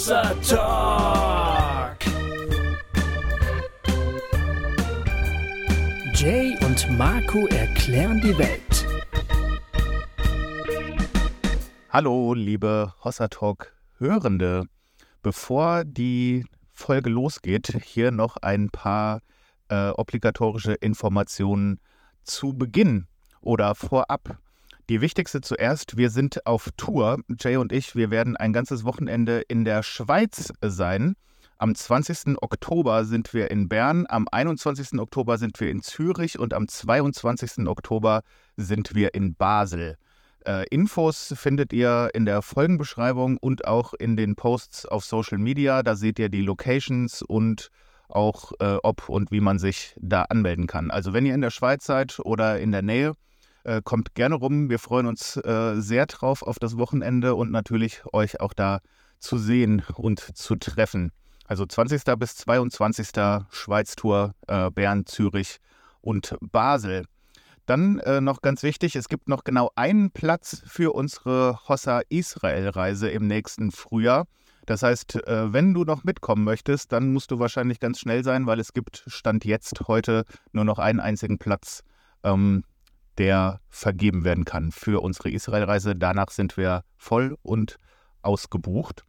Hossa Talk. Jay und Marco erklären die Welt. Hallo, liebe Hossa Talk Hörende. Bevor die Folge losgeht, hier noch ein paar äh, obligatorische Informationen zu Beginn oder vorab. Die wichtigste zuerst, wir sind auf Tour. Jay und ich, wir werden ein ganzes Wochenende in der Schweiz sein. Am 20. Oktober sind wir in Bern, am 21. Oktober sind wir in Zürich und am 22. Oktober sind wir in Basel. Äh, Infos findet ihr in der Folgenbeschreibung und auch in den Posts auf Social Media. Da seht ihr die Locations und auch äh, ob und wie man sich da anmelden kann. Also wenn ihr in der Schweiz seid oder in der Nähe, äh, kommt gerne rum. Wir freuen uns äh, sehr drauf auf das Wochenende und natürlich euch auch da zu sehen und zu treffen. Also 20. bis 22. Schweiz-Tour, äh, Bern, Zürich und Basel. Dann äh, noch ganz wichtig, es gibt noch genau einen Platz für unsere Hossa-Israel-Reise im nächsten Frühjahr. Das heißt, äh, wenn du noch mitkommen möchtest, dann musst du wahrscheinlich ganz schnell sein, weil es gibt Stand jetzt heute nur noch einen einzigen Platz. Ähm, der vergeben werden kann für unsere Israelreise. Danach sind wir voll und ausgebucht.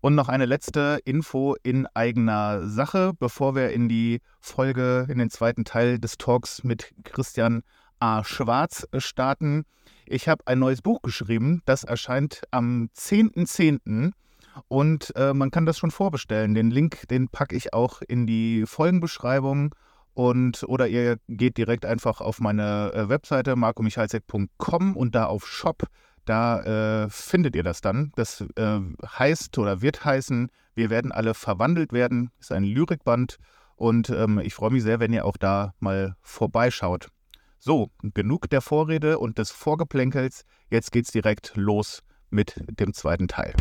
Und noch eine letzte Info in eigener Sache, bevor wir in die Folge, in den zweiten Teil des Talks mit Christian A. Schwarz starten. Ich habe ein neues Buch geschrieben, das erscheint am 10.10. .10. Und äh, man kann das schon vorbestellen. Den Link, den packe ich auch in die Folgenbeschreibung und oder ihr geht direkt einfach auf meine äh, Webseite markomichalsek.com und da auf Shop, da äh, findet ihr das dann. Das äh, heißt oder wird heißen, wir werden alle verwandelt werden. Ist ein Lyrikband und ähm, ich freue mich sehr, wenn ihr auch da mal vorbeischaut. So, genug der Vorrede und des Vorgeplänkels. Jetzt geht's direkt los mit dem zweiten Teil.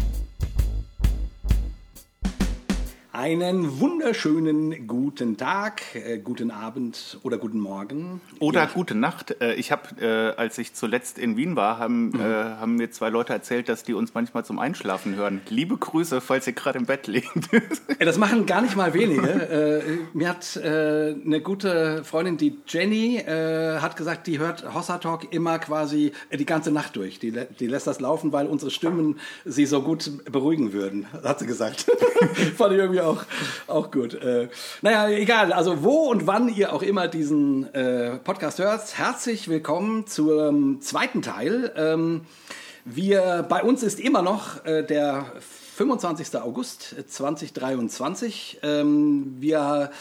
Einen wunderschönen guten Tag, äh, guten Abend oder guten Morgen. Oder ja. gute Nacht. Äh, ich habe, äh, als ich zuletzt in Wien war, haben, mhm. äh, haben mir zwei Leute erzählt, dass die uns manchmal zum Einschlafen hören. Liebe Grüße, falls ihr gerade im Bett liegt. das machen gar nicht mal wenige. Äh, mir hat äh, eine gute Freundin, die Jenny, hat gesagt, die hört Hossa Talk immer quasi die ganze Nacht durch. Die, die lässt das laufen, weil unsere Stimmen sie so gut beruhigen würden, hat sie gesagt. Fand ich irgendwie auch auch, auch gut. Äh, naja, egal. Also wo und wann ihr auch immer diesen äh, Podcast hört, herzlich willkommen zum zweiten Teil. Ähm, wir, bei uns ist immer noch äh, der 25. August 2023. Ähm, wir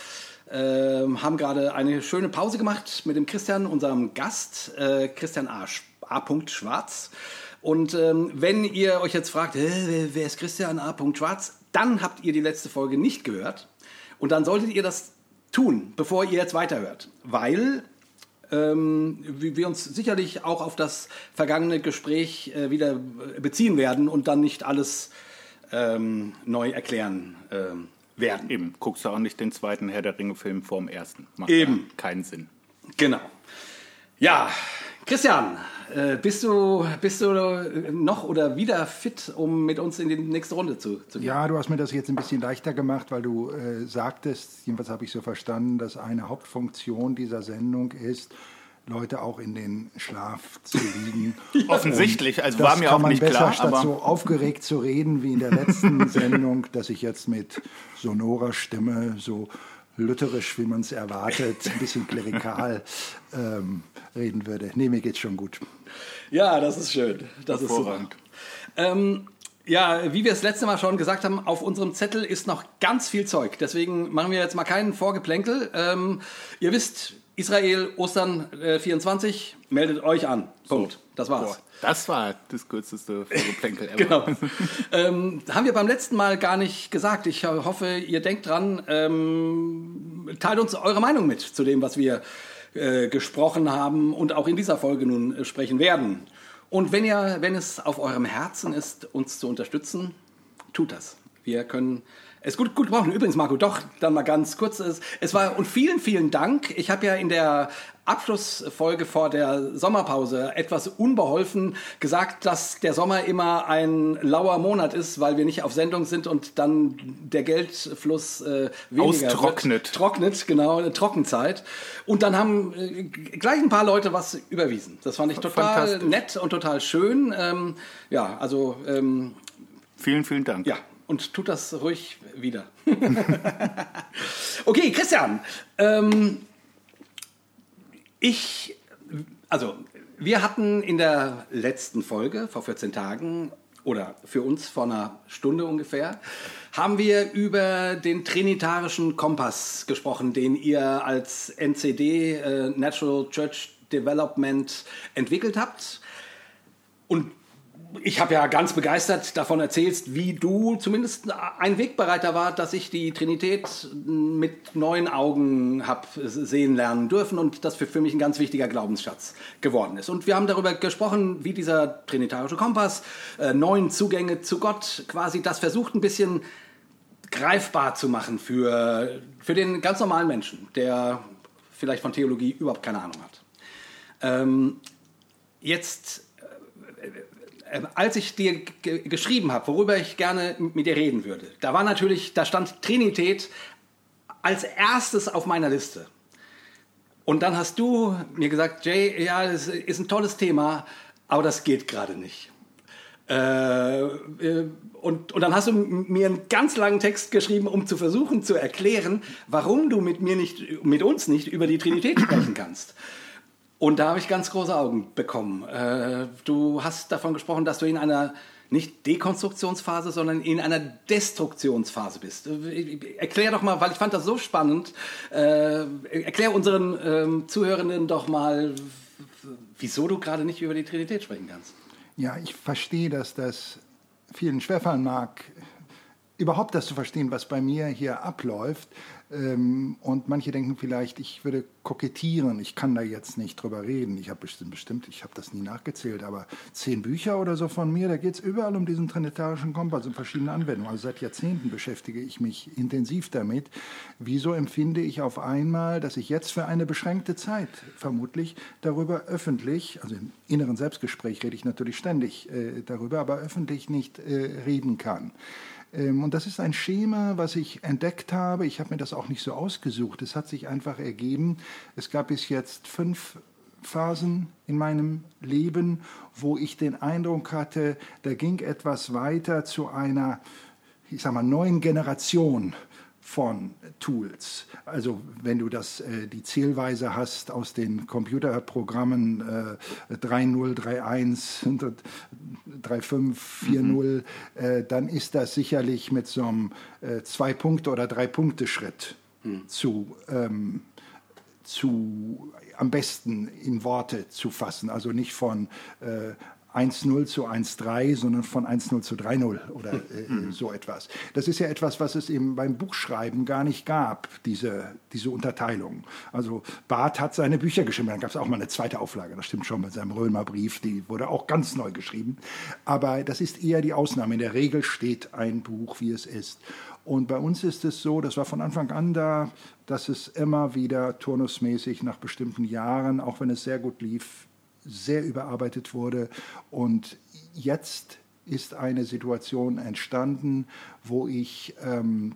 ähm, haben gerade eine schöne Pause gemacht mit dem Christian, unserem Gast, äh, Christian A. A. Schwarz. Und ähm, wenn ihr euch jetzt fragt, wer ist Christian A. Schwarz? dann habt ihr die letzte Folge nicht gehört. Und dann solltet ihr das tun, bevor ihr jetzt weiterhört. Weil ähm, wir uns sicherlich auch auf das vergangene Gespräch äh, wieder beziehen werden und dann nicht alles ähm, neu erklären äh, werden. Eben, guckst du auch nicht den zweiten Herr der Ringe-Film vorm ersten. Macht Eben. keinen Sinn. Genau. Ja, Christian, äh, bist, du, bist du noch oder wieder fit, um mit uns in die nächste Runde zu, zu gehen? Ja, du hast mir das jetzt ein bisschen leichter gemacht, weil du äh, sagtest, jedenfalls habe ich so verstanden, dass eine Hauptfunktion dieser Sendung ist, Leute auch in den Schlaf zu liegen. Offensichtlich, also war mir auch nicht besser, klar. Statt so aufgeregt zu reden wie in der letzten Sendung, dass ich jetzt mit sonorer Stimme so lutherisch, wie man es erwartet, ein bisschen klerikal ähm, reden würde. Nee, mir geht's schon gut. Ja, das ist schön. Das ist super. Ähm, ja, wie wir es letzte Mal schon gesagt haben, auf unserem Zettel ist noch ganz viel Zeug. Deswegen machen wir jetzt mal keinen Vorgeplänkel. Ähm, ihr wisst, Israel, Ostern äh, 24, meldet euch an. Punkt. Das war's. Boah, das war das kürzeste Vorgeplänkel ever. genau. ähm, haben wir beim letzten Mal gar nicht gesagt. Ich hoffe, ihr denkt dran. Ähm, teilt uns eure Meinung mit zu dem, was wir äh, gesprochen haben und auch in dieser Folge nun äh, sprechen werden. Und wenn ihr, wenn es auf eurem Herzen ist, uns zu unterstützen, tut das. Wir können es gut, gut brauchen. Übrigens, Marco, doch, dann mal ganz kurz. Es, es war und vielen, vielen Dank. Ich habe ja in der Abschlussfolge vor der Sommerpause etwas unbeholfen gesagt, dass der Sommer immer ein lauer Monat ist, weil wir nicht auf Sendung sind und dann der Geldfluss äh, weniger Austrocknet. Wird. Trocknet, genau, eine Trockenzeit. Und dann haben äh, gleich ein paar Leute was überwiesen. Das fand ich total nett und total schön. Ähm, ja, also ähm, vielen, vielen Dank. Ja, und tut das ruhig wieder. okay, Christian. Ähm, ich, also, wir hatten in der letzten Folge vor 14 Tagen oder für uns vor einer Stunde ungefähr, haben wir über den trinitarischen Kompass gesprochen, den ihr als NCD, äh, Natural Church Development, entwickelt habt. Und ich habe ja ganz begeistert davon erzählt, wie du zumindest ein Wegbereiter war, dass ich die Trinität mit neuen Augen habe sehen lernen dürfen und das für, für mich ein ganz wichtiger Glaubensschatz geworden ist. Und wir haben darüber gesprochen, wie dieser trinitarische Kompass äh, neuen Zugänge zu Gott quasi das versucht ein bisschen greifbar zu machen für, für den ganz normalen Menschen, der vielleicht von Theologie überhaupt keine Ahnung hat. Ähm, jetzt ähm, als ich dir geschrieben habe, worüber ich gerne mit dir reden würde, da war natürlich, da stand Trinität als erstes auf meiner Liste. Und dann hast du mir gesagt, Jay, ja, das ist ein tolles Thema, aber das geht gerade nicht. Äh, äh, und, und dann hast du mir einen ganz langen Text geschrieben, um zu versuchen zu erklären, warum du mit mir nicht, mit uns nicht über die Trinität sprechen kannst. Und da habe ich ganz große Augen bekommen. Äh, du hast davon gesprochen, dass du in einer nicht Dekonstruktionsphase, sondern in einer Destruktionsphase bist. Äh, erklär doch mal, weil ich fand das so spannend, äh, erklär unseren ähm, Zuhörenden doch mal, wieso du gerade nicht über die Trinität sprechen kannst. Ja, ich verstehe, dass das vielen schwerfallen mag, überhaupt das zu verstehen, was bei mir hier abläuft. Ähm, und manche denken vielleicht, ich würde kokettieren, ich kann da jetzt nicht drüber reden. Ich habe bestimmt, ich habe das nie nachgezählt, aber zehn Bücher oder so von mir, da geht es überall um diesen trinitarischen Kompass in verschiedenen Anwendungen. Also seit Jahrzehnten beschäftige ich mich intensiv damit. Wieso empfinde ich auf einmal, dass ich jetzt für eine beschränkte Zeit vermutlich darüber öffentlich, also im inneren Selbstgespräch rede ich natürlich ständig äh, darüber, aber öffentlich nicht äh, reden kann? Ähm, und das ist ein Schema, was ich entdeckt habe. Ich habe mir das auch nicht so ausgesucht. Es hat sich einfach ergeben. Es gab bis jetzt fünf Phasen in meinem Leben, wo ich den Eindruck hatte, da ging etwas weiter zu einer, ich sag mal, neuen Generation von Tools. Also wenn du das, äh, die Zählweise hast aus den Computerprogrammen äh, 3.0, 3.1, mhm. äh, dann ist das sicherlich mit so einem äh, Zwei-Punkte- oder Drei-Punkte-Schritt mhm. zu, ähm, zu am besten in Worte zu fassen. Also nicht von äh, 1-0 zu 1-3, sondern von 1-0 zu 3-0 oder äh, mhm. so etwas. Das ist ja etwas, was es eben beim Buchschreiben gar nicht gab, diese, diese Unterteilung. Also Barth hat seine Bücher geschrieben, dann gab es auch mal eine zweite Auflage, das stimmt schon, mit seinem Römerbrief, die wurde auch ganz neu geschrieben. Aber das ist eher die Ausnahme. In der Regel steht ein Buch, wie es ist. Und bei uns ist es so, das war von Anfang an da, dass es immer wieder turnusmäßig nach bestimmten Jahren, auch wenn es sehr gut lief, sehr überarbeitet wurde. Und jetzt ist eine Situation entstanden, wo ich, ähm,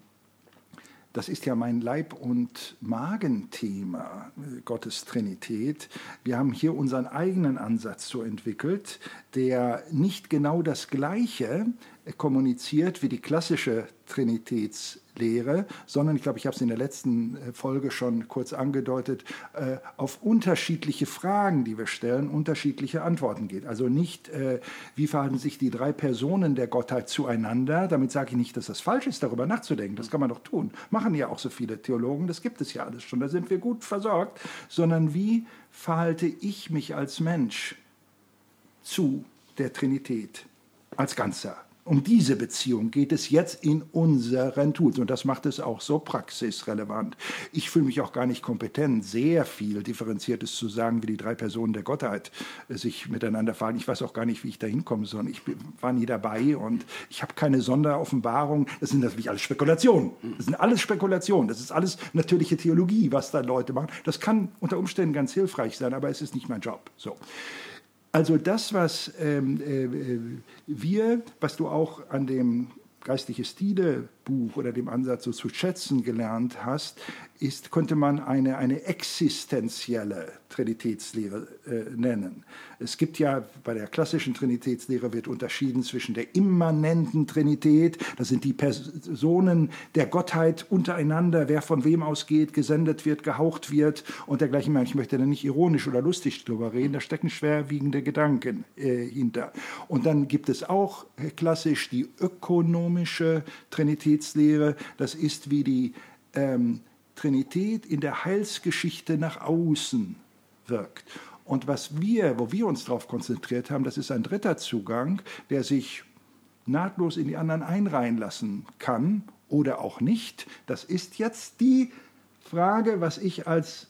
das ist ja mein Leib- und Magenthema, Gottes Trinität. Wir haben hier unseren eigenen Ansatz so entwickelt, der nicht genau das Gleiche kommuniziert wie die klassische Trinitätslehre, sondern ich glaube, ich habe es in der letzten äh, Folge schon kurz angedeutet, äh, auf unterschiedliche Fragen, die wir stellen, unterschiedliche Antworten geht. Also nicht, äh, wie verhalten sich die drei Personen der Gottheit zueinander. Damit sage ich nicht, dass das falsch ist, darüber nachzudenken. Das kann man doch tun. Machen ja auch so viele Theologen, das gibt es ja alles schon, da sind wir gut versorgt. Sondern wie verhalte ich mich als Mensch zu der Trinität als Ganzer? Um diese Beziehung geht es jetzt in unseren Tools. Und das macht es auch so praxisrelevant. Ich fühle mich auch gar nicht kompetent, sehr viel Differenziertes zu sagen, wie die drei Personen der Gottheit sich miteinander verhalten. Ich weiß auch gar nicht, wie ich da hinkomme, sondern ich war nie dabei und ich habe keine Sonderaufenbarung. Das sind natürlich alles Spekulationen. Das sind alles Spekulationen. Das ist alles natürliche Theologie, was da Leute machen. Das kann unter Umständen ganz hilfreich sein, aber es ist nicht mein Job. So. Also das, was ähm, äh, wir, was du auch an dem geistliche Stile Buch oder dem Ansatz so zu schätzen gelernt hast, ist, könnte man eine, eine existenzielle Trinitätslehre äh, nennen. Es gibt ja bei der klassischen Trinitätslehre wird unterschieden zwischen der immanenten Trinität, das sind die Personen der Gottheit untereinander, wer von wem ausgeht, gesendet wird, gehaucht wird und dergleichen. Ich möchte da nicht ironisch oder lustig drüber reden, da stecken schwerwiegende Gedanken äh, hinter. Und dann gibt es auch äh, klassisch die ökonomische Trinität, Trinitätslehre, das ist wie die ähm, Trinität in der Heilsgeschichte nach außen wirkt. Und was wir, wo wir uns darauf konzentriert haben, das ist ein dritter Zugang, der sich nahtlos in die anderen einreihen lassen kann oder auch nicht. Das ist jetzt die Frage, was ich als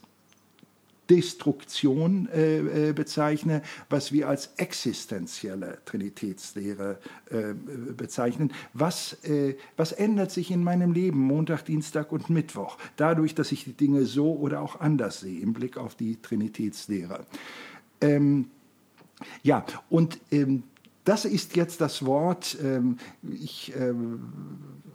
Destruktion äh, äh, bezeichne, was wir als existenzielle Trinitätslehre äh, bezeichnen. Was, äh, was ändert sich in meinem Leben Montag, Dienstag und Mittwoch? Dadurch, dass ich die Dinge so oder auch anders sehe im Blick auf die Trinitätslehre. Ähm, ja, und ähm, das ist jetzt das Wort, ähm, ich ähm,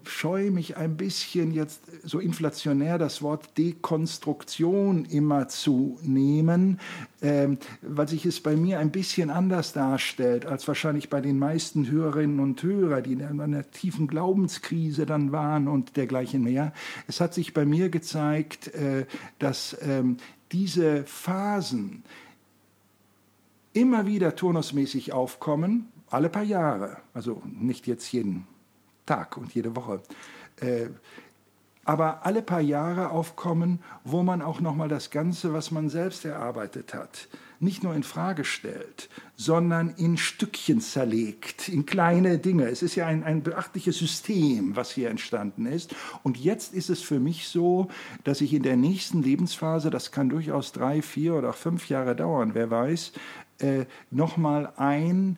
scheue mich ein bisschen jetzt so inflationär das Wort Dekonstruktion immer zu nehmen, ähm, weil sich es bei mir ein bisschen anders darstellt als wahrscheinlich bei den meisten Hörerinnen und Hörer, die in einer tiefen Glaubenskrise dann waren und dergleichen mehr. Es hat sich bei mir gezeigt, äh, dass diese Phasen immer wieder turnusmäßig aufkommen, alle paar Jahre, also nicht jetzt jeden Tag und jede Woche, äh, aber alle paar Jahre aufkommen, wo man auch noch mal das Ganze, was man selbst erarbeitet hat, nicht nur in Frage stellt, sondern in Stückchen zerlegt, in kleine Dinge. Es ist ja ein, ein beachtliches System, was hier entstanden ist. Und jetzt ist es für mich so, dass ich in der nächsten Lebensphase, das kann durchaus drei, vier oder auch fünf Jahre dauern, wer weiß, äh, noch mal ein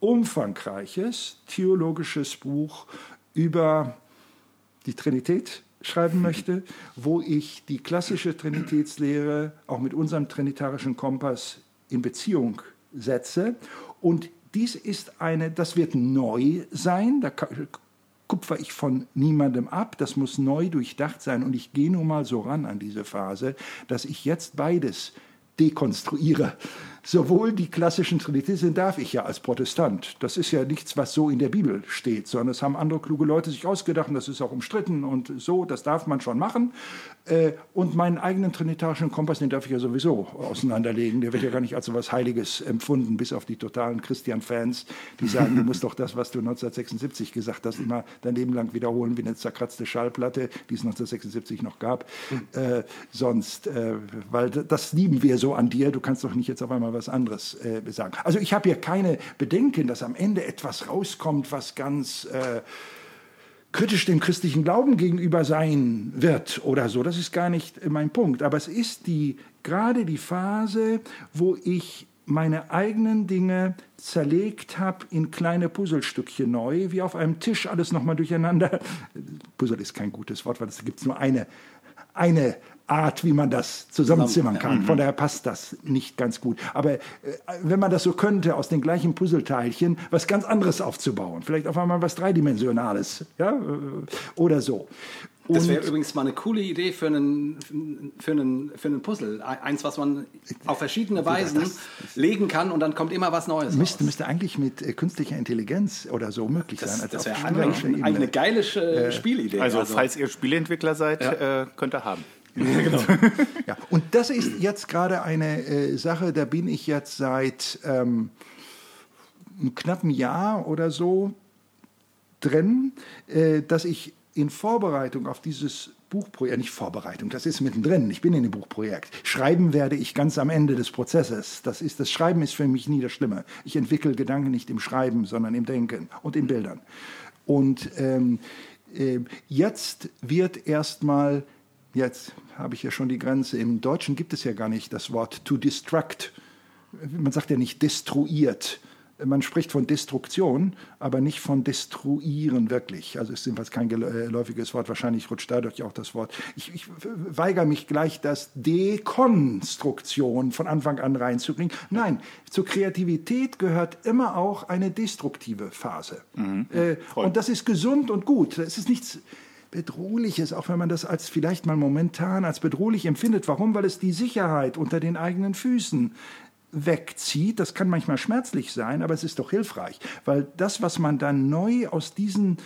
umfangreiches theologisches Buch über die Trinität schreiben möchte, wo ich die klassische Trinitätslehre auch mit unserem trinitarischen Kompass in Beziehung setze. Und dies ist eine, das wird neu sein, da kupfer ich von niemandem ab, das muss neu durchdacht sein. Und ich gehe nun mal so ran an diese Phase, dass ich jetzt beides dekonstruiere sowohl die klassischen Trinitäten darf ich ja als Protestant. Das ist ja nichts, was so in der Bibel steht, sondern das haben andere kluge Leute sich ausgedacht und das ist auch umstritten und so, das darf man schon machen. Äh, und meinen eigenen trinitarischen Kompass, den darf ich ja sowieso auseinanderlegen. Der wird ja gar nicht als so etwas Heiliges empfunden, bis auf die totalen Christian-Fans, die sagen, du musst doch das, was du 1976 gesagt hast, immer dein Leben lang wiederholen wie eine zerkratzte Schallplatte, die es 1976 noch gab. Äh, sonst, äh, weil das lieben wir so an dir, du kannst doch nicht jetzt auf einmal mal was anderes äh, sagen. Also ich habe hier keine Bedenken, dass am Ende etwas rauskommt, was ganz äh, kritisch dem christlichen Glauben gegenüber sein wird oder so. Das ist gar nicht mein Punkt. Aber es ist die, gerade die Phase, wo ich meine eigenen Dinge zerlegt habe in kleine Puzzlestückchen neu, wie auf einem Tisch alles nochmal durcheinander. Puzzle ist kein gutes Wort, weil es gibt nur eine, eine Art, wie man das zusammenzimmern kann. Von daher passt das nicht ganz gut. Aber äh, wenn man das so könnte, aus den gleichen Puzzleteilchen was ganz anderes aufzubauen, vielleicht auf einmal was Dreidimensionales, ja, äh, oder so. Das wäre übrigens mal eine coole Idee für einen, für, einen, für einen Puzzle. Eins, was man auf verschiedene Weisen das, das, legen kann und dann kommt immer was Neues. Müsste, müsste eigentlich mit äh, künstlicher Intelligenz oder so möglich das, sein. das wäre eigentlich eine geile äh, Spielidee. Also, also, falls ihr Spieleentwickler seid, ja. äh, könnt ihr haben. Ja, genau. ja, und das ist jetzt gerade eine äh, Sache, da bin ich jetzt seit ähm, einem knappen Jahr oder so drin, äh, dass ich in Vorbereitung auf dieses Buchprojekt, nicht Vorbereitung, das ist mittendrin. Ich bin in dem Buchprojekt. Schreiben werde ich ganz am Ende des Prozesses. Das, ist, das Schreiben ist für mich nie das Schlimme. Ich entwickle Gedanken nicht im Schreiben, sondern im Denken und in Bildern. Und ähm, äh, jetzt wird erstmal, jetzt habe ich ja schon die Grenze, im Deutschen gibt es ja gar nicht das Wort to distract. Man sagt ja nicht destruiert man spricht von Destruktion, aber nicht von Destruieren wirklich. Also ist jedenfalls kein geläufiges Wort. Wahrscheinlich rutscht dadurch auch das Wort. Ich, ich weigere mich gleich, das Dekonstruktion von Anfang an reinzubringen. Nein, zur Kreativität gehört immer auch eine destruktive Phase. Mhm. Äh, und das ist gesund und gut. Es ist nichts Bedrohliches, auch wenn man das als vielleicht mal momentan als bedrohlich empfindet. Warum? Weil es die Sicherheit unter den eigenen Füßen wegzieht. Das kann manchmal schmerzlich sein, aber es ist doch hilfreich, weil das, was man dann neu aus diesen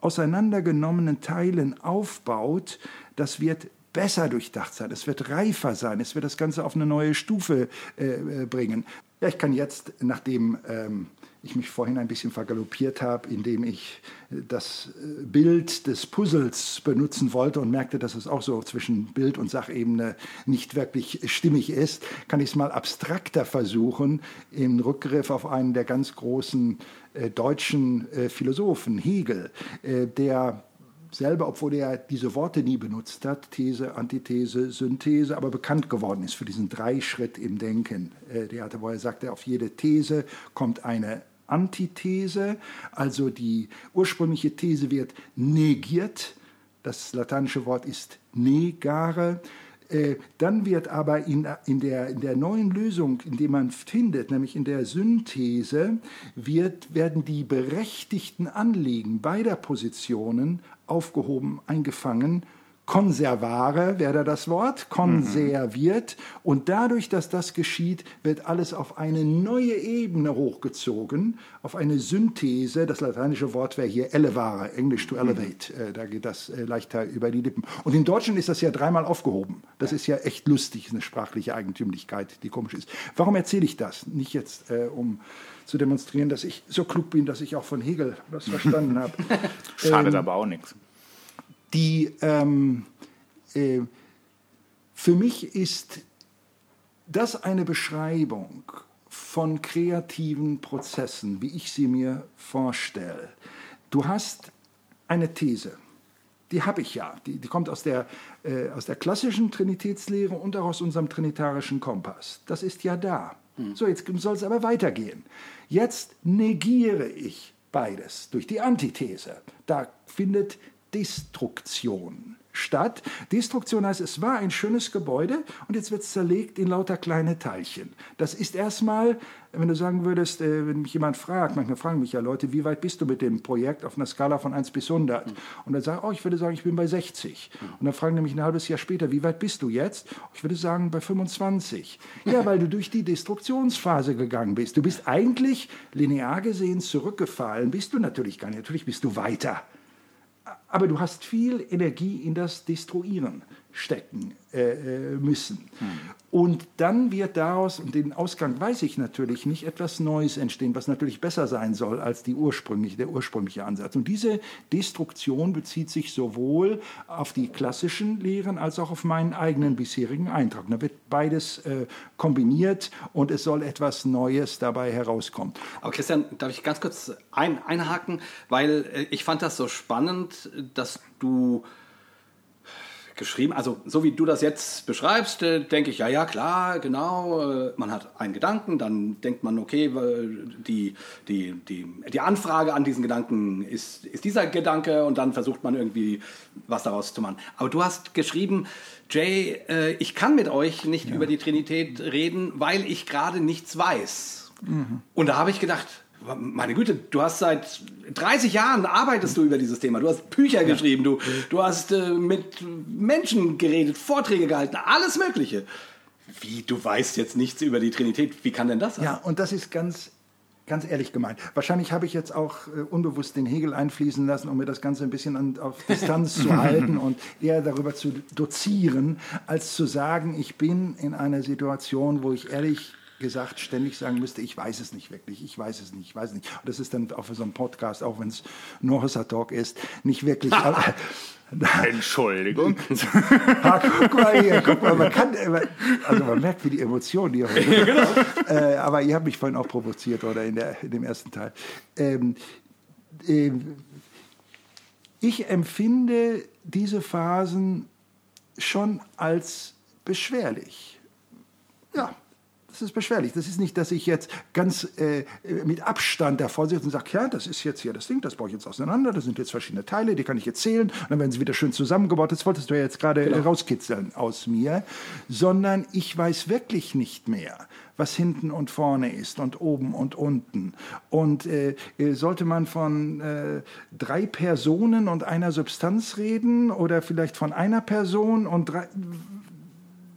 auseinandergenommenen Teilen aufbaut, das wird besser durchdacht sein, es wird reifer sein, es wird das Ganze auf eine neue Stufe äh, äh bringen. Ja, ich kann jetzt, nachdem ähm, ich mich vorhin ein bisschen vergaloppiert habe, indem ich äh, das äh, Bild des Puzzles benutzen wollte und merkte, dass es auch so zwischen Bild und Sachebene nicht wirklich stimmig ist, kann ich es mal abstrakter versuchen, im Rückgriff auf einen der ganz großen äh, deutschen äh, Philosophen, Hegel, äh, der selber, obwohl er diese Worte nie benutzt hat, These, Antithese, Synthese, aber bekannt geworden ist für diesen Dreischritt im Denken. Äh, der hatte, wo er sagte, auf jede These kommt eine Antithese, also die ursprüngliche These wird negiert, das lateinische Wort ist negare, äh, dann wird aber in, in, der, in der neuen Lösung, in der man findet, nämlich in der Synthese, wird, werden die berechtigten Anliegen beider Positionen aufgehoben, eingefangen konservare, wäre da das Wort, konserviert. Mhm. Und dadurch, dass das geschieht, wird alles auf eine neue Ebene hochgezogen, auf eine Synthese. Das lateinische Wort wäre hier elevare, Englisch to elevate. Mhm. da geht das äh, leichter über die Lippen. Und in Deutschen ist das ja dreimal aufgehoben. Das ja. ist ja echt lustig, eine sprachliche Eigentümlichkeit, die komisch ist. Warum erzähle ich das? Nicht jetzt, äh, um zu demonstrieren, dass ich so klug bin, dass ich auch von Hegel was verstanden habe. Schadet ähm, aber auch nichts die ähm, äh, für mich ist das eine Beschreibung von kreativen Prozessen, wie ich sie mir vorstelle. Du hast eine These, die habe ich ja, die, die kommt aus der, äh, aus der klassischen Trinitätslehre und auch aus unserem trinitarischen Kompass. Das ist ja da. Hm. So, jetzt soll es aber weitergehen. Jetzt negiere ich beides durch die Antithese. Da findet Destruktion statt. Destruktion heißt, es war ein schönes Gebäude und jetzt wird es zerlegt in lauter kleine Teilchen. Das ist erstmal, wenn du sagen würdest, äh, wenn mich jemand fragt, manchmal fragen mich ja Leute, wie weit bist du mit dem Projekt auf einer Skala von 1 bis 100? Mhm. Und dann sage ich, oh, ich würde sagen, ich bin bei 60. Mhm. Und dann fragen nämlich ein halbes Jahr später, wie weit bist du jetzt? Ich würde sagen, bei 25. Ja, weil du durch die Destruktionsphase gegangen bist. Du bist eigentlich linear gesehen zurückgefallen, bist du natürlich gar nicht. Natürlich bist du weiter aber du hast viel Energie in das Destruieren stecken äh, äh, müssen. Mhm. Und dann wird daraus, und den Ausgang weiß ich natürlich nicht, etwas Neues entstehen, was natürlich besser sein soll als die ursprüngliche, der ursprüngliche Ansatz. Und diese Destruktion bezieht sich sowohl auf die klassischen Lehren als auch auf meinen eigenen bisherigen Eintrag. Da wird beides äh, kombiniert und es soll etwas Neues dabei herauskommen. Aber Christian, darf ich ganz kurz ein, einhaken, weil äh, ich fand das so spannend, dass du geschrieben. Also so wie du das jetzt beschreibst, äh, denke ich, ja, ja, klar, genau. Äh, man hat einen Gedanken, dann denkt man, okay, die, die, die, die Anfrage an diesen Gedanken ist, ist dieser Gedanke und dann versucht man irgendwie was daraus zu machen. Aber du hast geschrieben, Jay, äh, ich kann mit euch nicht ja. über die Trinität reden, weil ich gerade nichts weiß. Mhm. Und da habe ich gedacht, meine Güte, du hast seit 30 Jahren arbeitest du über dieses Thema. Du hast Bücher geschrieben, du, du hast äh, mit Menschen geredet, Vorträge gehalten, alles Mögliche. Wie, du weißt jetzt nichts über die Trinität, wie kann denn das sein? Ja, und das ist ganz, ganz ehrlich gemeint. Wahrscheinlich habe ich jetzt auch äh, unbewusst den Hegel einfließen lassen, um mir das Ganze ein bisschen an, auf Distanz zu halten und eher darüber zu dozieren, als zu sagen, ich bin in einer Situation, wo ich ehrlich gesagt ständig sagen müsste, ich weiß es nicht wirklich, ich weiß es nicht, ich weiß es nicht. Und das ist dann auch für so einen Podcast, auch wenn es nur Hossa Talk ist, nicht wirklich. Entschuldigung. ha, guck mal hier, guck mal, man kann, also man merkt, wie die Emotionen hier heute. genau. äh, aber ihr habt mich vorhin auch provoziert, oder in, der, in dem ersten Teil. Ähm, äh, ich empfinde diese Phasen schon als beschwerlich. Ja, das ist beschwerlich. Das ist nicht, dass ich jetzt ganz äh, mit Abstand davor sitze und sage, ja, das ist jetzt hier das Ding, das baue ich jetzt auseinander, das sind jetzt verschiedene Teile, die kann ich jetzt zählen, und dann werden sie wieder schön zusammengebaut. Das wolltest du ja jetzt gerade genau. rauskitzeln aus mir. Sondern ich weiß wirklich nicht mehr, was hinten und vorne ist und oben und unten. Und äh, äh sollte man von äh, drei Personen und einer Substanz reden oder vielleicht von einer Person und drei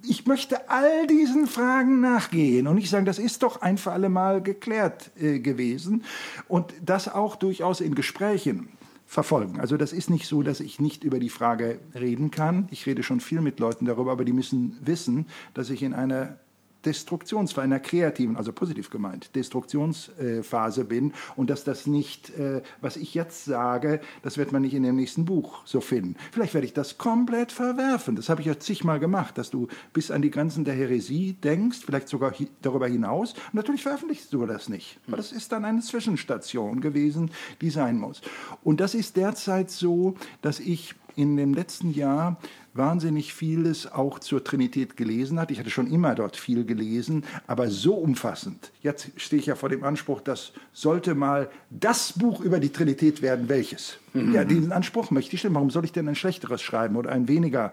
ich möchte all diesen Fragen nachgehen und nicht sagen, das ist doch ein für alle Mal geklärt äh, gewesen und das auch durchaus in Gesprächen verfolgen. Also das ist nicht so, dass ich nicht über die Frage reden kann. Ich rede schon viel mit Leuten darüber, aber die müssen wissen, dass ich in einer Destruktionsphase, einer kreativen, also positiv gemeint, Destruktionsphase bin und dass das nicht, äh, was ich jetzt sage, das wird man nicht in dem nächsten Buch so finden. Vielleicht werde ich das komplett verwerfen. Das habe ich ja zigmal gemacht, dass du bis an die Grenzen der Häresie denkst, vielleicht sogar darüber hinaus. Und natürlich veröffentlichst du das nicht, weil das ist dann eine Zwischenstation gewesen, die sein muss. Und das ist derzeit so, dass ich in dem letzten Jahr wahnsinnig vieles auch zur Trinität gelesen hat. Ich hatte schon immer dort viel gelesen, aber so umfassend. Jetzt stehe ich ja vor dem Anspruch, das sollte mal das Buch über die Trinität werden. Welches? Mhm. Ja, diesen Anspruch möchte ich stellen. Warum soll ich denn ein schlechteres schreiben oder ein weniger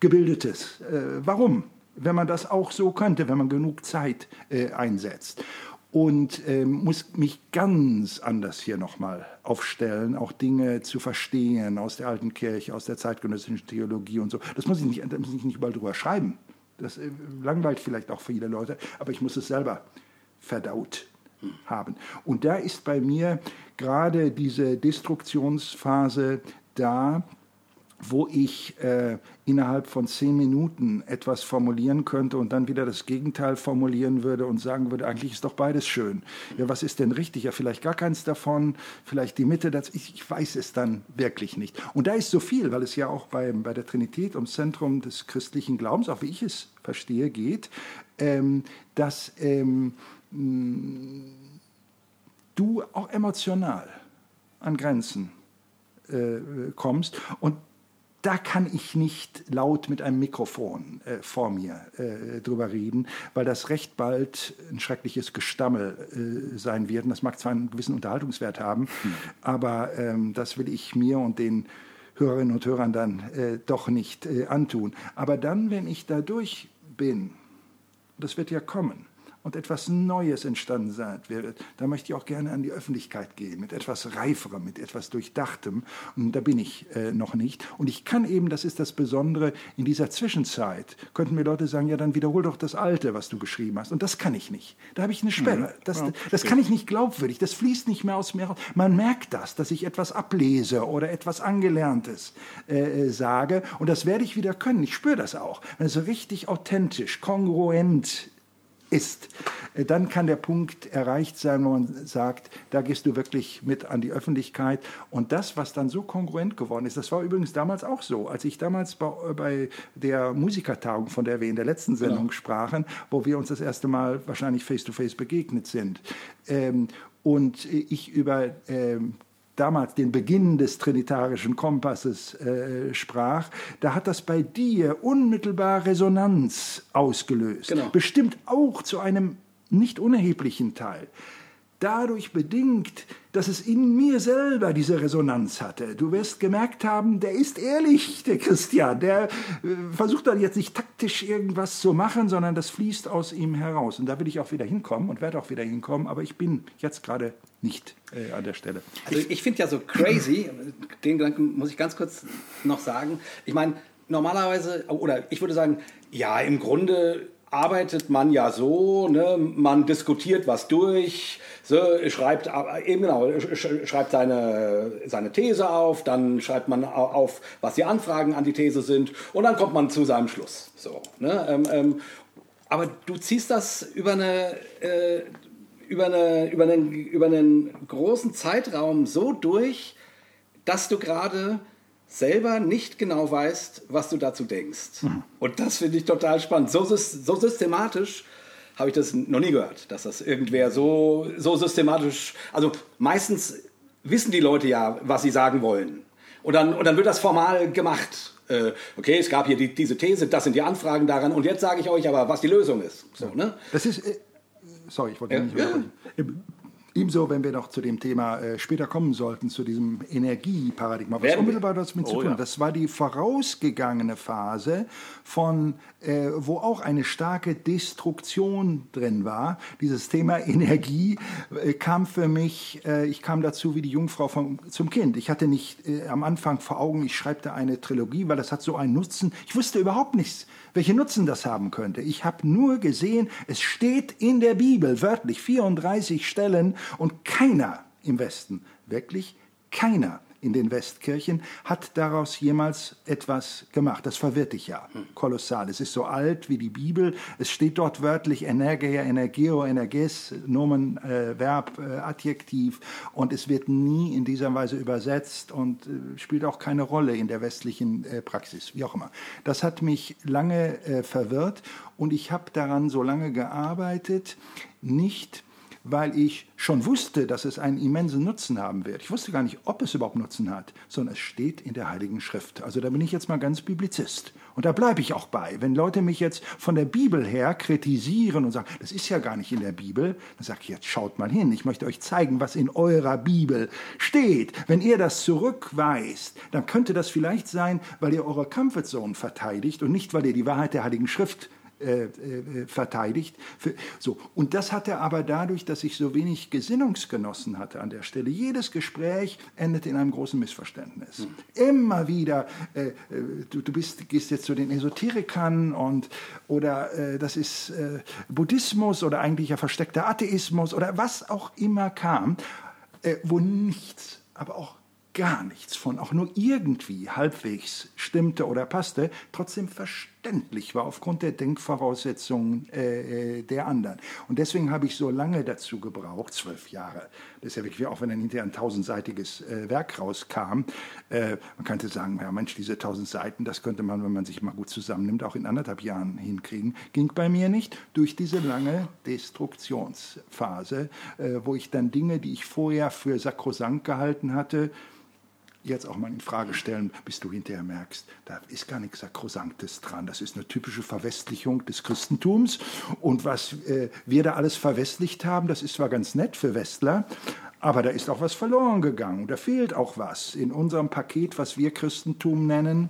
gebildetes? Äh, warum? Wenn man das auch so könnte, wenn man genug Zeit äh, einsetzt und äh, muss mich ganz anders hier nochmal aufstellen, auch Dinge zu verstehen aus der alten Kirche, aus der zeitgenössischen Theologie und so. Das muss ich nicht, das muss ich nicht überall drüber schreiben. Das äh, langweilt vielleicht auch viele Leute, aber ich muss es selber verdaut haben. Und da ist bei mir gerade diese Destruktionsphase da, wo ich äh, innerhalb von zehn Minuten etwas formulieren könnte und dann wieder das Gegenteil formulieren würde und sagen würde, eigentlich ist doch beides schön. Ja, was ist denn richtig? Ja, vielleicht gar keins davon, vielleicht die Mitte. Das, ich, ich weiß es dann wirklich nicht. Und da ist so viel, weil es ja auch bei, bei der Trinität ums Zentrum des christlichen Glaubens, auch wie ich es verstehe, geht, ähm, dass ähm, du auch emotional an Grenzen äh, kommst und da kann ich nicht laut mit einem Mikrofon äh, vor mir äh, drüber reden, weil das recht bald ein schreckliches Gestammel äh, sein wird. Und das mag zwar einen gewissen Unterhaltungswert haben, hm. aber ähm, das will ich mir und den Hörerinnen und Hörern dann äh, doch nicht äh, antun. Aber dann, wenn ich da durch bin, das wird ja kommen, und etwas Neues entstanden sein wird, da möchte ich auch gerne an die Öffentlichkeit gehen, mit etwas Reiferem, mit etwas Durchdachtem. Und da bin ich äh, noch nicht. Und ich kann eben, das ist das Besondere, in dieser Zwischenzeit könnten mir Leute sagen, ja, dann wiederhol doch das Alte, was du geschrieben hast. Und das kann ich nicht. Da habe ich eine Sperre. Mhm. Das, das kann ich nicht glaubwürdig. Das fließt nicht mehr aus mir raus. Man merkt das, dass ich etwas ablese oder etwas Angelerntes äh, äh sage. Und das werde ich wieder können. Ich spüre das auch. Wenn es so richtig authentisch, kongruent ist, äh, dann kann der Punkt erreicht sein, wo man sagt, da gehst du wirklich mit an die Öffentlichkeit. Und das, was dann so kongruent geworden ist, das war übrigens damals auch so. Als ich damals bei, der Musikertagung, von der wir in der letzten Sendung ja. sprachen, wo wir uns das erste Mal wahrscheinlich face-to-face -face begegnet sind, ähm, und ich über ähm, damals den Beginn des trinitarischen Kompasses äh, sprach, da hat das bei dir unmittelbar Resonanz ausgelöst. Genau. Bestimmt auch zu einem nicht unerheblichen Teil. Dadurch bedingt, dass es in mir selber diese Resonanz hatte. Du wirst gemerkt haben, der ist ehrlich, der Christian. Der äh, versucht dann jetzt nicht taktisch irgendwas zu machen, sondern das fließt aus ihm heraus. Und da will ich auch wieder hinkommen und werde auch wieder hinkommen, aber ich bin jetzt gerade nicht äh, an der Stelle. Also ich finde ja so crazy, den Gedanken muss ich ganz kurz noch sagen. Ich meine, normalerweise, oder ich würde sagen, ja, im Grunde arbeitet man ja so, ne? man diskutiert was durch, so, schreibt eben genau, schreibt seine, seine These auf, dann schreibt man auf, was die Anfragen an die These sind und dann kommt man zu seinem Schluss. So, ne? Ähm, ähm, aber du ziehst das über eine, äh, über, eine, über, einen, über einen großen Zeitraum so durch, dass du gerade selber nicht genau weißt, was du dazu denkst. Mhm. Und das finde ich total spannend. So, so systematisch habe ich das noch nie gehört, dass das irgendwer so, so systematisch, also meistens wissen die Leute ja, was sie sagen wollen. Und dann, und dann wird das formal gemacht. Äh, okay, es gab hier die, diese These, das sind die Anfragen daran und jetzt sage ich euch aber, was die Lösung ist. So, ne? Das ist, äh, sorry, ich wollte ja, nicht ja. Ebenso, wenn wir noch zu dem Thema äh, später kommen sollten, zu diesem Energieparadigma, was Werden unmittelbar damit zu oh, tun hat. Ja. Das war die vorausgegangene Phase von, äh, wo auch eine starke Destruktion drin war. Dieses Thema Energie äh, kam für mich, äh, ich kam dazu wie die Jungfrau vom, zum Kind. Ich hatte nicht äh, am Anfang vor Augen, ich schreibe da eine Trilogie, weil das hat so einen Nutzen. Ich wusste überhaupt nichts welche Nutzen das haben könnte. Ich habe nur gesehen, es steht in der Bibel wörtlich 34 Stellen und keiner im Westen, wirklich keiner in den Westkirchen, hat daraus jemals etwas gemacht. Das verwirrt dich ja kolossal. Es ist so alt wie die Bibel. Es steht dort wörtlich Energia, Energio, Energes, Nomen, äh, Verb, äh, Adjektiv. Und es wird nie in dieser Weise übersetzt und äh, spielt auch keine Rolle in der westlichen äh, Praxis, wie auch immer. Das hat mich lange äh, verwirrt und ich habe daran so lange gearbeitet, nicht weil ich schon wusste, dass es einen immensen Nutzen haben wird. Ich wusste gar nicht, ob es überhaupt Nutzen hat, sondern es steht in der Heiligen Schrift. Also da bin ich jetzt mal ganz Biblizist. Und da bleibe ich auch bei. Wenn Leute mich jetzt von der Bibel her kritisieren und sagen, das ist ja gar nicht in der Bibel, dann sage ich, jetzt schaut mal hin. Ich möchte euch zeigen, was in eurer Bibel steht. Wenn ihr das zurückweist, dann könnte das vielleicht sein, weil ihr eure Comfortzone verteidigt und nicht, weil ihr die Wahrheit der Heiligen Schrift äh, äh, verteidigt. Für, so. Und das hat er aber dadurch, dass ich so wenig Gesinnungsgenossen hatte an der Stelle. Jedes Gespräch endete in einem großen Missverständnis. Mhm. Immer wieder, äh, äh, du, du bist, gehst jetzt zu den Esoterikern und, oder äh, das ist äh, Buddhismus oder eigentlich ein versteckter Atheismus oder was auch immer kam, wo nichts, aber auch gar nichts von auch nur irgendwie halbwegs stimmte oder passte, trotzdem verständlich war aufgrund der Denkvoraussetzungen äh, äh, der anderen. Und deswegen habe ich so lange dazu gebraucht, zwölf Jahre. Das ist ja wirklich, auch wenn dann hinterher ein tausendseitiges äh, Werk rauskam. Äh, man könnte sagen, ja Mensch, diese tausend Seiten, das könnte man, wenn man sich mal gut zusammennimmt, auch in anderthalb Jahren hinkriegen. Ging bei mir nicht durch diese lange Destruktionsphase, äh, wo ich dann Dinge, die ich vorher für sakrosankt gehalten hatte, jetzt auch mal in Frage stellen, bis du hinterher merkst, da ist gar nichts Sakrosanktes dran. Das ist eine typische Verwestlichung des Christentums. Und was äh, wir da alles verwestlicht haben, das ist zwar ganz nett für Westler, aber da ist auch was verloren gegangen. Da fehlt auch was in unserem Paket, was wir Christentum nennen.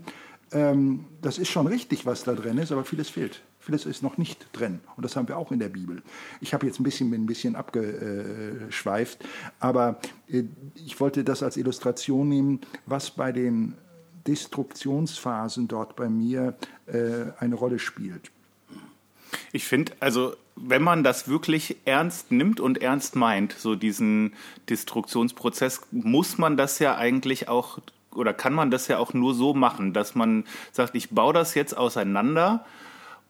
Ähm, das ist schon richtig, was da drin ist, aber vieles fehlt. Vieles ist noch nicht drin. Und das haben wir auch in der Bibel. Ich habe jetzt ein bisschen, ein bisschen abgeschweift, aber äh, ich wollte das als Illustration nehmen, was bei den Destruktionsphasen dort bei mir äh, eine Rolle spielt. Ich finde, also wenn man das wirklich ernst nimmt und ernst meint, so diesen Destruktionsprozess, muss man das ja eigentlich auch oder kann man das ja auch nur so machen, dass man sagt, ich baue das jetzt auseinander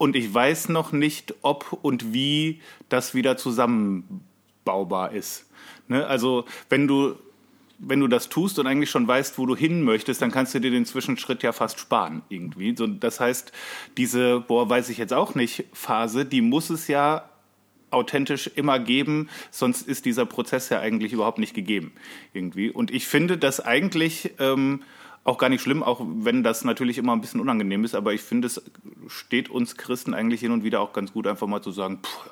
und ich weiß noch nicht, ob und wie das wieder zusammenbaubar ist. Ne? Also wenn du wenn du das tust und eigentlich schon weißt, wo du hin möchtest, dann kannst du dir den Zwischenschritt ja fast sparen irgendwie. So, das heißt, diese, boah, weiß ich jetzt auch nicht, Phase, die muss es ja authentisch immer geben, sonst ist dieser Prozess ja eigentlich überhaupt nicht gegeben irgendwie. Und ich finde das eigentlich ähm, auch gar nicht schlimm, auch wenn das natürlich immer ein bisschen unangenehm ist, aber ich finde, es steht uns Christen eigentlich hin und wieder auch ganz gut, einfach mal zu sagen, pff,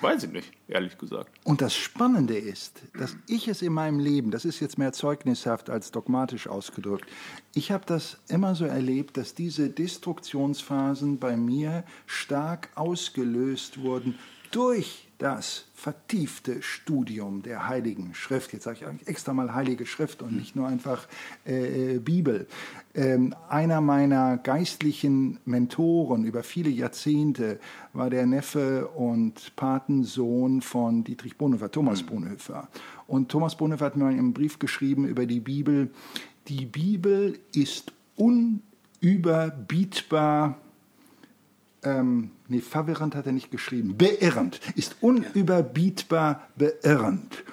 weiß ich nicht, ehrlich gesagt. Und das Spannende ist, dass ich es in meinem Leben, das ist jetzt mehr zeugnishaft als dogmatisch ausgedrückt, ich habe das immer so erlebt, dass diese Destruktionsphasen bei mir stark ausgelöst wurden durch das vertiefte Studium der Heiligen Schrift, jetzt sage ich extra mal Heilige Schrift und nicht nur einfach äh, äh, Bibel. Ähm, einer meiner geistlichen Mentoren über viele Jahrzehnte war der Neffe und Patensohn von Dietrich Bonhoeffer, Thomas mhm. Bonhoeffer. Und Thomas Bonhoeffer hat mir einen Brief geschrieben über die Bibel. Die Bibel ist unüberbietbar ähm, nee, verwirrend hat er nicht geschrieben, beirrend, ist unüberbietbar beirrend.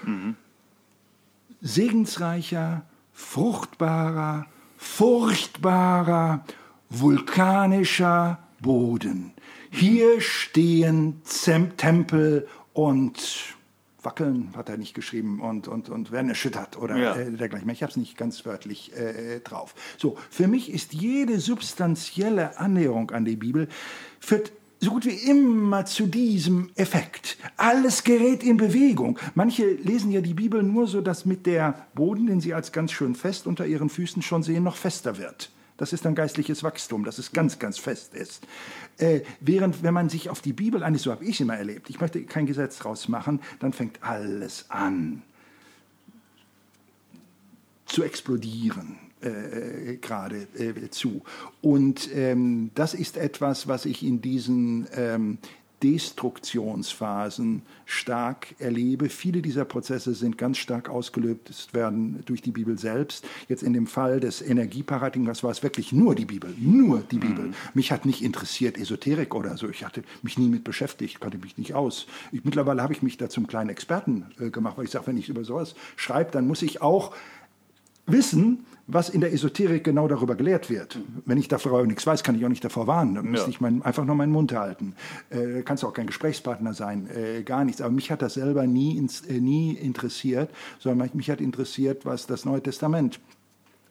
Segensreicher, fruchtbarer, furchtbarer, vulkanischer Boden. Hier stehen Zem Tempel und wackeln, hat er nicht geschrieben, und, und, und werden erschüttert oder Ja. äh, dergleichen. Ich habe es nicht ganz wörtlich äh, drauf. So, für mich ist jede substanzielle Annäherung an die Bibel führt so gut wie immer zu diesem Effekt. Alles gerät in Bewegung. Manche lesen ja die Bibel nur so, dass mit der Boden, den sie als ganz schön fest unter ihren Füßen schon sehen, noch fester wird. Das ist dann geistliches Wachstum, dass es ganz, ganz fest ist. Äh, während, wenn man sich auf die Bibel einigt, so habe ich es immer erlebt, ich möchte kein Gesetz draus machen, dann fängt alles an zu explodieren äh, gerade äh, zu. Und ähm, das ist etwas, was ich in diesen ähm, Destruktionsphasen stark erlebe. Viele dieser Prozesse sind ganz stark ausgelöst werden durch die Bibel selbst. Jetzt in dem Fall des Energieparadigmas war es wirklich nur die Bibel, nur die Bibel. Mich hat nicht interessiert Esoterik oder so. Ich hatte mich nie mit beschäftigt, kannte mich nicht aus. Ich, mittlerweile habe ich mich da zum kleinen Experten äh, gemacht, weil ich sage, wenn ich über sowas schreibe, dann muss ich auch wissen, was in der Esoterik genau darüber gelehrt wird. Wenn ich davor nichts weiß, kann ich auch nicht davor warnen. Dann müsste Ja. ich mein, einfach nur meinen Mund halten. Äh, kannst auch kein Gesprächspartner sein, äh, gar nichts. Aber mich hat das selber nie, ins, äh, nie interessiert, sondern mich hat interessiert, was das Neue Testament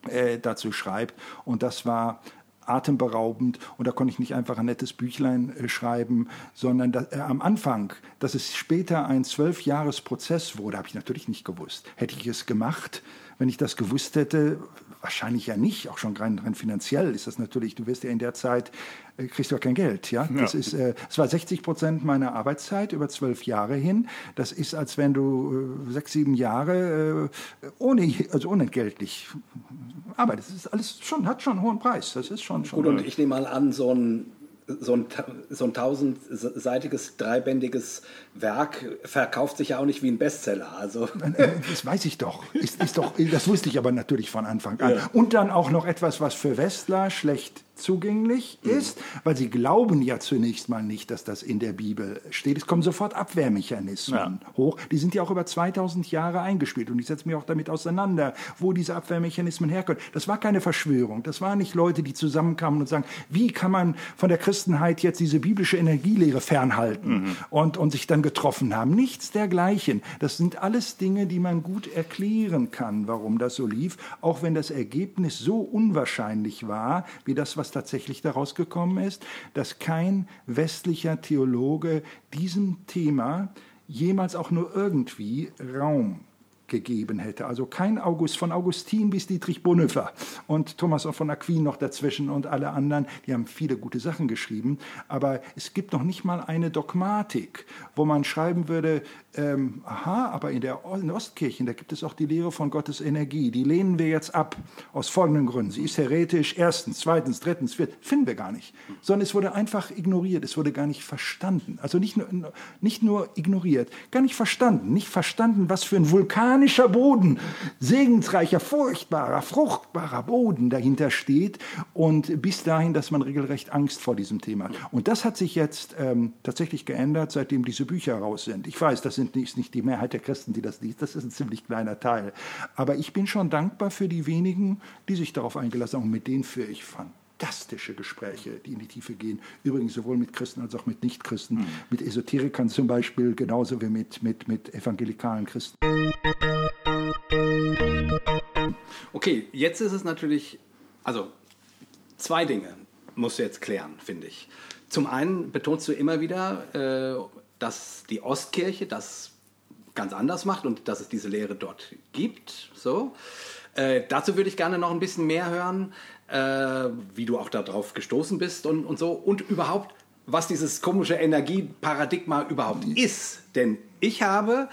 äh, dazu schreibt. Und das war atemberaubend und da konnte ich nicht einfach ein nettes Büchlein äh, schreiben, sondern da, äh, am Anfang, dass es später ein Zwölfjahresprozess wurde, habe ich natürlich nicht gewusst. Hätte ich es gemacht, wenn ich das gewusst hätte, wahrscheinlich ja nicht, auch schon rein, rein finanziell ist das natürlich, du wirst ja in der Zeit, äh, kriegst du ja kein Geld, ja. Das ist, äh, es war 60 Prozent meiner Arbeitszeit über zwölf Jahre hin. Das ist, als wenn du äh, sechs, sieben Jahre äh, ohne, also unentgeltlich arbeitest. Das ist alles schon, hat schon einen hohen Preis. Das ist schon, schon. Gut, und ich nehme mal an, so ein, so ein, so ein tausendseitiges, dreibändiges Werk verkauft sich ja auch nicht wie ein Bestseller. Also, Äh, Das weiß ich doch. Ist, ist doch. Das wusste ich aber natürlich von Anfang an. Und dann auch noch etwas, was für Westler schlecht zugänglich ist, weil sie glauben ja zunächst mal nicht, dass das in der Bibel steht. Es kommen sofort Abwehrmechanismen hoch. Die sind ja auch über 2000 Jahre eingespielt und ich setze mich auch damit auseinander, wo diese Abwehrmechanismen herkommen. Das war keine Verschwörung. Das waren nicht Leute, die zusammenkamen und sagen, wie kann man von der Christenheit jetzt diese biblische Energielehre fernhalten und, und sich dann getroffen haben. Nichts dergleichen. Das sind alles Dinge, die man gut erklären kann, warum das so lief, auch wenn das Ergebnis so unwahrscheinlich war, wie das, was tatsächlich daraus gekommen ist, dass kein westlicher Theologe diesem Thema jemals auch nur irgendwie Raum gegeben hätte. Also kein August, von Augustin bis Dietrich Bonhoeffer und Thomas von Aquin noch dazwischen und alle anderen, die haben viele gute Sachen geschrieben, aber es gibt noch nicht mal eine Dogmatik, wo man schreiben würde, ähm, aha, aber in der O- in Ostkirchen, da gibt es auch die Lehre von Gottes Energie, die lehnen wir jetzt ab, aus folgenden Gründen. Sie ist heretisch, erstens, zweitens, drittens, viertens, finden wir gar nicht, sondern es wurde einfach ignoriert, es wurde gar nicht verstanden. Also nicht nur, nicht nur ignoriert, gar nicht verstanden, nicht verstanden, was für ein vulkanischer Boden, segensreicher, furchtbarer, fruchtbarer Boden dahinter steht und bis dahin, dass man regelrecht Angst vor diesem Thema hat. Und das hat sich jetzt ähm, tatsächlich geändert, seitdem diese Bücher raus sind. Ich weiß, das sind nicht, ist nicht die Mehrheit der Christen, die das liest, das ist ein ziemlich kleiner Teil. Aber ich bin schon dankbar für die wenigen, die sich darauf eingelassen haben und mit denen führe ich fantastische Gespräche, die in die Tiefe gehen. Übrigens sowohl mit Christen als auch mit Nichtchristen, mit Esoterikern zum Beispiel, genauso wie mit, mit, mit evangelikalen Christen. Okay, jetzt ist es natürlich, also zwei Dinge musst du jetzt klären, finde ich. Zum einen betonst du immer wieder, äh, dass die Ostkirche das ganz anders macht und dass es diese Lehre dort gibt. So. Äh, dazu würde ich gerne noch ein bisschen mehr hören, äh, wie du auch darauf gestoßen bist und, und so. Und überhaupt, was dieses komische Energieparadigma überhaupt ist. Denn ich habe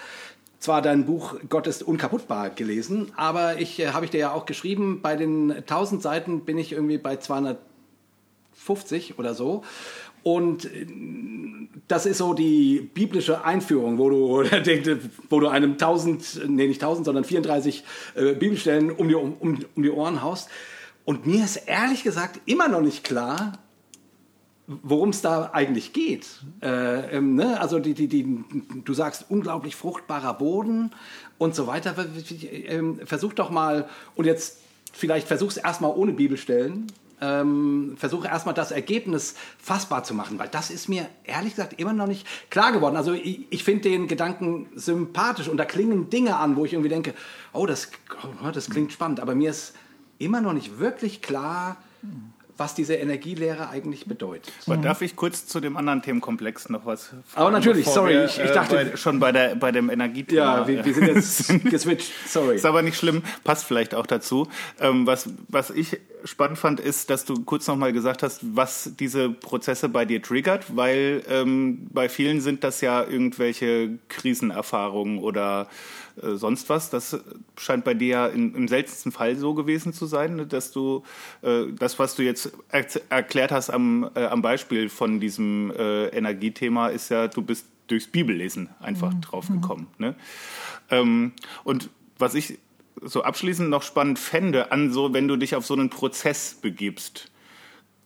zwar dein Buch Gott ist unkaputtbar gelesen, aber ich äh, habe ich dir ja auch geschrieben, bei den 1000 Seiten bin ich irgendwie bei 250 oder so. Und äh, das ist so die biblische Einführung, wo du, wo du einem 1000, nee nicht 1000, sondern 34 äh, Bibelstellen um die, um, um die Ohren haust. Und mir ist ehrlich gesagt immer noch nicht klar, worum es da eigentlich geht. Äh, ähm, ne? Also die, die, die, du sagst unglaublich fruchtbarer Boden und so weiter. Ähm, versuch doch mal, und jetzt vielleicht versuch es erstmal ohne Bibelstellen, ähm, versuche erstmal das Ergebnis fassbar zu machen, weil das ist mir ehrlich gesagt immer noch nicht klar geworden. Also ich, ich finde den Gedanken sympathisch und da klingen Dinge an, wo ich irgendwie denke, oh, das, oh, das klingt spannend, aber mir ist immer noch nicht wirklich klar, was diese Energielehre eigentlich bedeutet. Aber darf ich kurz zu dem anderen Themenkomplex noch was fragen? Aber natürlich, sorry, wir, ich, ich, dachte... Äh, bei, schon bei, der, bei dem Energiethema. Ja, wir, wir sind jetzt geswitcht, sorry. Ist aber nicht schlimm, passt vielleicht auch dazu. Ähm, was, was ich spannend fand, ist, dass du kurz noch mal gesagt hast, was diese Prozesse bei dir triggert, weil ähm, bei vielen sind das ja irgendwelche Krisenerfahrungen oder äh, sonst was. Das scheint bei dir ja im, im seltensten Fall so gewesen zu sein, ne, dass du äh, das, was du jetzt er erklärt hast am, äh, am Beispiel von diesem äh, Energiethema, ist ja, du bist durchs Bibellesen einfach mhm. drauf gekommen. Ne? Ähm, und was ich so abschließend noch spannend fände, an so, wenn du dich auf so einen Prozess begibst,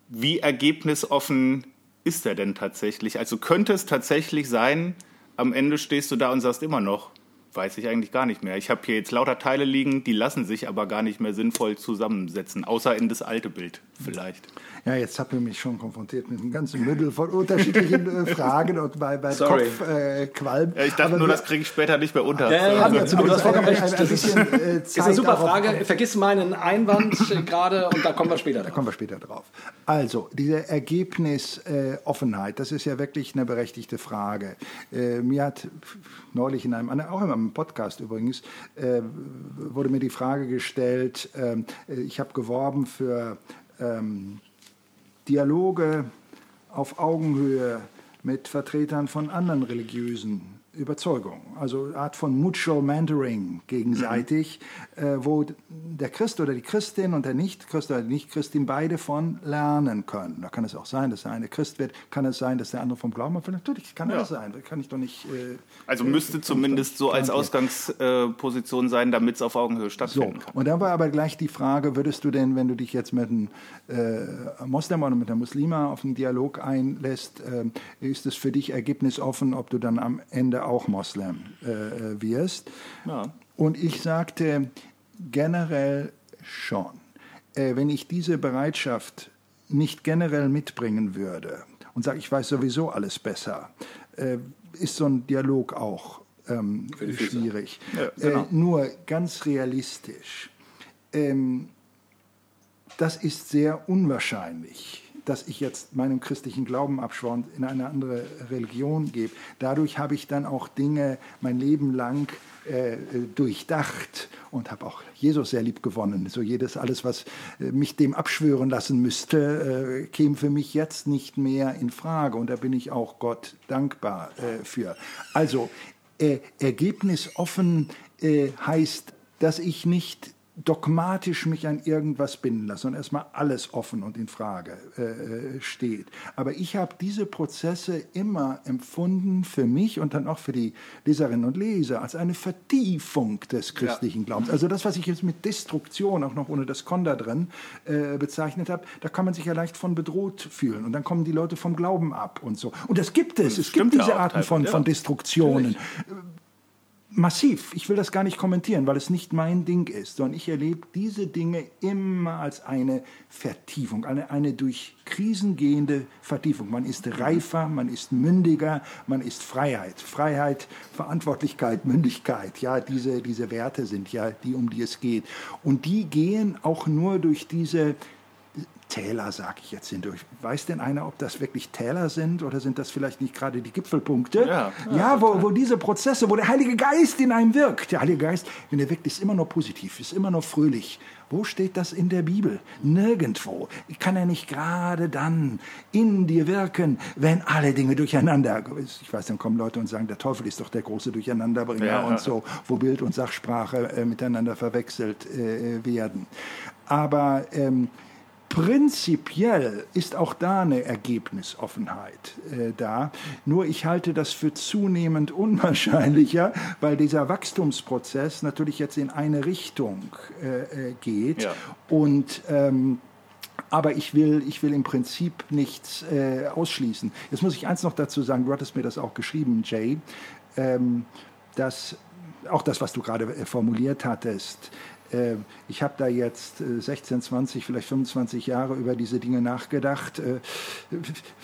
wie ergebnisoffen ist er denn tatsächlich? Also könnte es tatsächlich sein, am Ende stehst du da und sagst immer noch, weiß ich eigentlich gar nicht mehr. Ich habe hier jetzt lauter Teile liegen, die lassen sich aber gar nicht mehr sinnvoll zusammensetzen, außer in das alte Bild vielleicht. Ja, jetzt habt ihr mich schon konfrontiert mit einem ganzen Mündel von unterschiedlichen äh, Fragen und bei, bei Sorry. Kopf äh, ich dachte aber nur, wir, das kriege ich später nicht mehr unter. Ja, ja, ja, aber das vollkommen recht. Das ist, äh, ist eine super Frage. Vergiss meinen Einwand gerade und da kommen wir später drauf. Da kommen wir später drauf. Also, diese Ergebnisoffenheit, das ist ja wirklich eine berechtigte Frage. Äh, mir hat neulich in einem, auch in einem Podcast übrigens, äh, wurde mir die Frage gestellt, ähm, ich habe geworben für ähm, Dialoge auf Augenhöhe mit Vertretern von anderen religiösen Überzeugung, also eine Art von Mutual Mentoring gegenseitig, mhm. äh, wo der Christ oder die Christin und der Nicht-Christ oder die Nicht-Christin beide von lernen können. Da kann es auch sein, dass der eine Christ wird, kann es sein, dass der andere vom Glauben abfällt. Natürlich kann ja. das sein, kann ich doch nicht. Äh, also müsste äh, zumindest so als Ausgangsposition sein, damit es auf Augenhöhe stattfinden so. Und dann war aber gleich die Frage, würdest du denn, wenn du dich jetzt mit einem äh, Moslem oder mit einer Muslima auf einen Dialog einlässt, äh, ist es für dich ergebnisoffen, ob du dann am Ende auch Moslem äh, wirst. Ja. Und ich sagte generell schon, äh, wenn ich diese Bereitschaft nicht generell mitbringen würde und sage, ich weiß sowieso alles besser, äh, ist so ein Dialog auch ähm, schwierig. Ja, genau. Äh, nur ganz realistisch. Ähm, das ist sehr unwahrscheinlich dass ich jetzt meinem christlichen Glauben abschwor und in eine andere Religion gebe. Dadurch habe ich dann auch Dinge mein Leben lang äh, durchdacht und habe auch Jesus sehr lieb gewonnen. So jedes, alles, was äh, mich dem abschwören lassen müsste, äh, käme für mich jetzt nicht mehr in Frage. Und da bin ich auch Gott dankbar äh, für. Also, äh, ergebnisoffen äh, heißt, dass ich nicht dogmatisch mich an irgendwas binden lasse und erstmal alles offen und in Frage äh, steht. Aber ich habe diese Prozesse immer empfunden für mich und dann auch für die Leserinnen und Leser als eine Vertiefung des christlichen ja. Glaubens. Also das, was ich jetzt mit Destruktion, auch noch ohne das Konda drin, äh, bezeichnet habe, da kann man sich ja leicht von bedroht fühlen und dann kommen die Leute vom Glauben ab und so. Und das gibt es. Es gibt diese Arten von, von Destruktionen. Natürlich massiv. Ich will das gar nicht kommentieren, weil es nicht mein Ding ist, sondern ich erlebe diese Dinge immer als eine Vertiefung, eine, eine durch Krisen gehende Vertiefung. Man ist reifer, man ist mündiger, man ist Freiheit. Freiheit, Verantwortlichkeit, Mündigkeit, ja, diese, diese Werte sind ja die, um die es geht. Und die gehen auch nur durch diese Täler, sage ich jetzt hindurch. Weiß denn einer, ob das wirklich Täler sind oder sind das vielleicht nicht gerade die Gipfelpunkte? Ja, ja, ja wo, wo, diese Prozesse, wo der Heilige Geist in einem wirkt. Der Heilige Geist, wenn er wirkt, ist immer noch positiv, ist immer noch fröhlich. Wo steht das in der Bibel? Nirgendwo. Kann er nicht gerade dann in dir wirken, wenn alle Dinge durcheinander. Ich weiß, dann kommen Leute und sagen, der Teufel ist doch der große Durcheinanderbringer ja. und so, wo Bild und Sachsprache äh, miteinander verwechselt äh, werden. Aber ähm, Prinzipiell ist auch da eine Ergebnisoffenheit äh, da. Nur ich halte das für zunehmend unwahrscheinlicher, weil dieser Wachstumsprozess natürlich jetzt in eine Richtung äh, äh geht. Ja. Und ähm, aber ich will, ich will im Prinzip nichts äh, ausschließen. Jetzt muss ich eins noch dazu sagen, du hattest mir das auch geschrieben, Jay, ähm, dass auch das, was du gerade äh, formuliert hattest, ich habe da jetzt 16, äh, 20, vielleicht 25 Jahre über diese Dinge nachgedacht.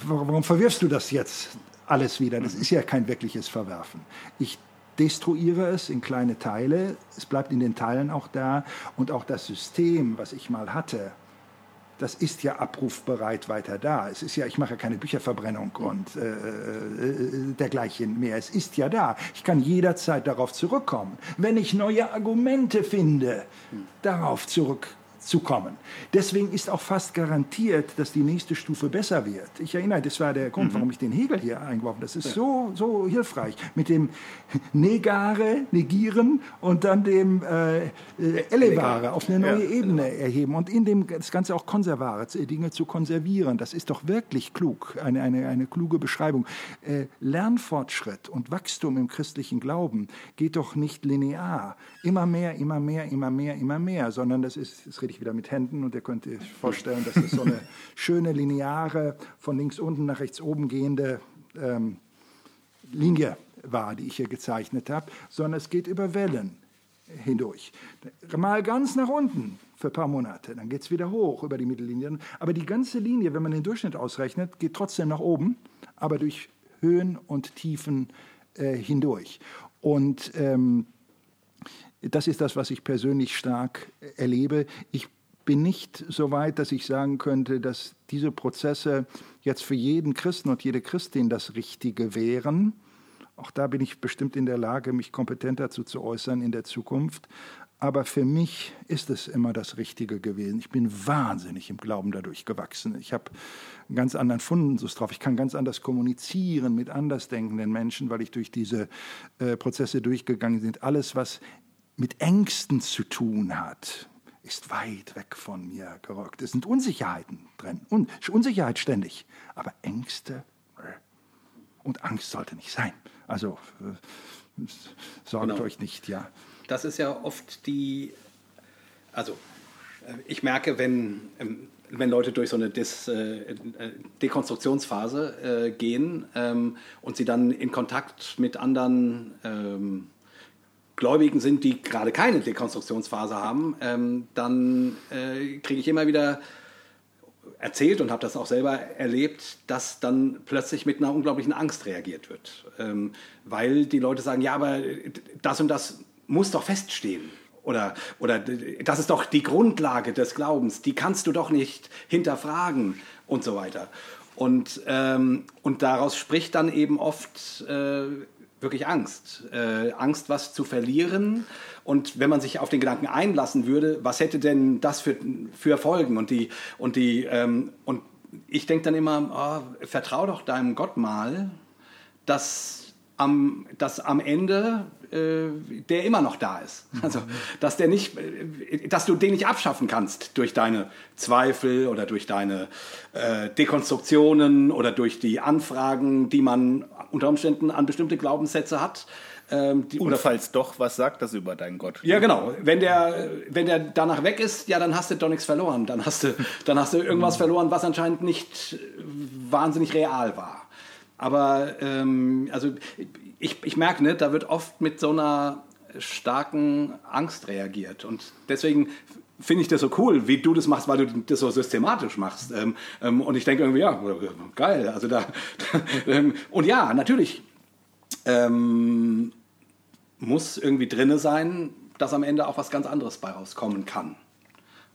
Warum verwirfst du das jetzt alles wieder? Das ist ja kein wirkliches Verwerfen. Ich destruiere es in kleine Teile, es bleibt in den Teilen auch da und auch das System, was ich mal hatte, das ist ja abrufbereit weiter da. Es ist ja, ich mache keine Bücherverbrennung und äh, äh, dergleichen mehr. Es ist ja da. Ich kann jederzeit darauf zurückkommen, wenn ich neue Argumente finde, darauf zurück zu kommen. Deswegen ist auch fast garantiert, dass die nächste Stufe besser wird. Ich erinnere, das war der Grund, mhm. warum ich den Hegel hier eingeworfen habe. Das ist ja. so, so hilfreich. Mit dem Negare, Negieren und dann dem äh, äh Elevare auf eine neue ja. Ebene erheben und in dem das Ganze auch konservare, Dinge zu konservieren. Das ist doch wirklich klug, eine, eine, eine kluge Beschreibung. Äh, Lernfortschritt und Wachstum im christlichen Glauben geht doch nicht linear. Immer mehr, immer mehr, immer mehr, immer mehr, sondern das ist, das rede ich wieder mit Händen und ihr könnt euch vorstellen, dass es so eine schöne lineare, von links unten nach rechts oben gehende ähm, Linie war, die ich hier gezeichnet habe, sondern es geht über Wellen hindurch. Mal ganz nach unten für ein paar Monate, dann geht es wieder hoch über die Mittellinie. Aber die ganze Linie, wenn man den Durchschnitt ausrechnet, geht trotzdem nach oben, aber durch Höhen und Tiefen äh, hindurch. Und ähm, das ist das, was ich persönlich stark erlebe. Ich bin nicht so weit, dass ich sagen könnte, dass diese Prozesse jetzt für jeden Christen und jede Christin das Richtige wären. Auch da bin ich bestimmt in der Lage, mich kompetent dazu zu äußern in der Zukunft. Aber für mich ist es immer das Richtige gewesen. Ich bin wahnsinnig im Glauben dadurch gewachsen. Ich habe einen ganz anderen Fundus drauf. Ich kann ganz anders kommunizieren mit andersdenkenden Menschen, weil ich durch diese äh, Prozesse durchgegangen bin. Alles, was mit Ängsten zu tun hat, ist weit weg von mir gerückt. Es sind Unsicherheiten drin, Un Unsicherheit ständig, aber Ängste äh, und Angst sollte nicht sein. Also äh, sorgt genau. euch nicht, ja. Das ist ja oft die, also äh, ich merke, wenn, ähm, wenn Leute durch so eine Dis, äh, Dekonstruktionsphase äh, gehen ähm, und sie dann in Kontakt mit anderen ähm, Gläubigen sind, die gerade keine Dekonstruktionsphase haben, ähm, dann äh, kriege ich immer wieder erzählt und habe das auch selber erlebt, dass dann plötzlich mit einer unglaublichen Angst reagiert wird. Ähm, weil die Leute sagen, ja, aber das und das muss doch feststehen. Oder, oder das ist doch die Grundlage des Glaubens, die kannst du doch nicht hinterfragen und so weiter. Und, ähm, und daraus spricht dann eben oft äh, wirklich Angst. Äh, Angst, was zu verlieren. Und wenn man sich auf den Gedanken einlassen würde, was hätte denn das für, für Folgen? Und, die, und, die, ähm, und ich denke dann immer, oh, vertrau doch deinem Gott mal, dass am, dass am Ende äh, der immer noch da ist. Also, dass, der nicht, äh, dass du den nicht abschaffen kannst durch deine Zweifel oder durch deine äh, Dekonstruktionen oder durch die Anfragen, die man unter Umständen an bestimmte Glaubenssätze hat. Ähm, oder falls doch, was sagt das über deinen Gott? Ja, genau. Wenn der, wenn der danach weg ist, ja, dann hast du doch nichts verloren. Dann hast du, dann hast du irgendwas verloren, was anscheinend nicht wahnsinnig real war. Aber ähm, also ich, ich merke, ne, da wird oft mit so einer starken Angst reagiert. Und deswegen finde ich das so cool, wie du das machst, weil du das so systematisch machst. Ähm, ähm, und ich denke irgendwie, ja, geil. Also da, ähm, und ja, natürlich ähm, muss irgendwie drinne sein, dass am Ende auch was ganz anderes bei rauskommen kann.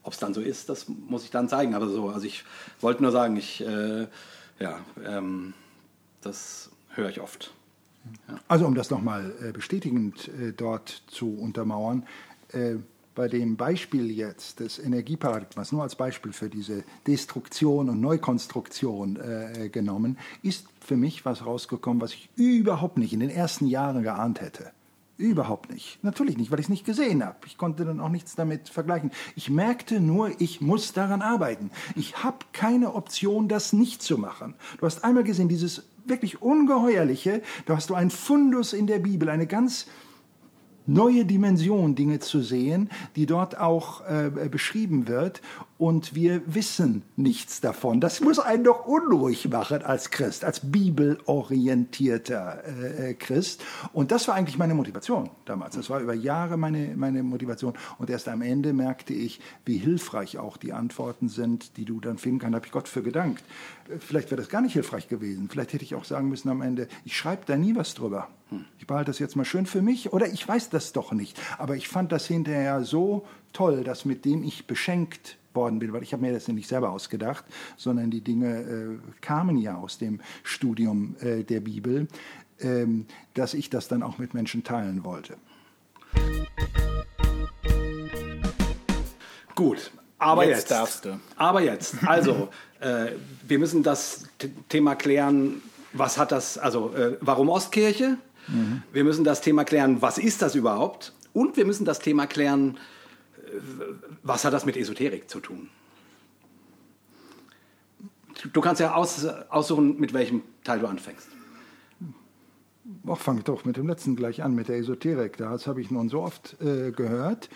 Ob es dann so ist, das muss ich dann zeigen. Aber so, also ich wollte nur sagen, ich, äh, ja, ähm, das höre ich oft. Also um das nochmal äh, bestätigend äh, dort zu untermauern, äh, bei dem Beispiel jetzt des Energieparadigmas, nur als Beispiel für diese Destruktion und Neukonstruktion äh, genommen, ist für mich was rausgekommen, was ich überhaupt nicht in den ersten Jahren geahnt hätte. Überhaupt nicht. Natürlich nicht, weil ich es nicht gesehen habe. Ich konnte dann auch nichts damit vergleichen. Ich merkte nur, ich muss daran arbeiten. Ich habe keine Option, das nicht zu machen. Du hast einmal gesehen, dieses wirklich ungeheuerliche, da hast du einen Fundus in der Bibel, eine ganz neue Dimension, Dinge zu sehen, die dort auch äh, beschrieben wird. Und wir wissen nichts davon. Das muss einen doch unruhig machen als Christ, als bibelorientierter äh, Christ. Und das war eigentlich meine Motivation damals. Das war über Jahre meine, meine Motivation. Und erst am Ende merkte ich, wie hilfreich auch die Antworten sind, die du dann finden kannst. Da habe ich Gott für gedankt. Vielleicht wäre das gar nicht hilfreich gewesen. Vielleicht hätte ich auch sagen müssen am Ende, ich schreibe da nie was drüber. Ich behalte das jetzt mal schön für mich oder ich weiß das doch nicht. Aber ich fand das hinterher so toll, dass mit dem ich beschenkt worden bin, weil ich habe mir das nicht selber ausgedacht, sondern die Dinge äh, kamen ja aus dem Studium äh, der Bibel, ähm, dass ich das dann auch mit Menschen teilen wollte. Gut, aber Jetzt jetzt, darfst du. Aber jetzt, also äh, wir müssen das Thema klären. Was hat das? Also äh, warum Ostkirche? Wir müssen das Thema klären. Was ist das überhaupt? Und wir müssen das Thema klären. Was hat das mit Esoterik zu tun? Du kannst ja aus, aussuchen, mit welchem Teil du anfängst. Ach, fang doch mit dem letzten gleich an, mit der Esoterik. Das habe ich nun so oft äh, gehört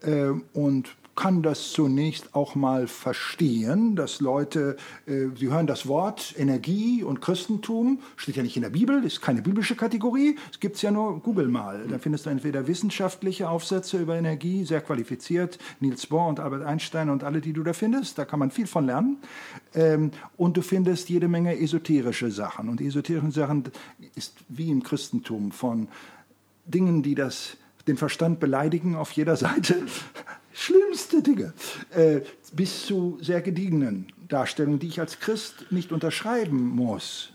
äh, und kann das zunächst auch mal verstehen, dass Leute, äh, sie hören das Wort Energie und Christentum, steht ja nicht in der Bibel, ist keine biblische Kategorie, es gibt es ja nur, google mal. Da findest du entweder wissenschaftliche Aufsätze über Energie, sehr qualifiziert, Niels Bohr und Albert Einstein und alle, die du da findest, da kann man viel von lernen. Ähm, und du findest jede Menge esoterische Sachen. Und esoterische Sachen ist wie im Christentum von Dingen, die das, den Verstand beleidigen auf jeder Seite. Schlimmste Dinge. Äh, bis zu sehr gediegenen Darstellungen, die ich als Christ nicht unterschreiben muss,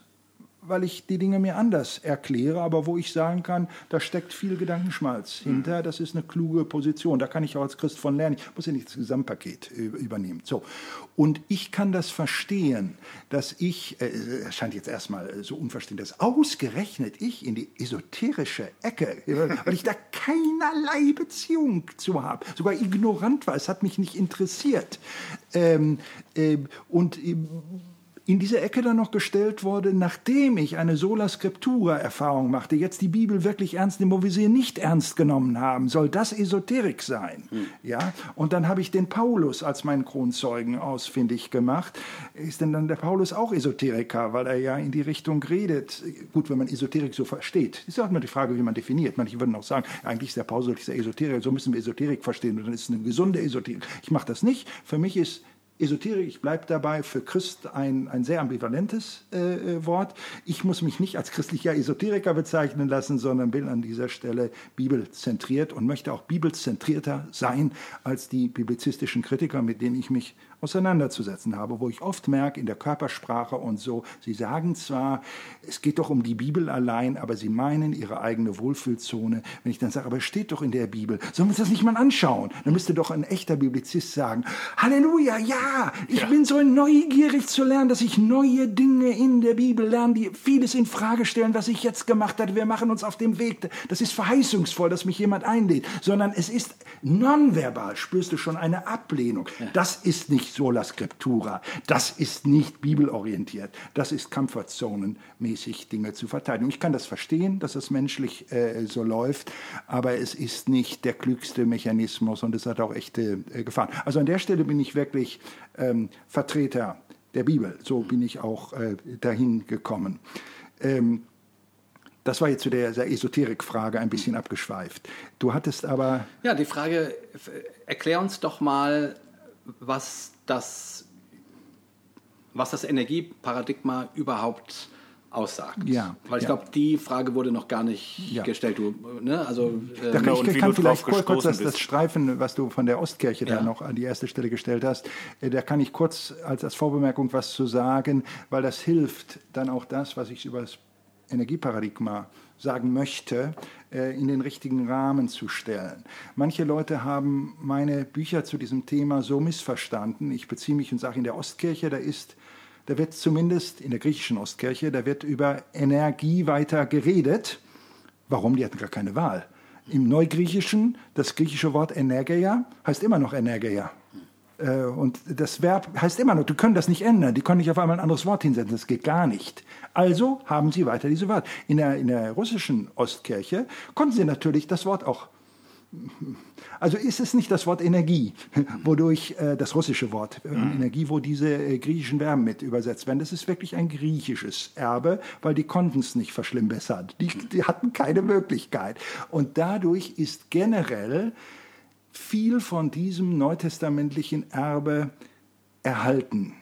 weil ich die Dinge mir anders erkläre, aber wo ich sagen kann, da steckt viel Gedankenschmalz hinter, das ist eine kluge Position, da kann ich auch als Christ von lernen, ich muss ja nicht das Gesamtpaket äh, übernehmen. So. Und ich kann das verstehen, dass ich, äh, es scheint jetzt erstmal äh, so unverständlich, dass ausgerechnet ich in die esoterische Ecke, weil ich da keinerlei Beziehung zu habe, sogar ignorant war, es hat mich nicht interessiert. Ähm, ähm, und ähm, in diese Ecke dann noch gestellt wurde, nachdem ich eine Sola Scriptura-Erfahrung machte, jetzt die Bibel wirklich ernst nehmen, wo wir sie nicht ernst genommen haben, soll das Esoterik sein. Ja? Und dann habe ich den Paulus als meinen Kronzeugen ausfindig gemacht. Ist denn dann der Paulus auch Esoteriker, weil er ja in die Richtung redet? Gut, wenn man Esoterik so versteht. Ist ja auch immer die Frage, wie man definiert. Manche würden auch sagen, eigentlich ist der Paulus dieser Esoteriker, so müssen wir Esoterik verstehen und dann ist es eine gesunde Esoterik. Ich mache das nicht. Für mich ist Esoterik, ich bleibe dabei, für Christ ein, ein sehr ambivalentes äh, äh, Wort. Ich muss mich nicht als christlicher Esoteriker bezeichnen lassen, sondern bin an dieser Stelle bibelzentriert und möchte auch bibelzentrierter sein als die biblizistischen Kritiker, mit denen ich mich auseinanderzusetzen habe, wo ich oft merke in der Körpersprache und so, sie sagen zwar, es geht doch um die Bibel allein, aber sie meinen ihre eigene Wohlfühlzone. Wenn ich dann sage, aber es steht doch in der Bibel, sollen wir uns das nicht mal anschauen? Dann müsste doch ein echter Biblizist sagen, Halleluja, ja, ich bin so neugierig zu lernen, dass ich neue Dinge in der Bibel lerne, die vieles in Frage stellen, was ich jetzt gemacht habe. Wir machen uns auf dem Weg. Das ist verheißungsvoll, dass mich jemand einlädt, sondern es ist nonverbal, spürst du schon eine Ablehnung. Das ist nicht sola scriptura, das ist nicht bibelorientiert, das ist Comfortzonenmäßig Dinge zu verteidigen. Ich kann das verstehen, dass es menschlich äh, so läuft, aber es ist nicht der klügste Mechanismus und es hat auch echte äh, Gefahren. Also an der Stelle bin ich wirklich ähm, Vertreter der Bibel. So bin ich auch äh, dahin gekommen. Ähm, das war jetzt zu der, der Esoterik-Frage ein bisschen abgeschweift. Du hattest aber. Ja, die Frage, f- erklär uns doch mal, was das, was das Energieparadigma überhaupt aussagt. Ja, Weil ich ja. glaube, die Frage wurde noch gar nicht Ja. gestellt. Du, ne? also, äh, Da kann und ich kann vielleicht kurz, kurz das, das. Streifen, was du von der Ostkirche Ja. da noch an die erste Stelle gestellt hast, äh, da kann ich kurz als, als Vorbemerkung was zu sagen, weil das hilft, dann auch das, was ich über das Energieparadigma sagen möchte, äh, in den richtigen Rahmen zu stellen. Manche Leute haben meine Bücher zu diesem Thema so missverstanden. Ich beziehe mich und sage, in der Ostkirche, da ist da wird zumindest in der griechischen Ostkirche, da wird über Energie weiter geredet. Warum? Die hatten gar keine Wahl. Im Neugriechischen, das griechische Wort Energeia heißt immer noch Energeia. Äh, Und das Verb heißt immer noch, die können das nicht ändern, die können nicht auf einmal ein anderes Wort hinsetzen, das geht gar nicht. Also haben sie weiter diese Wort. In der, in der russischen Ostkirche konnten sie natürlich das Wort auch also ist es nicht das Wort Energie, wodurch äh, das russische Wort äh, mhm. Energie, wo diese äh, griechischen Verben mit übersetzt werden. Das ist wirklich ein griechisches Erbe, weil die konnten es nicht verschlimmbessern. Die, die hatten keine Möglichkeit. Und dadurch ist generell viel von diesem neutestamentlichen Erbe erhalten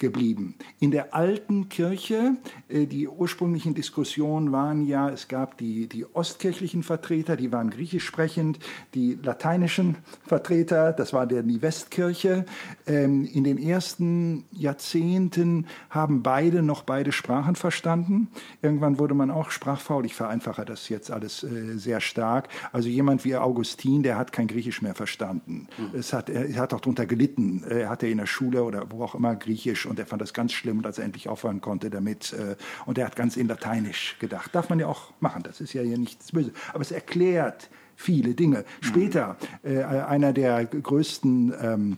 geblieben. In der alten Kirche, äh, die ursprünglichen Diskussionen waren ja, es gab die, die ostkirchlichen Vertreter, die waren griechisch sprechend, die lateinischen Vertreter, das war der, die Westkirche. Ähm, in den ersten Jahrzehnten haben beide noch beide Sprachen verstanden. Irgendwann wurde man auch sprachfaul. Ich vereinfache das jetzt alles äh, sehr stark. Also jemand wie Augustin, der hat kein Griechisch mehr verstanden. Mhm. Es hat, er hat auch darunter gelitten. Er hatte in der Schule oder wo auch immer Griechisch und er fand das ganz schlimm, dass er endlich aufhören konnte damit. Äh, und er hat ganz in Lateinisch gedacht. Darf man ja auch machen, das ist ja hier nichts Böses. Aber es erklärt viele Dinge. Später, äh, einer der größten ähm,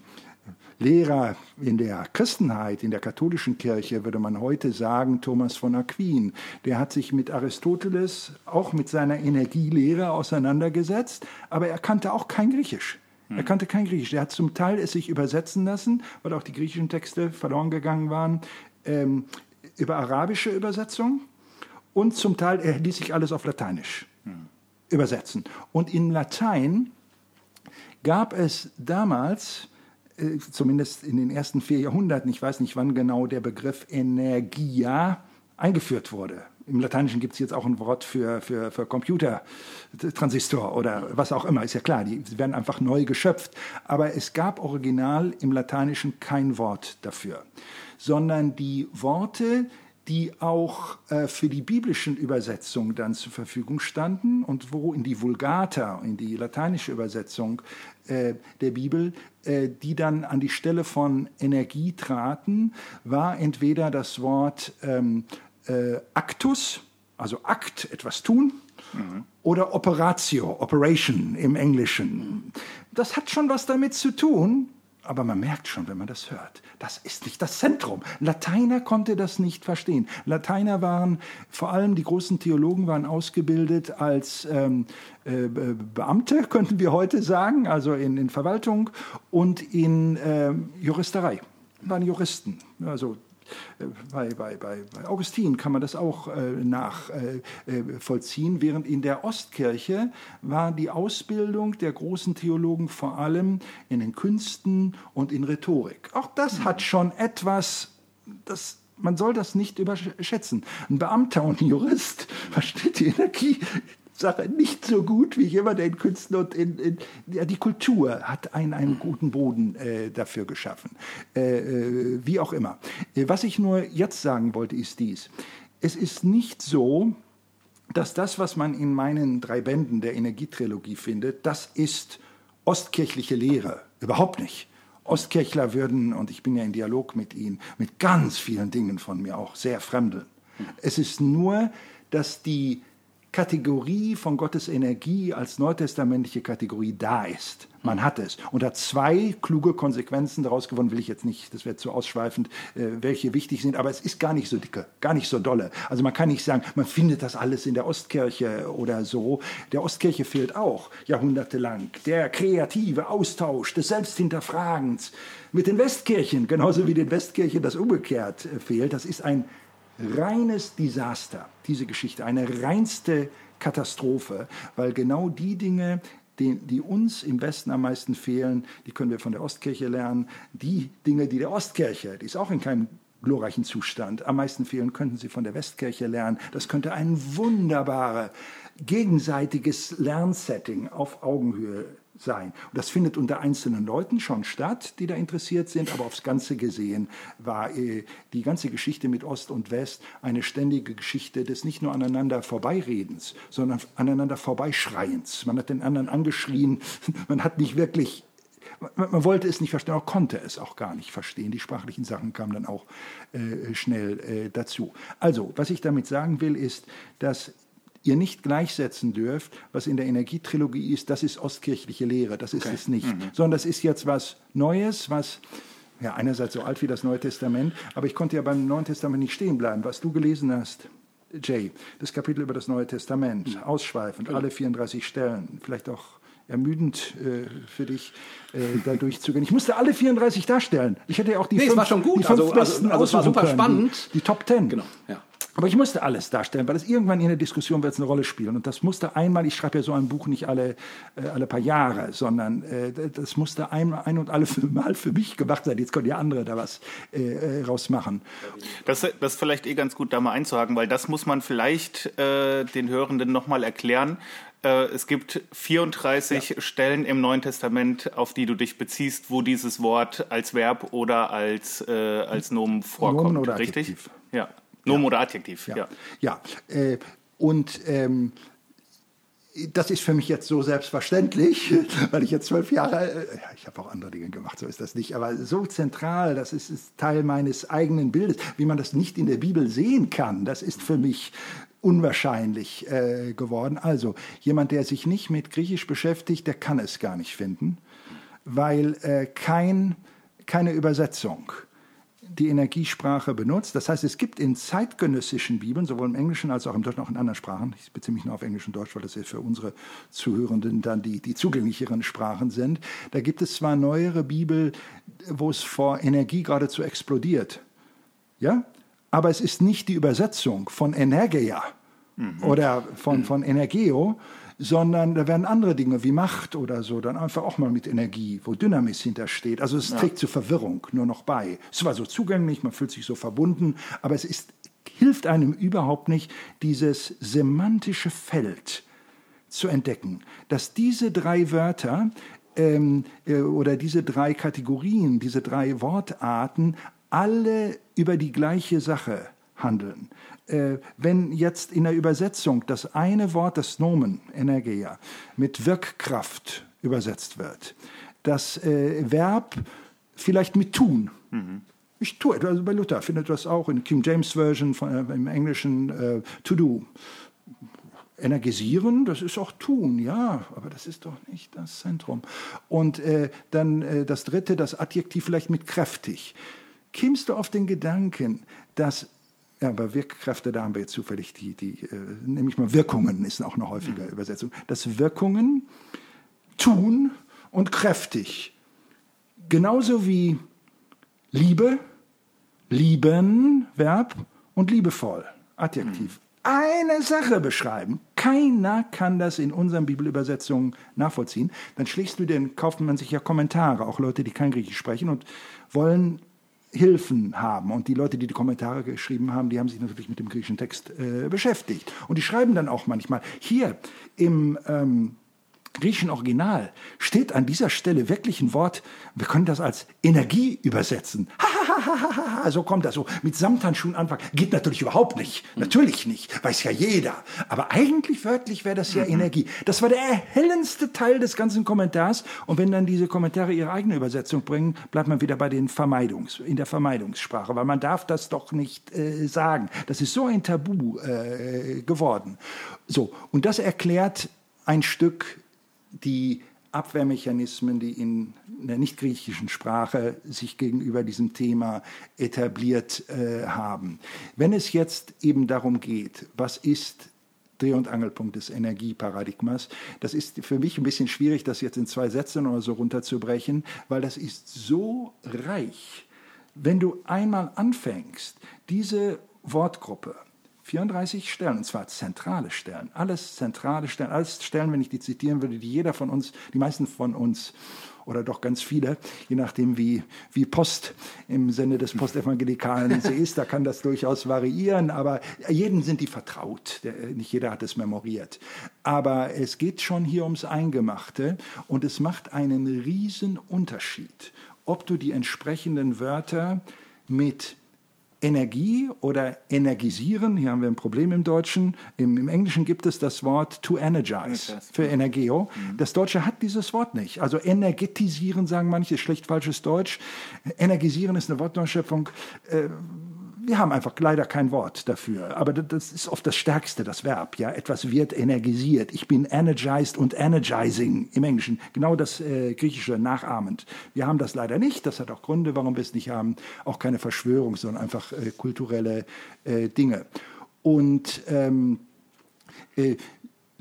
Lehrer in der Christenheit, in der katholischen Kirche, würde man heute sagen, Thomas von Aquin. Der hat sich mit Aristoteles, auch mit seiner Energielehre auseinandergesetzt, aber er kannte auch kein Griechisch. Er hm. kannte kein Griechisch. Er hat zum Teil es sich übersetzen lassen, weil auch die griechischen Texte verloren gegangen waren, ähm, über arabische Übersetzung. Und zum Teil, er ließ sich alles auf Lateinisch mhm. übersetzen. Und in Latein gab es damals, äh, zumindest in den ersten vier Jahrhunderten, ich weiß nicht wann genau der Begriff Energia eingeführt wurde. Im Lateinischen gibt es jetzt auch ein Wort für, für, für Computertransistor oder was auch immer, ist ja klar, die werden einfach neu geschöpft. Aber es gab original im Lateinischen kein Wort dafür, sondern die Worte, die auch äh, für die biblischen Übersetzungen dann zur Verfügung standen und wo in die Vulgata, in die lateinische Übersetzung äh, der Bibel, äh, die dann an die Stelle von Energie traten, war entweder das Wort ähm, äh, Actus, also Akt, etwas tun, mhm. oder Operatio, Operation im Englischen. Das hat schon was damit zu tun, aber man merkt schon, wenn man das hört, das ist nicht das Zentrum. Lateiner konnte das nicht verstehen. Lateiner waren, vor allem die großen Theologen waren ausgebildet als ähm, äh, Beamte, könnten wir heute sagen, also in, in Verwaltung und in äh, Juristerei. Waren Juristen, also bei, bei, bei, Augustin kann man das auch äh, nachvollziehen, äh, während in der Ostkirche war die Ausbildung der großen Theologen vor allem in den Künsten und in Rhetorik. Auch das hat schon etwas, das man soll das nicht überschätzen. Ein Beamter und ein Jurist versteht die Energie Sache nicht so gut wie jemand, der in Künsten und in, in ja, die Kultur hat einen, einen guten Boden äh, dafür geschaffen. Äh, äh, wie auch immer. Äh, was ich nur jetzt sagen wollte, ist dies. Es ist nicht so, dass das, was man in meinen drei Bänden der Energietrilogie findet, das ist ostkirchliche Lehre. Überhaupt nicht. Ostkirchler würden, und ich bin ja in Dialog mit ihnen, mit ganz vielen Dingen von mir auch sehr fremdeln. Es ist nur, dass die Kategorie von Gottes Energie als neutestamentliche Kategorie da ist. Man hat es und hat zwei kluge Konsequenzen daraus gewonnen, will ich jetzt nicht, das wäre zu ausschweifend, äh, welche wichtig sind, aber es ist gar nicht so dicke, gar nicht so dolle. Also man kann nicht sagen, man findet das alles in der Ostkirche oder so. Der Ostkirche fehlt auch jahrhundertelang der kreative Austausch des Selbsthinterfragens mit den Westkirchen, genauso wie den Westkirchen das umgekehrt äh, fehlt. Das ist ein reines Desaster, diese Geschichte, eine reinste Katastrophe, weil genau die Dinge, die, die, uns im Westen am meisten fehlen, die können wir von der Ostkirche lernen. Die Dinge, die der Ostkirche, die ist auch in keinem glorreichen Zustand, am meisten fehlen, könnten sie von der Westkirche lernen. Das könnte ein wunderbares gegenseitiges Lernsetting auf Augenhöhe sein. Und das findet unter einzelnen Leuten schon statt, die da interessiert sind, aber aufs Ganze gesehen war äh, die ganze Geschichte mit Ost und West eine ständige Geschichte des nicht nur aneinander Vorbeiredens, sondern aneinander Vorbeischreiens. Man hat den anderen angeschrien, man hat nicht wirklich man wollte es nicht verstehen, auch konnte es auch gar nicht verstehen. Die sprachlichen Sachen kamen dann auch äh, schnell äh, dazu. Also, was ich damit sagen will, ist, dass ihr nicht gleichsetzen dürft, was in der Energietrilogie ist, das ist ostkirchliche Lehre, das ist okay. es nicht, mhm. sondern das ist jetzt was Neues, was ja einerseits so alt wie das Neue Testament, aber ich konnte ja beim Neuen Testament nicht stehen bleiben, was du gelesen hast. Jay, das Kapitel über das Neue Testament, mhm. ausschweifend, alle 34 Stellen, vielleicht auch ermüdend äh, für dich, äh, da durchzugehen. Ich musste alle 34 darstellen. Ich hätte ja auch die Nee, fünf, war schon gut. die fünf Also- also- besten also es war super können, spannend. Die, die Top Ten. Genau, ja. Aber ich musste alles darstellen, weil es irgendwann in der Diskussion wird es eine Rolle spielen. Und das musste einmal, ich schreibe ja so ein Buch nicht alle, äh, alle paar Jahre, sondern äh, das musste ein, ein und alle Mal für mich gemacht sein. Jetzt können ja andere da was äh, äh, rausmachen. Das, das ist vielleicht eh ganz gut, da mal einzuhaken, weil das muss man vielleicht äh, den Hörenden nochmal erklären. Äh, es gibt 34 Stellen im Neuen Testament, auf die du dich beziehst, wo dieses Wort als Verb oder als, äh, als Nomen vorkommt. Nomen oder richtig? Adjektiv. Ja. Nomen oder Adjektiv, ja. Ja. Äh, und ähm, das ist für mich jetzt so selbstverständlich, weil ich jetzt zwölf Jahre, äh, ja, ich habe auch andere Dinge gemacht, so ist das nicht, aber so zentral, das ist, ist Teil meines eigenen Bildes, wie man das nicht in der Bibel sehen kann, das ist für mich unwahrscheinlich äh, geworden. Also jemand, der sich nicht mit Griechisch beschäftigt, der kann es gar nicht finden, weil äh, kein, keine Übersetzung die Energiesprache benutzt. Das heißt, es gibt in zeitgenössischen Bibeln, sowohl im Englischen als auch im Deutschen, auch in anderen Sprachen, ich beziehe mich nur auf Englisch und Deutsch, weil das ja für unsere Zuhörenden dann die, die zugänglicheren Sprachen sind, da gibt es zwar neuere Bibel, wo es vor Energie geradezu explodiert, ja, aber es ist nicht die Übersetzung von Energia oder von, von Energeo, sondern da werden andere Dinge wie Macht oder so dann einfach auch mal mit Energie, wo Dynamis hintersteht. Also es trägt zur Verwirrung nur noch bei. Es war so zugänglich, man fühlt sich so verbunden, aber es ist, hilft einem überhaupt nicht, dieses semantische Feld zu entdecken, dass diese drei Wörter ähm, äh, oder diese drei Kategorien, diese drei Wortarten alle über die gleiche Sache handeln. Äh, wenn jetzt in der Übersetzung das eine Wort, das Nomen, Energia, mit Wirkkraft übersetzt wird, das äh, Verb vielleicht mit tun. Ich tue etwas, also bei Luther findet das auch in King James Version von, äh, im Englischen äh, to do. Energisieren, das ist auch tun, ja, aber das ist doch nicht das Zentrum. Und äh, dann äh, das dritte, das Adjektiv vielleicht mit kräftig. Kämst du auf den Gedanken, dass, ja, aber Wirkkräfte, da haben wir jetzt zufällig die, die äh, nämlich mal Wirkungen ist auch eine häufige Übersetzung, dass Wirkungen tun und kräftig, genauso wie Liebe, lieben, Verb und liebevoll, Adjektiv. Eine Sache beschreiben. Keiner kann das in unseren Bibelübersetzungen nachvollziehen. Dann schlägst du den, kauft man sich ja Kommentare, auch Leute, die kein Griechisch sprechen und wollen Hilfen haben. Und die Leute, die die Kommentare geschrieben haben, die haben sich natürlich mit dem griechischen Text äh, beschäftigt. Und die schreiben dann auch manchmal, hier im ähm, griechischen Original steht an dieser Stelle wirklich ein Wort, wir können das als Energie übersetzen. so kommt das so. Mit Samthandschuhen anfangen. Geht natürlich überhaupt nicht. Natürlich nicht. Weiß ja jeder. Aber eigentlich wörtlich wäre das ja Energie. Das war der erhellendste Teil des ganzen Kommentars. Und wenn dann diese Kommentare ihre eigene Übersetzung bringen, bleibt man wieder bei den Vermeidungs, in der Vermeidungssprache. Weil man darf das doch nicht äh, sagen. Das ist so ein Tabu äh, geworden. So. Und das erklärt ein Stück die Abwehrmechanismen, die in der nicht-griechischen Sprache sich gegenüber diesem Thema etabliert äh, haben. Wenn es jetzt eben darum geht, was ist Dreh- und Angelpunkt des Energieparadigmas. Das ist für mich ein bisschen schwierig, das jetzt in zwei Sätzen oder so runterzubrechen, weil das ist so reich. Wenn du einmal anfängst, diese Wortgruppe 34 Stellen, und zwar zentrale Stellen, alles zentrale Stellen, alles Stellen, wenn ich die zitieren würde, die jeder von uns, die meisten von uns oder doch ganz viele, je nachdem wie, wie Post im Sinne des Postevangelikalen sie ist, da kann das durchaus variieren, aber jedem sind die vertraut, nicht jeder hat es memoriert. Aber es geht schon hier ums Eingemachte und es macht einen riesen Unterschied, ob du die entsprechenden Wörter mit Energie oder energisieren, hier haben wir ein Problem im Deutschen. Im, im Englischen gibt es das Wort to energize für Energeo. Das Deutsche hat dieses Wort nicht. Also energetisieren sagen manche, schlecht falsches Deutsch. Energisieren ist eine Wortneuschöpfung. Äh, wir haben einfach leider kein Wort dafür. Aber das ist oft das Stärkste, das Verb. Ja, etwas wird energisiert. Ich bin energized und energizing im Englischen. Genau das äh, Griechische nachahmend. Wir haben das leider nicht. Das hat auch Gründe, warum wir es nicht haben. Auch keine Verschwörung, sondern einfach äh, kulturelle äh, Dinge. Und ähm,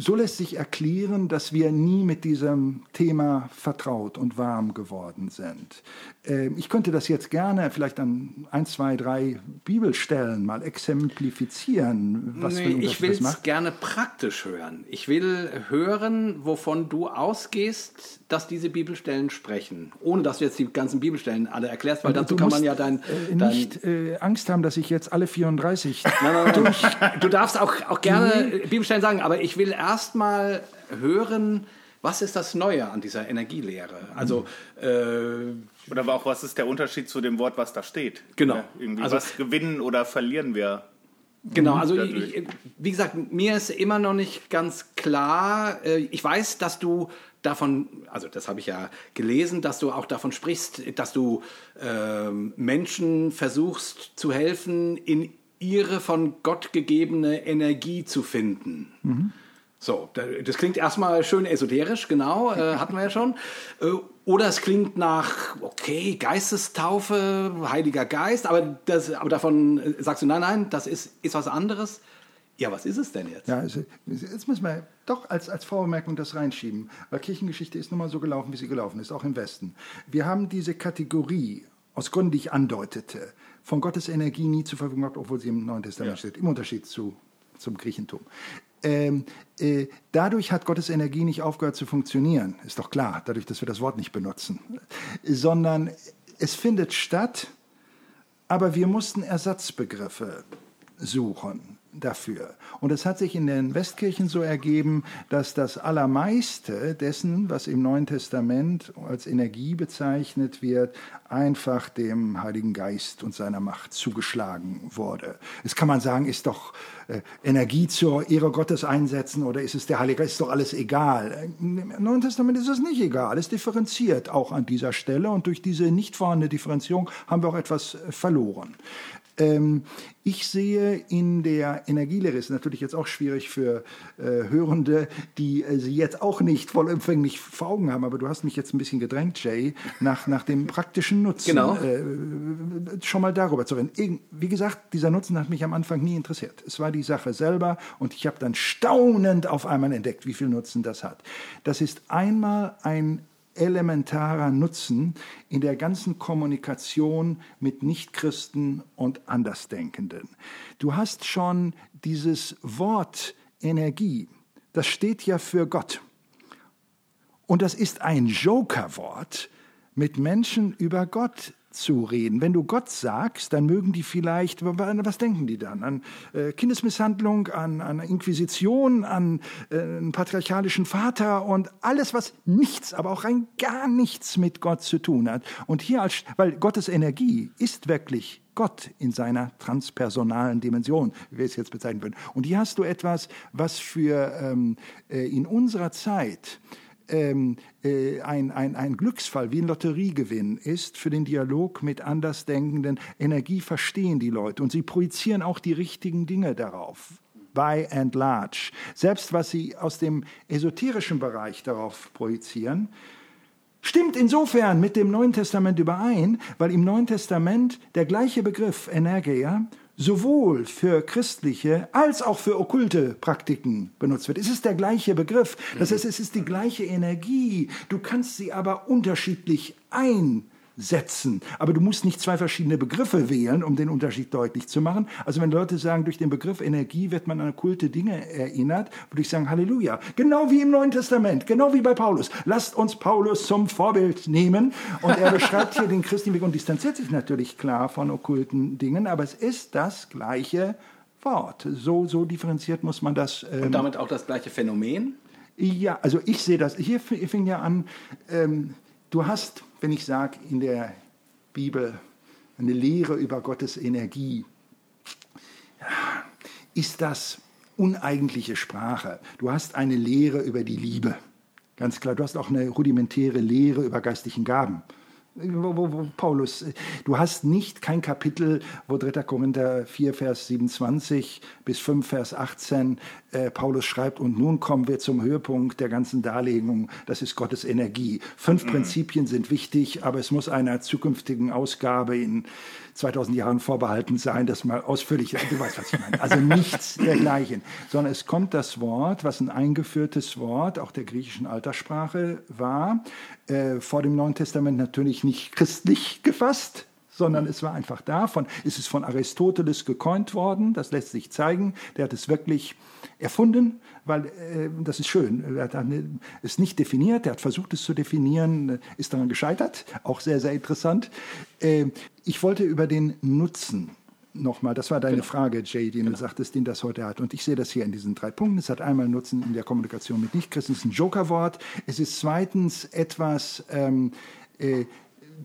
so lässt sich erklären, dass wir nie mit diesem Thema vertraut und warm geworden sind. Ähm, ich könnte das jetzt gerne vielleicht an ein, zwei, drei Bibelstellen mal exemplifizieren, was nee, für Ich will es gerne praktisch hören. Ich will hören, wovon du ausgehst, dass diese Bibelstellen sprechen. Ohne dass du jetzt die ganzen Bibelstellen alle erklärst, weil dazu kann man ja dein... Äh, dein nicht äh, Angst haben, dass ich jetzt alle 34... nein, nein, nein. du darfst auch, auch gerne Bibelstellen sagen, aber ich will erstmal hören, was ist das Neue an dieser Energielehre? Also äh, oder auch was ist der Unterschied zu dem Wort, was da steht? Genau. Ja, also, was gewinnen oder verlieren wir? Genau, also ich, wie gesagt, mir ist immer noch nicht ganz klar. Äh, ich weiß, dass du davon, also das habe ich ja gelesen, dass du auch davon sprichst, dass du äh, Menschen versuchst zu helfen, in ihre von Gott gegebene Energie zu finden. Mhm. So, das klingt erstmal schön esoterisch, genau, äh, hatten wir ja schon. Äh, oder es klingt nach, okay, Geistestaufe, Heiliger Geist, aber, das, aber davon äh, sagst du, nein, nein, das ist, ist was anderes. Ja, was ist es denn jetzt? Ja, also, jetzt müssen wir doch als, als Vorbemerkung das reinschieben, weil Kirchengeschichte ist nun mal so gelaufen, wie sie gelaufen ist, auch im Westen. Wir haben diese Kategorie, aus Gründen, die ich andeutete, von Gottes Energie nie zur Verfügung gehabt, obwohl sie im Neuen Testament ja. steht, im Unterschied zu, zum Griechentum. Ähm, äh, dadurch hat Gottes Energie nicht aufgehört zu funktionieren, ist doch klar, dadurch, dass wir das Wort nicht benutzen, sondern es findet statt, aber wir mussten Ersatzbegriffe suchen dafür. Und es hat sich in den Westkirchen so ergeben, dass das Allermeiste dessen, was im Neuen Testament als Energie bezeichnet wird, einfach dem Heiligen Geist und seiner Macht zugeschlagen wurde. Es kann man sagen, ist doch äh, Energie zur Ehre Gottes einsetzen oder ist es der Heilige Geist, ist doch alles egal. Im Neuen Testament ist es nicht egal. Es differenziert auch an dieser Stelle und durch diese nicht vorhandene Differenzierung haben wir auch etwas verloren. Ähm, ich sehe in der Energielehre, ist natürlich jetzt auch schwierig für äh, Hörende, die äh, sie jetzt auch nicht vollumfänglich vor Augen haben, aber du hast mich jetzt ein bisschen gedrängt, Jay, nach, nach dem praktischen Nutzen. Genau. Äh, schon mal darüber zu reden. Wie gesagt, dieser Nutzen hat mich am Anfang nie interessiert. Es war die Sache selber und ich habe dann staunend auf einmal entdeckt, wie viel Nutzen das hat. Das ist einmal ein elementarer Nutzen in der ganzen Kommunikation mit Nichtchristen und Andersdenkenden. Du hast schon dieses Wort Energie, das steht ja für Gott. Und das ist ein Jokerwort, mit Menschen über Gott zu reden. Wenn du Gott sagst, dann mögen die vielleicht, was denken die dann? An äh, Kindesmisshandlung, an, an Inquisition, an äh, einen patriarchalischen Vater und alles, was nichts, aber auch rein gar nichts mit Gott zu tun hat. Und hier als, weil Gottes Energie ist wirklich Gott in seiner transpersonalen Dimension, wie wir es jetzt bezeichnen würden. Und hier hast du etwas, was für ähm, äh, in unserer Zeit ähm, äh, ein, ein, ein Glücksfall, wie ein Lotteriegewinn ist für den Dialog mit Andersdenkenden. Energie verstehen die Leute und sie projizieren auch die richtigen Dinge darauf. By and large. Selbst was sie aus dem esoterischen Bereich darauf projizieren, stimmt insofern mit dem Neuen Testament überein, weil im Neuen Testament der gleiche Begriff Energia sowohl für christliche als auch für okkulte Praktiken benutzt wird. Es ist der gleiche Begriff. Das heißt, es ist die gleiche Energie. Du kannst sie aber unterschiedlich ein setzen. Aber du musst nicht zwei verschiedene Begriffe wählen, um den Unterschied deutlich zu machen. Also wenn Leute sagen, durch den Begriff Energie wird man an okkulte Dinge erinnert, würde ich sagen, Halleluja. Genau wie im Neuen Testament, genau wie bei Paulus. Lasst uns Paulus zum Vorbild nehmen. Und er beschreibt hier den christlichen Weg und distanziert sich natürlich klar von okkulten Dingen, aber es ist das gleiche Wort. So, so differenziert muss man das. Ähm, und damit auch das gleiche Phänomen? Ja, also ich sehe das. Hier fing ja an, ähm, du hast wenn ich sage in der Bibel eine Lehre über Gottes Energie, ist das uneigentliche Sprache. Du hast eine Lehre über die Liebe. Ganz klar, du hast auch eine rudimentäre Lehre über geistlichen Gaben. Paulus, du hast nicht kein Kapitel, wo 3. Korinther 4, Vers 27 bis 5, Vers 18 äh, Paulus schreibt, und nun kommen wir zum Höhepunkt der ganzen Darlegung, das ist Gottes Energie. Fünf mhm. Prinzipien sind wichtig, aber es muss einer zukünftigen Ausgabe in 2000 Jahren vorbehalten sein, das mal ausführlich, du weißt, was ich meine. Also nichts dergleichen, sondern es kommt das Wort, was ein eingeführtes Wort auch der griechischen Alterssprache war, äh, vor dem Neuen Testament natürlich nicht christlich gefasst, sondern es war einfach davon, es ist von Aristoteles gecoint worden, das lässt sich zeigen, der hat es wirklich erfunden, weil äh, das ist schön, er hat es nicht definiert, er hat versucht es zu definieren, ist daran gescheitert, auch sehr, sehr interessant. Äh, ich wollte über den Nutzen nochmal, das war deine genau. Frage, Jay, die genau. du sagtest, den das heute hat. Und ich sehe das hier in diesen drei Punkten. Es hat einmal Nutzen in der Kommunikation mit Nichtchristen, es ist ein Jokerwort. Es ist zweitens etwas, ähm, äh,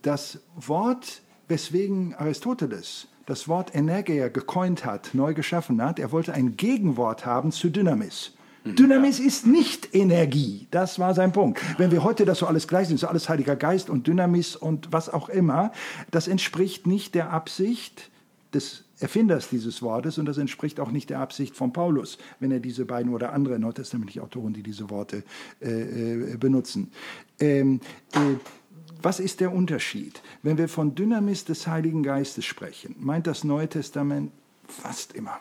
das Wort weswegen Aristoteles das Wort Energia gecoint hat, neu geschaffen hat. Er wollte ein Gegenwort haben zu Dynamis. Mhm. Dynamis ist nicht Energie. Das war sein Punkt. Wenn wir heute das so alles gleich sind, so alles Heiliger Geist und Dynamis und was auch immer, das entspricht nicht der Absicht des Erfinders dieses Wortes und das entspricht auch nicht der Absicht von Paulus, wenn er diese beiden oder andere neutestamentliche Autoren, die diese Worte äh, äh benutzen. Ähm, äh, was ist der Unterschied? Wenn wir von Dynamis des Heiligen Geistes sprechen, meint das Neue Testament fast immer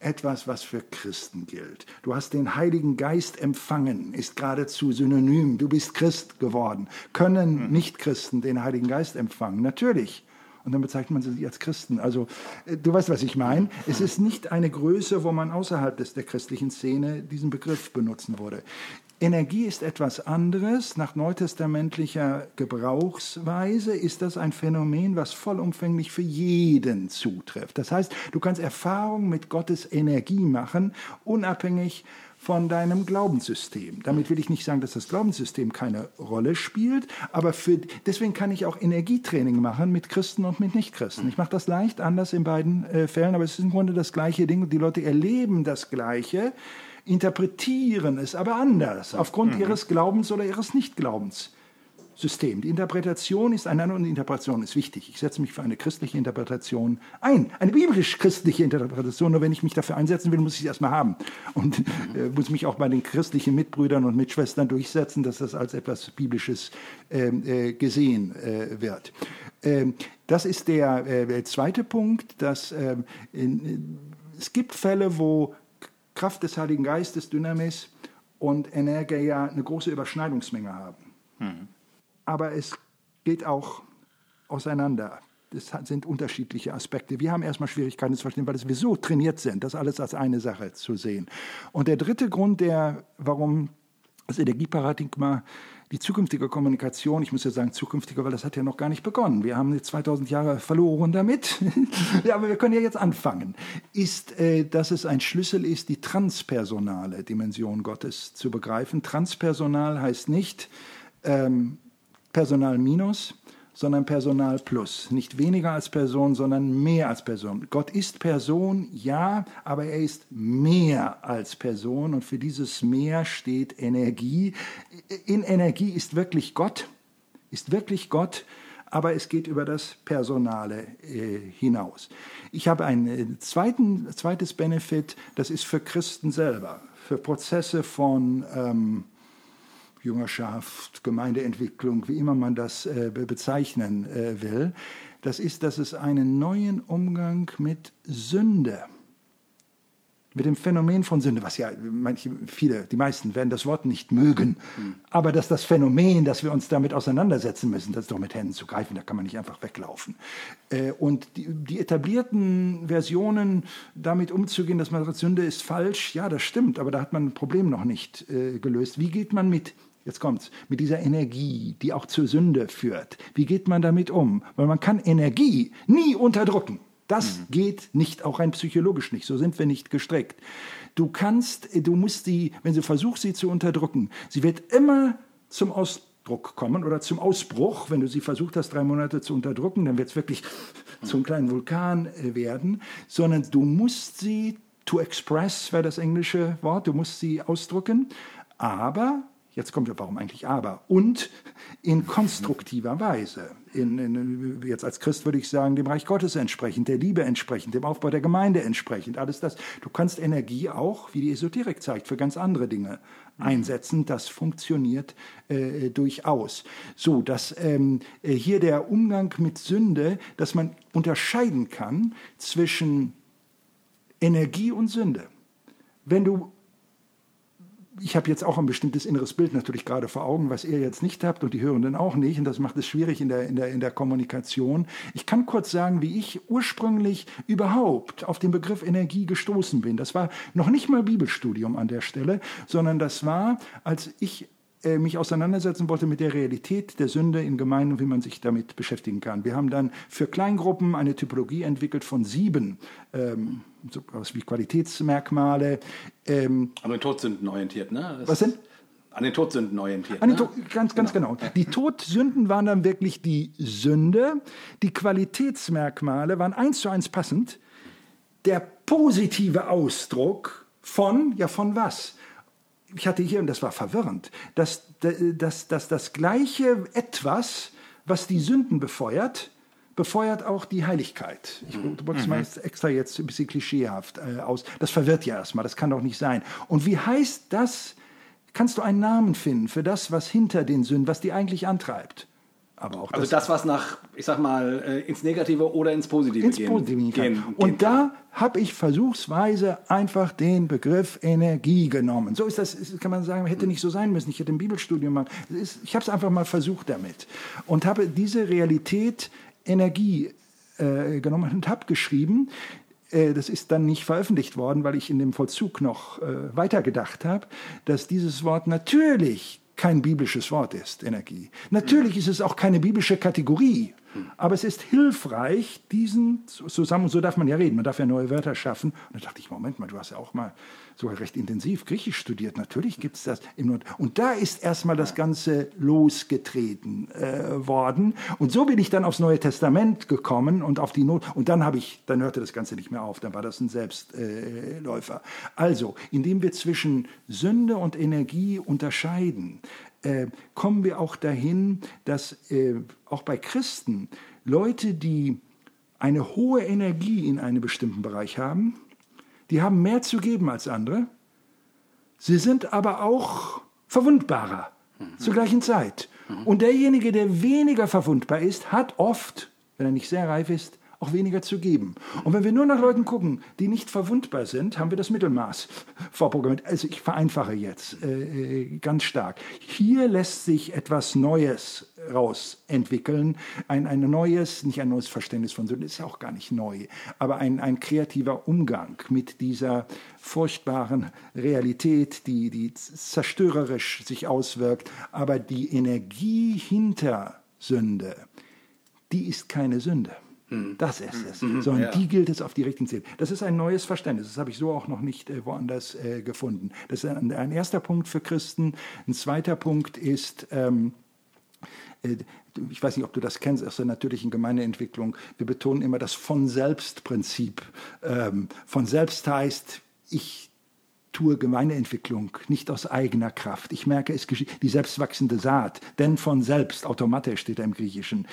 etwas, was für Christen gilt. Du hast den Heiligen Geist empfangen, ist geradezu synonym. Du bist Christ geworden. Können hm. Nichtchristen den Heiligen Geist empfangen? Natürlich. Und dann bezeichnet man sie als Christen. Also, äh, du weißt, was ich meine. Es ist nicht eine Größe, wo man außerhalb des, der christlichen Szene diesen Begriff benutzen würde. Energie ist etwas anderes. Nach neutestamentlicher Gebrauchsweise ist das ein Phänomen, was vollumfänglich für jeden zutrifft. Das heißt, du kannst Erfahrung mit Gottes Energie machen, unabhängig von deinem Glaubenssystem. Damit will ich nicht sagen, dass das Glaubenssystem keine Rolle spielt, aber für, deswegen kann ich auch Energietraining machen mit Christen und mit Nichtchristen. Ich mache das leicht anders in beiden äh, Fällen, aber es ist im Grunde das gleiche Ding. Die Leute erleben das Gleiche interpretieren es aber anders, aufgrund mhm. ihres Glaubens oder ihres Nichtglaubens. System. Die Interpretation ist einander und die Interpretation ist wichtig. Ich setze mich für eine christliche Interpretation ein, eine biblisch-christliche Interpretation. Nur wenn ich mich dafür einsetzen will, muss ich sie erstmal haben und äh, muss mich auch bei den christlichen Mitbrüdern und Mitschwestern durchsetzen, dass das als etwas Biblisches ähm, äh, gesehen äh, wird. Ähm, das ist der äh, zweite Punkt, dass ähm, in, es gibt Fälle, wo Kraft des Heiligen Geistes, Dynamis und Energia eine große Überschneidungsmenge haben. Mhm. Aber es geht auch auseinander. Das sind unterschiedliche Aspekte. Wir haben erstmal Schwierigkeiten zu verstehen, weil wir so trainiert sind, das alles als eine Sache zu sehen. Und der dritte Grund, der, warum das Energieparadigma die zukünftige Kommunikation, ich muss ja sagen zukünftige, weil das hat ja noch gar nicht begonnen. Wir haben jetzt 2000 Jahre verloren damit, ja, aber wir können ja jetzt anfangen, ist, äh, dass es ein Schlüssel ist, die transpersonale Dimension Gottes zu begreifen. Transpersonal heißt nicht ähm, Personal minus, sondern Personal plus. Nicht weniger als Person, sondern mehr als Person. Gott ist Person, ja, aber er ist mehr als Person und für dieses Mehr steht Energie. In Energie ist wirklich Gott, ist wirklich Gott, aber es geht über das Personale äh, hinaus. Ich habe ein äh, zweiten, zweites Benefit, das ist für Christen selber, für Prozesse von ähm, Jüngerschaft, Gemeindeentwicklung, wie immer man das äh, bezeichnen äh, will, das ist, dass es einen neuen Umgang mit Sünde, mit dem Phänomen von Sünde, was ja manche, viele, die meisten werden das Wort nicht mögen, mhm. aber dass das Phänomen, dass wir uns damit auseinandersetzen müssen, das ist doch mit Händen zu greifen, da kann man nicht einfach weglaufen. Äh, und die, die etablierten Versionen, damit umzugehen, dass man sagt, Sünde ist falsch, ja, das stimmt, aber da hat man ein Problem noch nicht äh, gelöst. Wie geht man mit jetzt kommt's, mit dieser Energie, die auch zur Sünde führt. Wie geht man damit um? Weil man kann Energie nie unterdrücken. Das mhm. geht nicht, auch rein psychologisch nicht. So sind wir nicht gestrickt. Du kannst, du musst sie, wenn du versuchst, sie zu unterdrücken, sie wird immer zum Ausdruck kommen oder zum Ausbruch. Wenn du sie versucht hast, drei Monate zu unterdrücken, dann wird es wirklich zum kleinen Vulkan äh, werden. Sondern du musst sie to express, wäre das englische Wort, du musst sie ausdrücken. Aber Jetzt kommt ja, warum eigentlich aber? Und in konstruktiver Weise. In, in, jetzt als Christ würde ich sagen, dem Reich Gottes entsprechend, der Liebe entsprechend, dem Aufbau der Gemeinde entsprechend. Alles das. Du kannst Energie auch, wie die Esoterik zeigt, für ganz andere Dinge einsetzen. Das funktioniert äh, durchaus. So, dass ähm, hier der Umgang mit Sünde, dass man unterscheiden kann zwischen Energie und Sünde. Wenn du ich habe jetzt auch ein bestimmtes inneres Bild natürlich gerade vor Augen, was ihr jetzt nicht habt und die Hörenden auch nicht. Und das macht es schwierig in der, in der, in der Kommunikation. Ich kann kurz sagen, wie ich ursprünglich überhaupt auf den Begriff Energie gestoßen bin. Das war noch nicht mal Bibelstudium an der Stelle, sondern das war, als ich mich auseinandersetzen wollte mit der Realität der Sünde in Gemeinden und wie man sich damit beschäftigen kann. Wir haben dann für Kleingruppen eine Typologie entwickelt von sieben, ähm, so was wie Qualitätsmerkmale. Ähm, An den Todsünden orientiert, ne? Das was denn? An den Todsünden orientiert. An den ne? ganz, ganz genau. genau. Die Todsünden waren dann wirklich die Sünde. Die Qualitätsmerkmale waren eins zu eins passend. Der positive Ausdruck von, ja von was? Ich hatte hier, und das war verwirrend, dass, dass, dass das gleiche Etwas, was die Sünden befeuert, befeuert auch die Heiligkeit. Ich drücke es mal mhm. extra jetzt ein bisschen klischeehaft äh, aus. Das verwirrt ja erstmal, das kann doch nicht sein. Und wie heißt das? Kannst du einen Namen finden für das, was hinter den Sünden, was die eigentlich antreibt? Aber auch also das, das, was nach, ich sag mal, äh, ins Negative oder ins Positive ins gehen, Positive gehen, gehen Und gehen da habe ich versuchsweise einfach den Begriff Energie genommen. So ist das, kann man sagen, hätte nicht so sein müssen. Ich hätte ein Bibelstudium machen. Ich habe es einfach mal versucht damit und habe diese Realität Energie äh, genommen und habe geschrieben, äh, das ist dann nicht veröffentlicht worden, weil ich in dem Vollzug noch äh, weitergedacht habe, dass dieses Wort natürlich kein biblisches Wort ist, Energie. Natürlich ist es auch keine biblische Kategorie, aber es ist hilfreich, diesen zusammen, so darf man ja reden, man darf ja neue Wörter schaffen. Und da dachte ich, Moment mal, du hast ja auch mal sogar recht intensiv Griechisch studiert. Natürlich gibt es das im Not. Und da ist erstmal das Ganze losgetreten äh, worden. Und so bin ich dann aufs Neue Testament gekommen und auf die Not. Und dann habe ich, dann hörte das Ganze nicht mehr auf. Dann war das ein Selbstläufer. Äh, also, indem wir zwischen Sünde und Energie unterscheiden, äh, kommen wir auch dahin, dass äh, auch bei Christen Leute, die eine hohe Energie in einem bestimmten Bereich haben, die haben mehr zu geben als andere. Sie sind aber auch verwundbarer mhm. zur gleichen Zeit. Mhm. Und derjenige, der weniger verwundbar ist, hat oft, wenn er nicht sehr reif ist, auch weniger zu geben. Und wenn wir nur nach Leuten gucken, die nicht verwundbar sind, haben wir das Mittelmaß vorprogrammiert. Also ich vereinfache jetzt äh, äh ganz stark. Hier lässt sich etwas Neues rausentwickeln. Ein, ein neues, nicht ein neues Verständnis von Sünde, ist ja auch gar nicht neu, aber ein, ein kreativer Umgang mit dieser furchtbaren Realität, die, die zerstörerisch sich auswirkt, aber die Energie hinter Sünde, die ist keine Sünde. Mhm. Das ist es. Mhm. Sondern ja. die gilt es auf die richtigen Ziele. Das ist ein neues Verständnis. Das habe ich so auch noch nicht äh, woanders äh, gefunden. Das ist ein, ein, erster Punkt für Christen. Ein zweiter Punkt ist, ähm, äh, ich weiß nicht, ob du das kennst aus der natürlichen Gemeindeentwicklung. Wir betonen immer das von selbst Prinzip. Ähm, von selbst heißt, ich tue Gemeindeentwicklung nicht aus eigener Kraft. Ich merke, es geschieht die selbstwachsende Saat, denn von selbst, automatisch steht da im Griechischen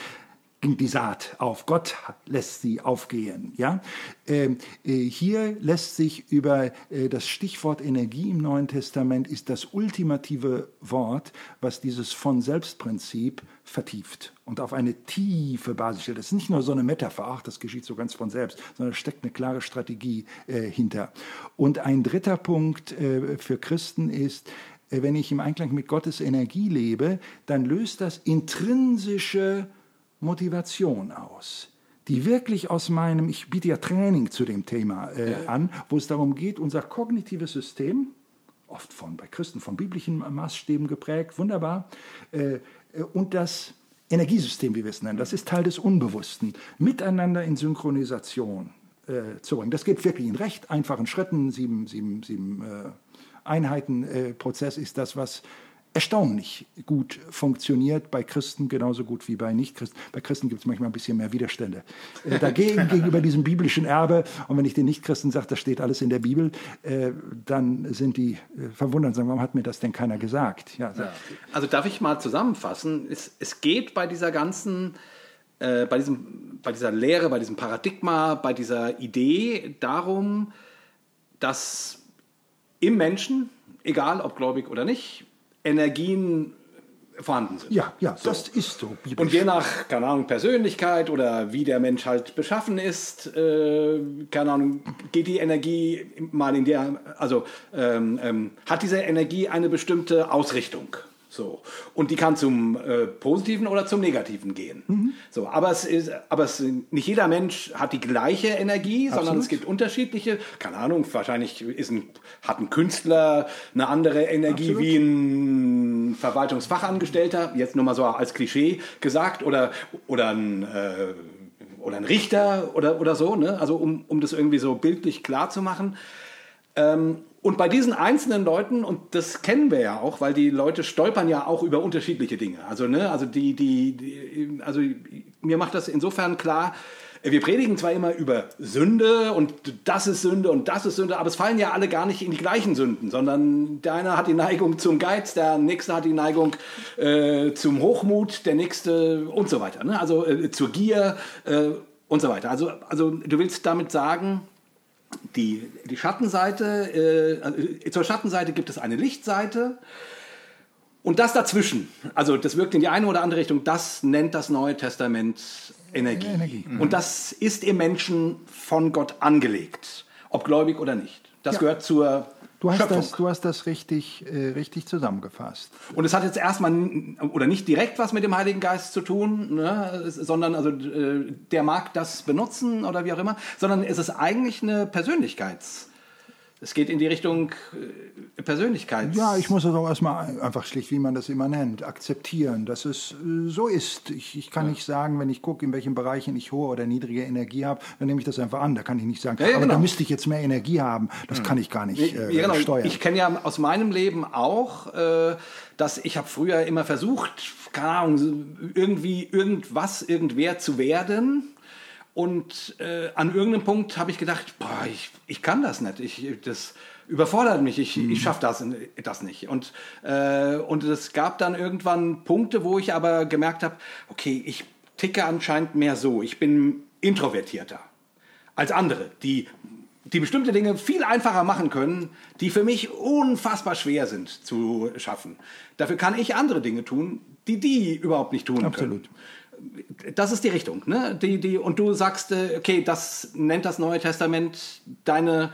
ging die Saat auf. Gott lässt sie aufgehen. Ja? Ähm, äh, hier lässt sich über äh, das Stichwort Energie im Neuen Testament ist das ultimative Wort, was dieses von Selbstprinzip vertieft und auf eine tiefe Basis stellt. Das ist nicht nur so eine Metapher, ach, das geschieht so ganz von selbst, sondern es steckt eine klare Strategie äh, hinter. Und ein dritter Punkt äh, für Christen ist, äh, wenn ich im Einklang mit Gottes Energie lebe, dann löst das intrinsische Motivation aus, die wirklich aus meinem, ich biete ja Training zu dem Thema äh, an, wo es darum geht, unser kognitives System, oft von, bei Christen von biblischen Maßstäben geprägt, wunderbar, äh, äh, und das Energiesystem, wie wir es nennen, das ist Teil des Unbewussten, miteinander in Synchronisation äh, zu bringen. Das geht wirklich in recht einfachen Schritten, sieben, sieben, sieben äh, Einheiten äh, Prozess ist das, was erstaunlich gut funktioniert, bei Christen genauso gut wie bei Nichtchristen. Bei Christen gibt es manchmal ein bisschen mehr Widerstände. Äh, dagegen gegenüber diesem biblischen Erbe, und wenn ich den Nichtchristen sage, das steht alles in der Bibel, äh, dann sind die äh, verwundert und sagen, warum hat mir das denn keiner gesagt? Ja, also darf ich mal zusammenfassen, es, es geht bei dieser ganzen äh, bei, diesem, bei dieser Lehre, bei diesem Paradigma, bei dieser Idee darum, dass im Menschen, egal ob gläubig oder nicht, Energien vorhanden sind. Ja, ja, so. das ist so. Biblisch. Und je nach, keine Ahnung, Persönlichkeit oder wie der Mensch halt beschaffen ist, äh, keine Ahnung, geht die Energie mal in der, also ähm, ähm, hat diese Energie eine bestimmte Ausrichtung. So. Und die kann zum äh, Positiven oder zum Negativen gehen. Mhm. So, aber es ist, aber es, nicht jeder Mensch hat die gleiche Energie, Absolut. sondern es gibt unterschiedliche. Keine Ahnung, wahrscheinlich ist ein, hat ein Künstler eine andere Energie Absolut. wie ein Verwaltungsfachangestellter, jetzt nur mal so als Klischee gesagt, oder, oder ein, äh, oder ein Richter oder, oder so, ne? Also um, um das irgendwie so bildlich klar zu machen. Ähm, und bei diesen einzelnen Leuten, und das kennen wir ja auch, weil die Leute stolpern ja auch über unterschiedliche Dinge. Also, ne, also die, die, die also mir macht das insofern klar, wir predigen zwar immer über Sünde und das ist Sünde und das ist Sünde, aber es fallen ja alle gar nicht in die gleichen Sünden, sondern der eine hat die Neigung zum Geiz, der nächste hat die Neigung äh, zum Hochmut, der nächste und so weiter. Ne? Also äh, zur Gier äh, und so weiter. Also, also du willst damit sagen, die, die Schattenseite, äh, zur Schattenseite gibt es eine Lichtseite. Und das dazwischen, also das wirkt in die eine oder andere Richtung, das nennt das Neue Testament Energie. Energie. Mhm. Und das ist im Menschen von Gott angelegt, ob gläubig oder nicht. Das ja. gehört zur Du hast, das, du hast das richtig, äh, richtig zusammengefasst. Und es hat jetzt erstmal oder nicht direkt was mit dem Heiligen Geist zu tun, ne, sondern also äh, der mag das benutzen oder wie auch immer, sondern es ist eigentlich eine Persönlichkeits- es geht in die Richtung äh, Persönlichkeit. Ja, ich muss das auch erstmal einfach schlicht, wie man das immer nennt, akzeptieren, dass es äh, so ist. Ich, ich kann ja. nicht sagen, wenn ich gucke, in welchen Bereichen ich hohe oder niedrige Energie habe, dann nehme ich das einfach an. Da kann ich nicht sagen, ja, ja, aber genau. da müsste ich jetzt mehr Energie haben. Das hm. kann ich gar nicht äh, genau. steuern. Ich kenne ja aus meinem Leben auch, äh, dass ich habe früher immer versucht, keine Ahnung, irgendwie irgendwas, irgendwer zu werden und äh, an irgendeinem Punkt habe ich gedacht, boah, ich, ich kann das nicht. Ich, das überfordert mich. Ich, mhm. ich schaffe das, das nicht. Und, äh, und es gab dann irgendwann Punkte, wo ich aber gemerkt habe, okay, ich ticke anscheinend mehr so. Ich bin introvertierter als andere, die die bestimmte Dinge viel einfacher machen können, die für mich unfassbar schwer sind zu schaffen. Dafür kann ich andere Dinge tun, die die überhaupt nicht tun Absolut. können das ist die Richtung. Ne? Die, die, und du sagst, äh, okay, das nennt das Neue Testament deine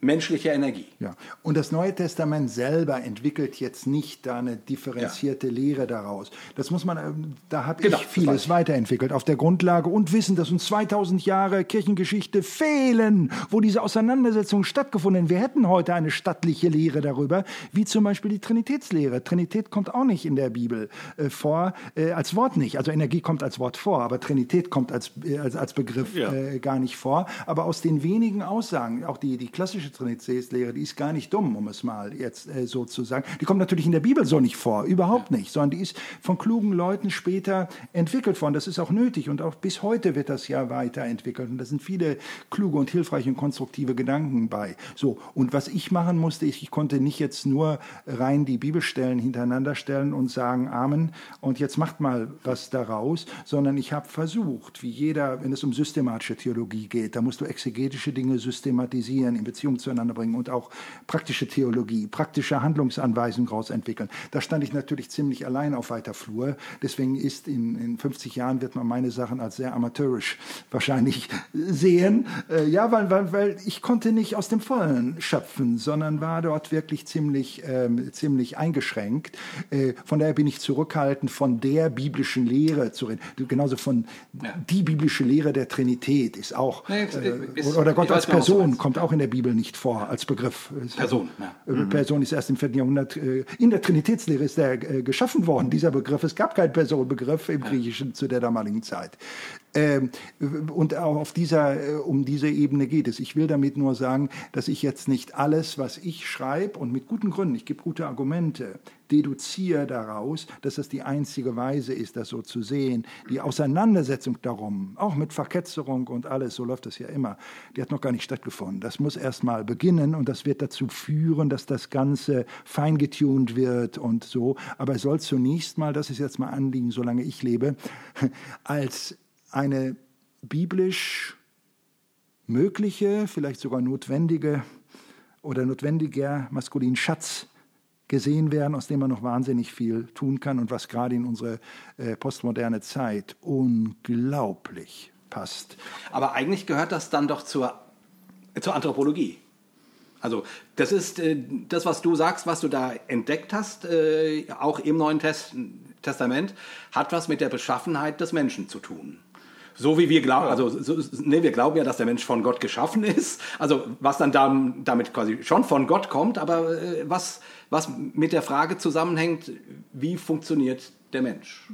menschliche Energie. Ja, und das Neue Testament selber entwickelt jetzt nicht da eine differenzierte ja. Lehre daraus. Das muss man, ähm, da habe genau, ich vieles weiterentwickelt auf der Grundlage und Wissen, dass uns 2000 Jahre Kirchengeschichte fehlen, wo diese Auseinandersetzungen stattgefunden. Wir hätten heute eine stattliche Lehre darüber, wie zum Beispiel die Trinitätslehre. Trinität kommt auch nicht in der Bibel äh, vor, äh, als Wort nicht. Also Energie kommt als Wort vor, aber Trinität kommt als, äh, als, als Begriff ja. Äh, gar nicht vor. Aber aus den wenigen Aussagen, auch die, die klassische Trinitätslehre, die ist gar nicht dumm, um es mal jetzt äh, so zu sagen. Die kommt natürlich in der Bibel so nicht vor, überhaupt nicht, sondern die ist von klugen Leuten später entwickelt worden. Das ist auch nötig und auch bis heute wird das ja weiterentwickelt. Und da sind viele kluge und hilfreiche und konstruktive Gedanken bei. So, und was ich machen musste, ich, ich konnte nicht jetzt nur rein die Bibelstellen hintereinander stellen und sagen Amen und jetzt macht mal was daraus, sondern ich habe versucht, wie jeder, wenn es um systematische Theologie geht, da musst du exegetische Dinge systematisieren in Beziehung zueinander bringen und auch praktische Theologie, praktische Handlungsanweisungen daraus entwickeln. Da stand ich natürlich ziemlich allein auf weiter Flur. Deswegen ist in, in 50 Jahren wird man meine Sachen als sehr amateurisch wahrscheinlich sehen. Äh, ja, weil, weil, weil ich konnte nicht aus dem Vollen schöpfen, sondern war dort wirklich ziemlich, ähm, ziemlich eingeschränänkt. Äh, von daher bin ich zurückhaltend, von der biblischen Lehre zu reden. Genauso von ja. die biblische Lehre der Trinität ist auch, äh, oder Gott als Person kommt auch in der Bibel nicht vor als Begriff. Person. Ja. Äh, mhm. Person ist erst im 4. Jahrhundert, äh, in der Trinitätslehre ist der äh, geschaffen worden, dieser Begriff. Es gab keinen Personenbegriff im Griechischen zu der damaligen Zeit. Ähm, und auch auf dieser, um diese Ebene geht es. Ich will damit nur sagen, dass ich jetzt nicht alles, was ich schreibe und mit guten Gründen, ich gebe gute Argumente, deduziere daraus, dass das die einzige Weise ist, das so zu sehen. Die Auseinandersetzung darum, auch mit Verketzerung und alles, so läuft das ja immer, die hat noch gar nicht stattgefunden. Das muss erst mal beginnen und das wird dazu führen, dass das Ganze feingetuned wird und so. Aber es soll zunächst mal, das ist jetzt mal Anliegen, solange ich lebe, als eine biblisch mögliche, vielleicht sogar notwendige oder notwendiger maskulinen Schatz gesehen werden, aus dem man noch wahnsinnig viel tun kann und was gerade in unsere äh, postmoderne Zeit unglaublich passt. Aber eigentlich gehört das dann doch zur, zur Anthropologie. Also das ist äh, das, was du sagst, was du da entdeckt hast, äh, auch im Neuen Test Testament, hat was mit der Beschaffenheit des Menschen zu tun. So wie wir glauben, also so, nee, wir glauben ja, dass der Mensch von Gott geschaffen ist. Also was dann da, damit quasi schon von Gott kommt, aber äh, was, was mit der Frage zusammenhängt, wie funktioniert der Mensch?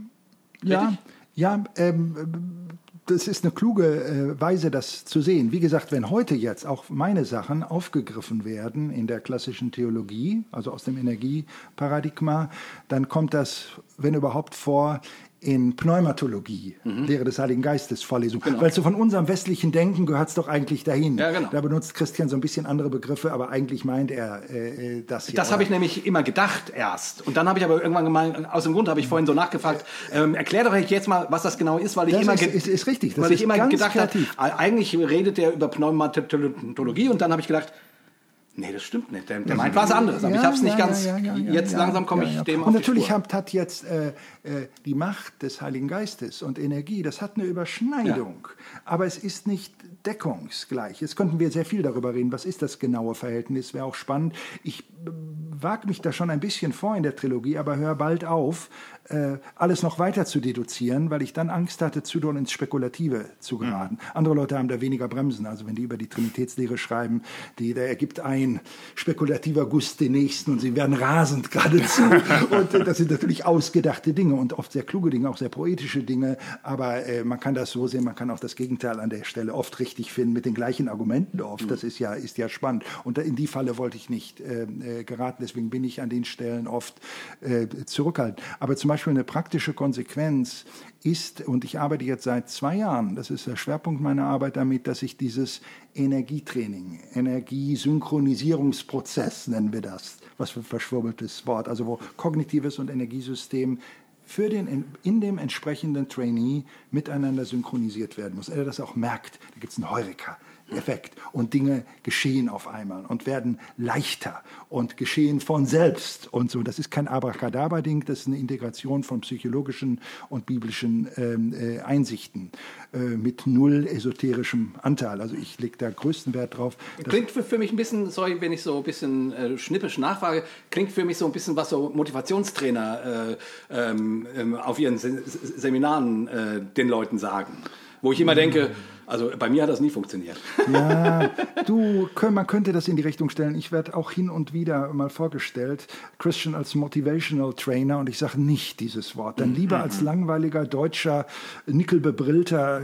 Ja, ja, ähm, das ist eine kluge äh, Weise, das zu sehen. Wie gesagt, wenn heute jetzt auch meine Sachen aufgegriffen werden in der klassischen Theologie, also aus dem Energieparadigma, dann kommt das, wenn überhaupt, vor in Pneumatologie, mhm. Lehre des Heiligen Geistes Vorlesung. Genau. Weil so von unserem westlichen Denken gehört es doch eigentlich dahin. Ja, genau. Da benutzt Christian so ein bisschen andere Begriffe, aber eigentlich meint er äh, äh das hier. Das habe ich nämlich immer gedacht erst. Und dann habe ich aber irgendwann gemeint, aus dem Grund habe ich vorhin so nachgefragt, ähm, erklär doch jetzt mal, was das genau ist, weil ich das immer, ist, ist, ist richtig. Das weil ich immer gedacht habe, eigentlich redet er über Pneumatologie und dann habe ich gedacht, Nee, das stimmt nicht. Der, der meint was anderes. Aber ja, ich habe es nicht ja, ganz. Ja, jetzt langsam komme ich dem Und natürlich hat, hat jetzt äh, äh, die Macht des Heiligen Geistes und Energie, das hat eine Überschneidung. Aber es ist nicht deckungsgleich. Jetzt könnten wir sehr viel darüber reden. Was ist das genaue Verhältnis? Wäre auch spannend. Ich wage mich da schon ein bisschen vor in der Trilogie, aber höre bald auf, äh, alles noch weiter zu deduzieren, weil ich dann Angst hatte, zu doll ins Spekulative zu geraten. Mhm. Andere Leute haben da weniger Bremsen. Also wenn die über die Trinitätslehre schreiben, die, da ergibt ein spekulativer Guss den nächsten und sie werden rasend geradezu. und äh, das sind natürlich ausgedachte Dinge und oft sehr kluge Dinge, auch sehr poetische Dinge. Aber äh, man kann das so sehen, man kann auch das Gegenteil an der Stelle oft richtig finden, mit den gleichen Argumenten oft. Mhm. Das ist ja, ist ja spannend. Und in die Falle wollte ich nicht äh, äh geraten. Deswegen bin ich an den Stellen oft zurückhaltend. Aber zum Beispiel Beispiel eine praktische Konsequenz ist, und ich arbeite jetzt seit zwei Jahren, das ist der Schwerpunkt meiner Arbeit damit, dass ich dieses Energietraining, Energiesynchronisierungsprozess nennen wir das, was für ein verschwurbeltes Wort, also wo kognitives und Energiesystem für den, in dem entsprechenden Trainee miteinander synchronisiert werden muss. Er das auch merkt, da gibt es einen Heureka. Effekt. Und Dinge geschehen auf einmal und werden leichter und geschehen von selbst und so. Das ist kein Abracadabra-Ding, das ist eine Integration von psychologischen und biblischen ähm, äh, Einsichten äh, mit null esoterischem Anteil. Also ich lege da größten Wert drauf. Klingt für, für, mich ein bisschen, sorry, wenn ich so ein bisschen äh, schnippisch nachfrage, klingt für mich so ein bisschen, was so Motivationstrainer äh, ähm, ähm, auf ihren Se Seminaren äh, den Leuten sagen. Wo ich immer denke, also bei mir hat das nie funktioniert. Ja, du, man könnte das in die Richtung stellen. Ich werde auch hin und wieder mal vorgestellt, Christian als Motivational Trainer und ich sage nicht dieses Wort. Dann lieber als langweiliger deutscher, nickelbebrillter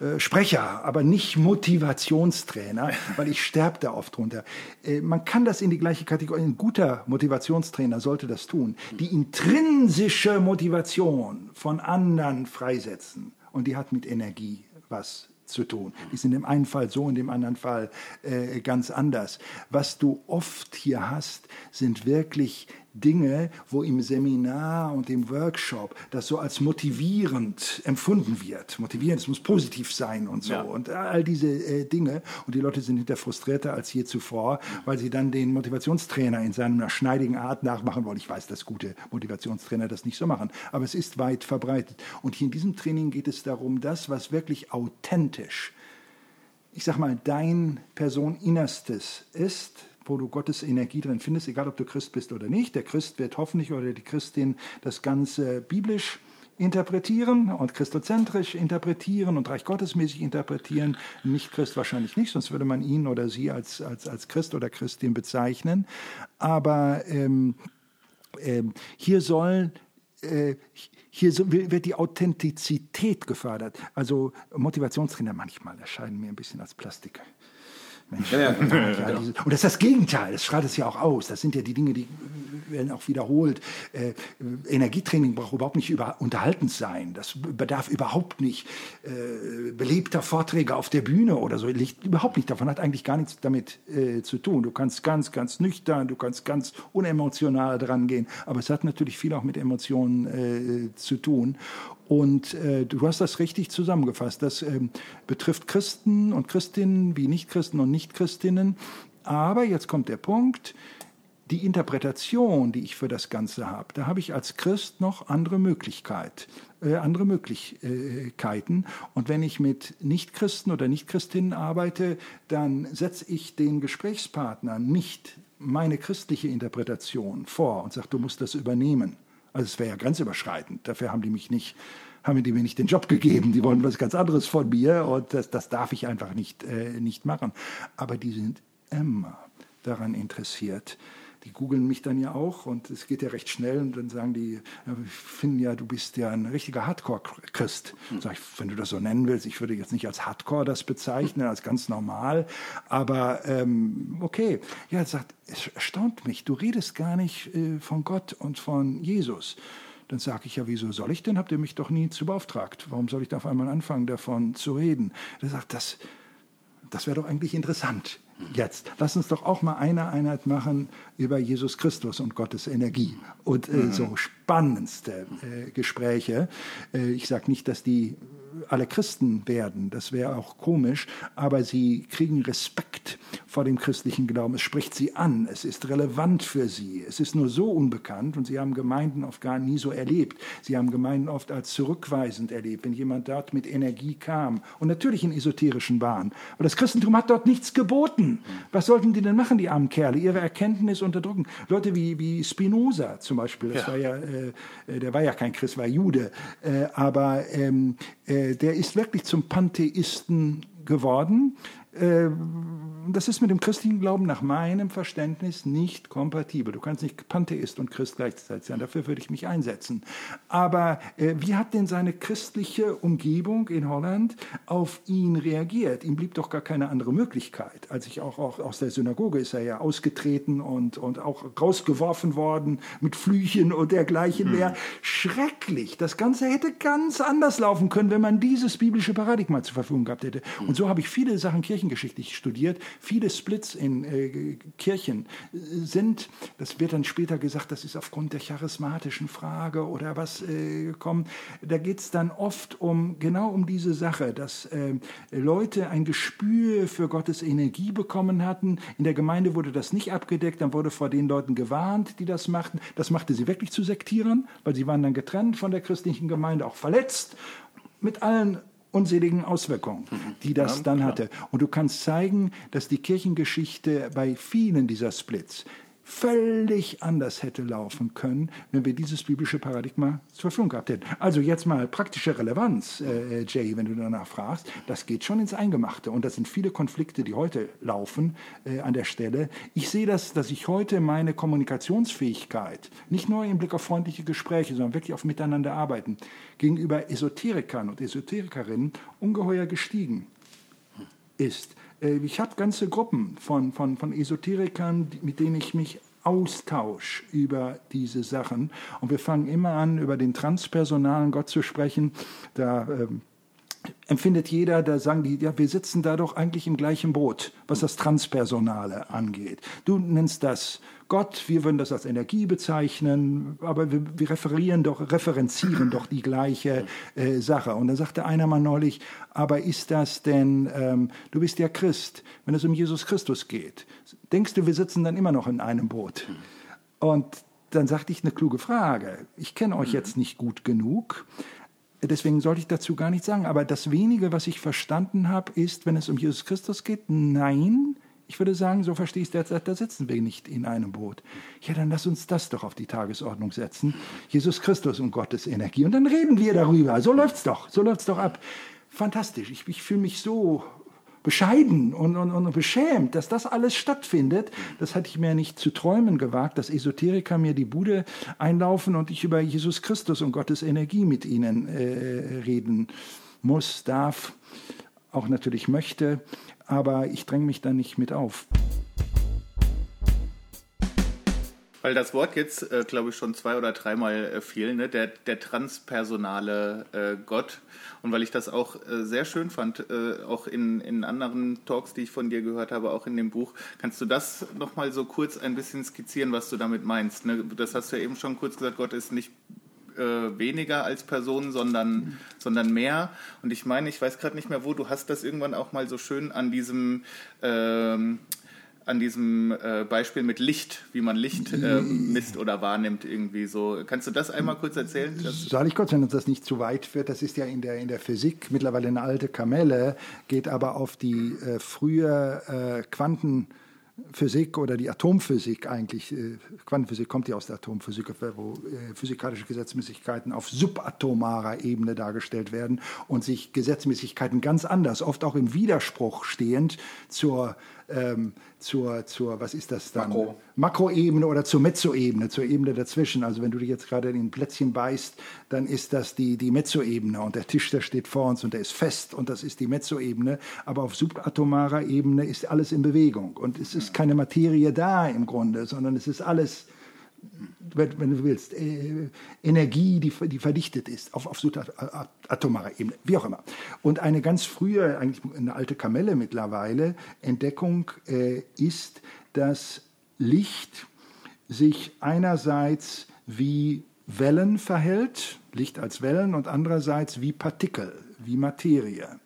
äh, Sprecher, aber nicht Motivationstrainer, weil ich sterbe da oft drunter. Äh, man kann das in die gleiche Kategorie, ein guter Motivationstrainer sollte das tun. Die intrinsische Motivation von anderen freisetzen und die hat mit Energie was zu tun. Die sind im einen Fall so, in dem anderen Fall äh, ganz anders. Was du oft hier hast, sind wirklich Dinge, wo im Seminar und im Workshop das so als motivierend empfunden wird. Motivierend, es muss positiv sein und so. Ja. Und all diese äh, Dinge. Und die Leute sind hinter frustrierter als je zuvor, weil sie dann den Motivationstrainer in seiner schneidigen Art nachmachen wollen. Ich weiß, dass gute Motivationstrainer das nicht so machen, aber es ist weit verbreitet. Und hier in diesem Training geht es darum, das, was wirklich authentisch, ich sag mal, dein Person Innerstes ist, wo du Gottes Energie drin findest, egal ob du Christ bist oder nicht. Der Christ wird hoffentlich oder die Christin das Ganze biblisch interpretieren und christozentrisch interpretieren und Reich Gottesmäßig interpretieren. Nicht Christ wahrscheinlich nicht, sonst würde man ihn oder sie als, als, als Christ oder Christin bezeichnen. Aber ähm, ähm, hier soll äh, hier wird die Authentizität gefördert. Also Motivationstrainer manchmal erscheinen mir ein bisschen als Plastik. Mensch. Ja, ja. Ja, diese, und das ist das Gegenteil, das strahlt es ja auch aus. Das sind ja die Dinge, die werden auch wiederholt. Äh, Energietraining braucht überhaupt nicht über, unterhaltend sein. Das bedarf überhaupt nicht äh, belebter Vorträge auf der Bühne oder so. Liegt überhaupt nicht davon, hat eigentlich gar nichts damit äh, zu tun. Du kannst ganz, ganz nüchtern, du kannst ganz unemotional dran gehen. Aber es hat natürlich viel auch mit Emotionen äh, zu tun. Und äh, du hast das richtig zusammengefasst. Das ähm, betrifft Christen und Christinnen wie Nichtchristen und Nichtchristinnen. Aber jetzt kommt der Punkt, die Interpretation, die ich für das Ganze habe, da habe ich als Christ noch andere Möglichkeit, äh, andere Möglichkeiten. Und wenn ich mit Nichtchristen oder Nichtchristinnen arbeite, dann setze ich den Gesprächspartner nicht meine christliche Interpretation vor und sage, du musst das übernehmen. Also es wäre ja grenzüberschreitend. Dafür haben die mich nicht, haben die mir nicht den Job gegeben. Die wollen was ganz anderes von mir und das, das darf ich einfach nicht, äh, nicht machen. Aber die sind immer daran interessiert, die googeln mich dann ja auch und es geht ja recht schnell und dann sagen die, finden ja, du bist ja ein richtiger Hardcore-Christ. Hm. Sag ich, wenn du das so nennen willst, ich würde jetzt nicht als Hardcore das bezeichnen, als ganz normal, aber ähm, okay. Ja, er sagt, es erstaunt mich, du redest gar nicht äh, von Gott und von Jesus. Dann sage ich ja, wieso soll ich denn? Habt ihr mich doch nie zu beauftragt. Warum soll ich da auf einmal anfangen, davon zu reden? Er sagt, das, das wäre doch eigentlich interessant jetzt. Lass uns doch auch mal eine Einheit machen über Jesus Christus und Gottes Energie und äh, so spannendste äh, Gespräche. Äh, ich sage nicht, dass die alle Christen werden, das wäre auch komisch, aber sie kriegen Respekt vor dem christlichen Glauben. Es spricht sie an, es ist relevant für sie. Es ist nur so unbekannt und sie haben Gemeinden oft gar nie so erlebt. Sie haben Gemeinden oft als zurückweisend erlebt, wenn jemand dort mit Energie kam und natürlich in esoterischen Bahnen. Aber das Christentum hat dort nichts geboten. Was sollten die denn machen, die armen Kerle? Ihre Erkenntnis unterdrücken. Leute wie, wie Spinoza zum Beispiel, das ja. war ja, äh, der war ja kein Christ, war Jude, äh, aber ähm, äh, der ist wirklich zum Pantheisten geworden. Äh, das ist mit dem christlichen Glauben nach meinem Verständnis nicht kompatibel. Du kannst nicht Pantheist und Christ gleichzeitig sein. Dafür würde ich mich einsetzen. Aber äh, wie hat denn seine christliche Umgebung in Holland auf ihn reagiert? Ihm blieb doch gar keine andere Möglichkeit. Als ich auch, auch aus der Synagoge ist er ja ausgetreten und, und auch rausgeworfen worden mit Flüchen und dergleichen mehr. Hm. Schrecklich. Das Ganze hätte ganz anders laufen können, wenn man dieses biblische Paradigma zur Verfügung gehabt hätte. Hm. Und so habe ich viele Sachen kirchengeschichtlich studiert Viele Splits in äh, Kirchen sind, das wird dann später gesagt, das ist aufgrund der charismatischen Frage oder was äh, kommt. Da geht es dann oft um genau um diese Sache, dass äh, Leute ein Gespür für Gottes Energie bekommen hatten. In der Gemeinde wurde das nicht abgedeckt, dann wurde vor den Leuten gewarnt, die das machten. Das machte sie wirklich zu Sektierern, weil sie waren dann getrennt von der christlichen Gemeinde, auch verletzt mit allen unseligen Auswirkungen, mhm. die das ja, dann hatte. Und du kannst zeigen, dass die Kirchengeschichte bei vielen dieser Splits völlig anders hätte laufen können, wenn wir dieses biblische Paradigma zur Verfügung gehabt hätten. Also jetzt mal praktische Relevanz, äh, Jay, wenn du danach fragst, das geht schon ins Eingemachte und das sind viele Konflikte, die heute laufen äh, an der Stelle. Ich sehe das, dass ich heute meine Kommunikationsfähigkeit, nicht nur im Blick auf freundliche Gespräche, sondern wirklich auf Miteinander arbeiten, gegenüber Esoterikern und Esoterikerinnen ungeheuer gestiegen ist. Äh, ich habe ganze Gruppen von, von, von Esoterikern, mit denen ich mich austausche über diese Sachen. Und wir fangen immer an, über den transpersonalen Gott zu sprechen. Da ähm, empfindet jeder, da sagen die, ja, wir sitzen da doch eigentlich im gleichen Boot, was das Transpersonale angeht. Du nennst das Gott, wir würden das als Energie bezeichnen, aber wir, wir referieren doch, referenzieren doch die gleiche äh, Sache. Und da sagte einer mal neulich, aber ist das denn, ähm, du bist ja Christ, wenn es um Jesus Christus geht, denkst du, wir sitzen dann immer noch in einem Boot? Und dann sagte ich eine kluge Frage. Ich kenne euch jetzt nicht gut genug, Deswegen sollte ich dazu gar nichts sagen. Aber das wenige, was ich verstanden habe, ist, wenn es um Jesus Christus geht, nein. Ich würde sagen, so verstehe ich es derzeit, da sitzen wir nicht in einem Boot. Ja, dann lass uns das doch auf die Tagesordnung setzen. Jesus Christus und Gottes Energie. Und dann reden wir darüber. So läuft's doch. So läuft's doch ab. Fantastisch. Ich, ich fühle mich so bescheiden und, und, und beschämt, dass das alles stattfindet. Das hatte ich mir nicht zu träumen gewagt, dass Esoteriker mir die Bude einlaufen und ich über Jesus Christus und Gottes Energie mit ihnen äh, reden muss, darf, auch natürlich möchte, aber ich dränge mich da nicht mit auf. Weil das Wort jetzt, äh, glaube ich, schon zwei oder dreimal äh, fiel, ne? der, der transpersonale äh, Gott. Und weil ich das auch äh, sehr schön fand, äh, auch in, in anderen Talks, die ich von dir gehört habe, auch in dem Buch, kannst du das nochmal so kurz ein bisschen skizzieren, was du damit meinst? Ne? Das hast du ja eben schon kurz gesagt, Gott ist nicht äh, weniger als Person, sondern, mhm. sondern mehr. Und ich meine, ich weiß gerade nicht mehr wo, du hast das irgendwann auch mal so schön an diesem ähm, an diesem äh, Beispiel mit Licht, wie man Licht äh, misst oder wahrnimmt irgendwie so. Kannst du das einmal kurz erzählen? Soll ich kurz, wenn uns das nicht zu weit wird, das ist ja in der, in der Physik mittlerweile eine alte Kamelle, geht aber auf die äh, frühe äh, Quanten Physik oder die Atomphysik eigentlich, äh, Quantenphysik kommt ja aus der Atomphysik, wo äh, physikalische Gesetzmäßigkeiten auf subatomarer Ebene dargestellt werden und sich Gesetzmäßigkeiten ganz anders, oft auch im Widerspruch stehend zur ähm, zur, zur, was ist das dann? Makro. Makroebene oder zur Mezzoebene, zur Ebene dazwischen. Also wenn du dich jetzt gerade in ein Plätzchen beißt, dann ist das die, die Mezzoebene und der Tisch, der steht vor uns und der ist fest und das ist die Mezzoebene. Aber auf subatomarer Ebene ist alles in Bewegung und es ist keine Materie da im Grunde, sondern es ist alles wenn, du willst, äh, Energie, die, die verdichtet ist auf, auf subatomarer Ebene, wie auch immer. Und eine ganz frühe, eigentlich eine alte Kamelle mittlerweile, Entdeckung äh, ist, dass Licht sich einerseits wie Wellen verhält, Licht als Wellen, und andererseits wie Partikel, wie Materie.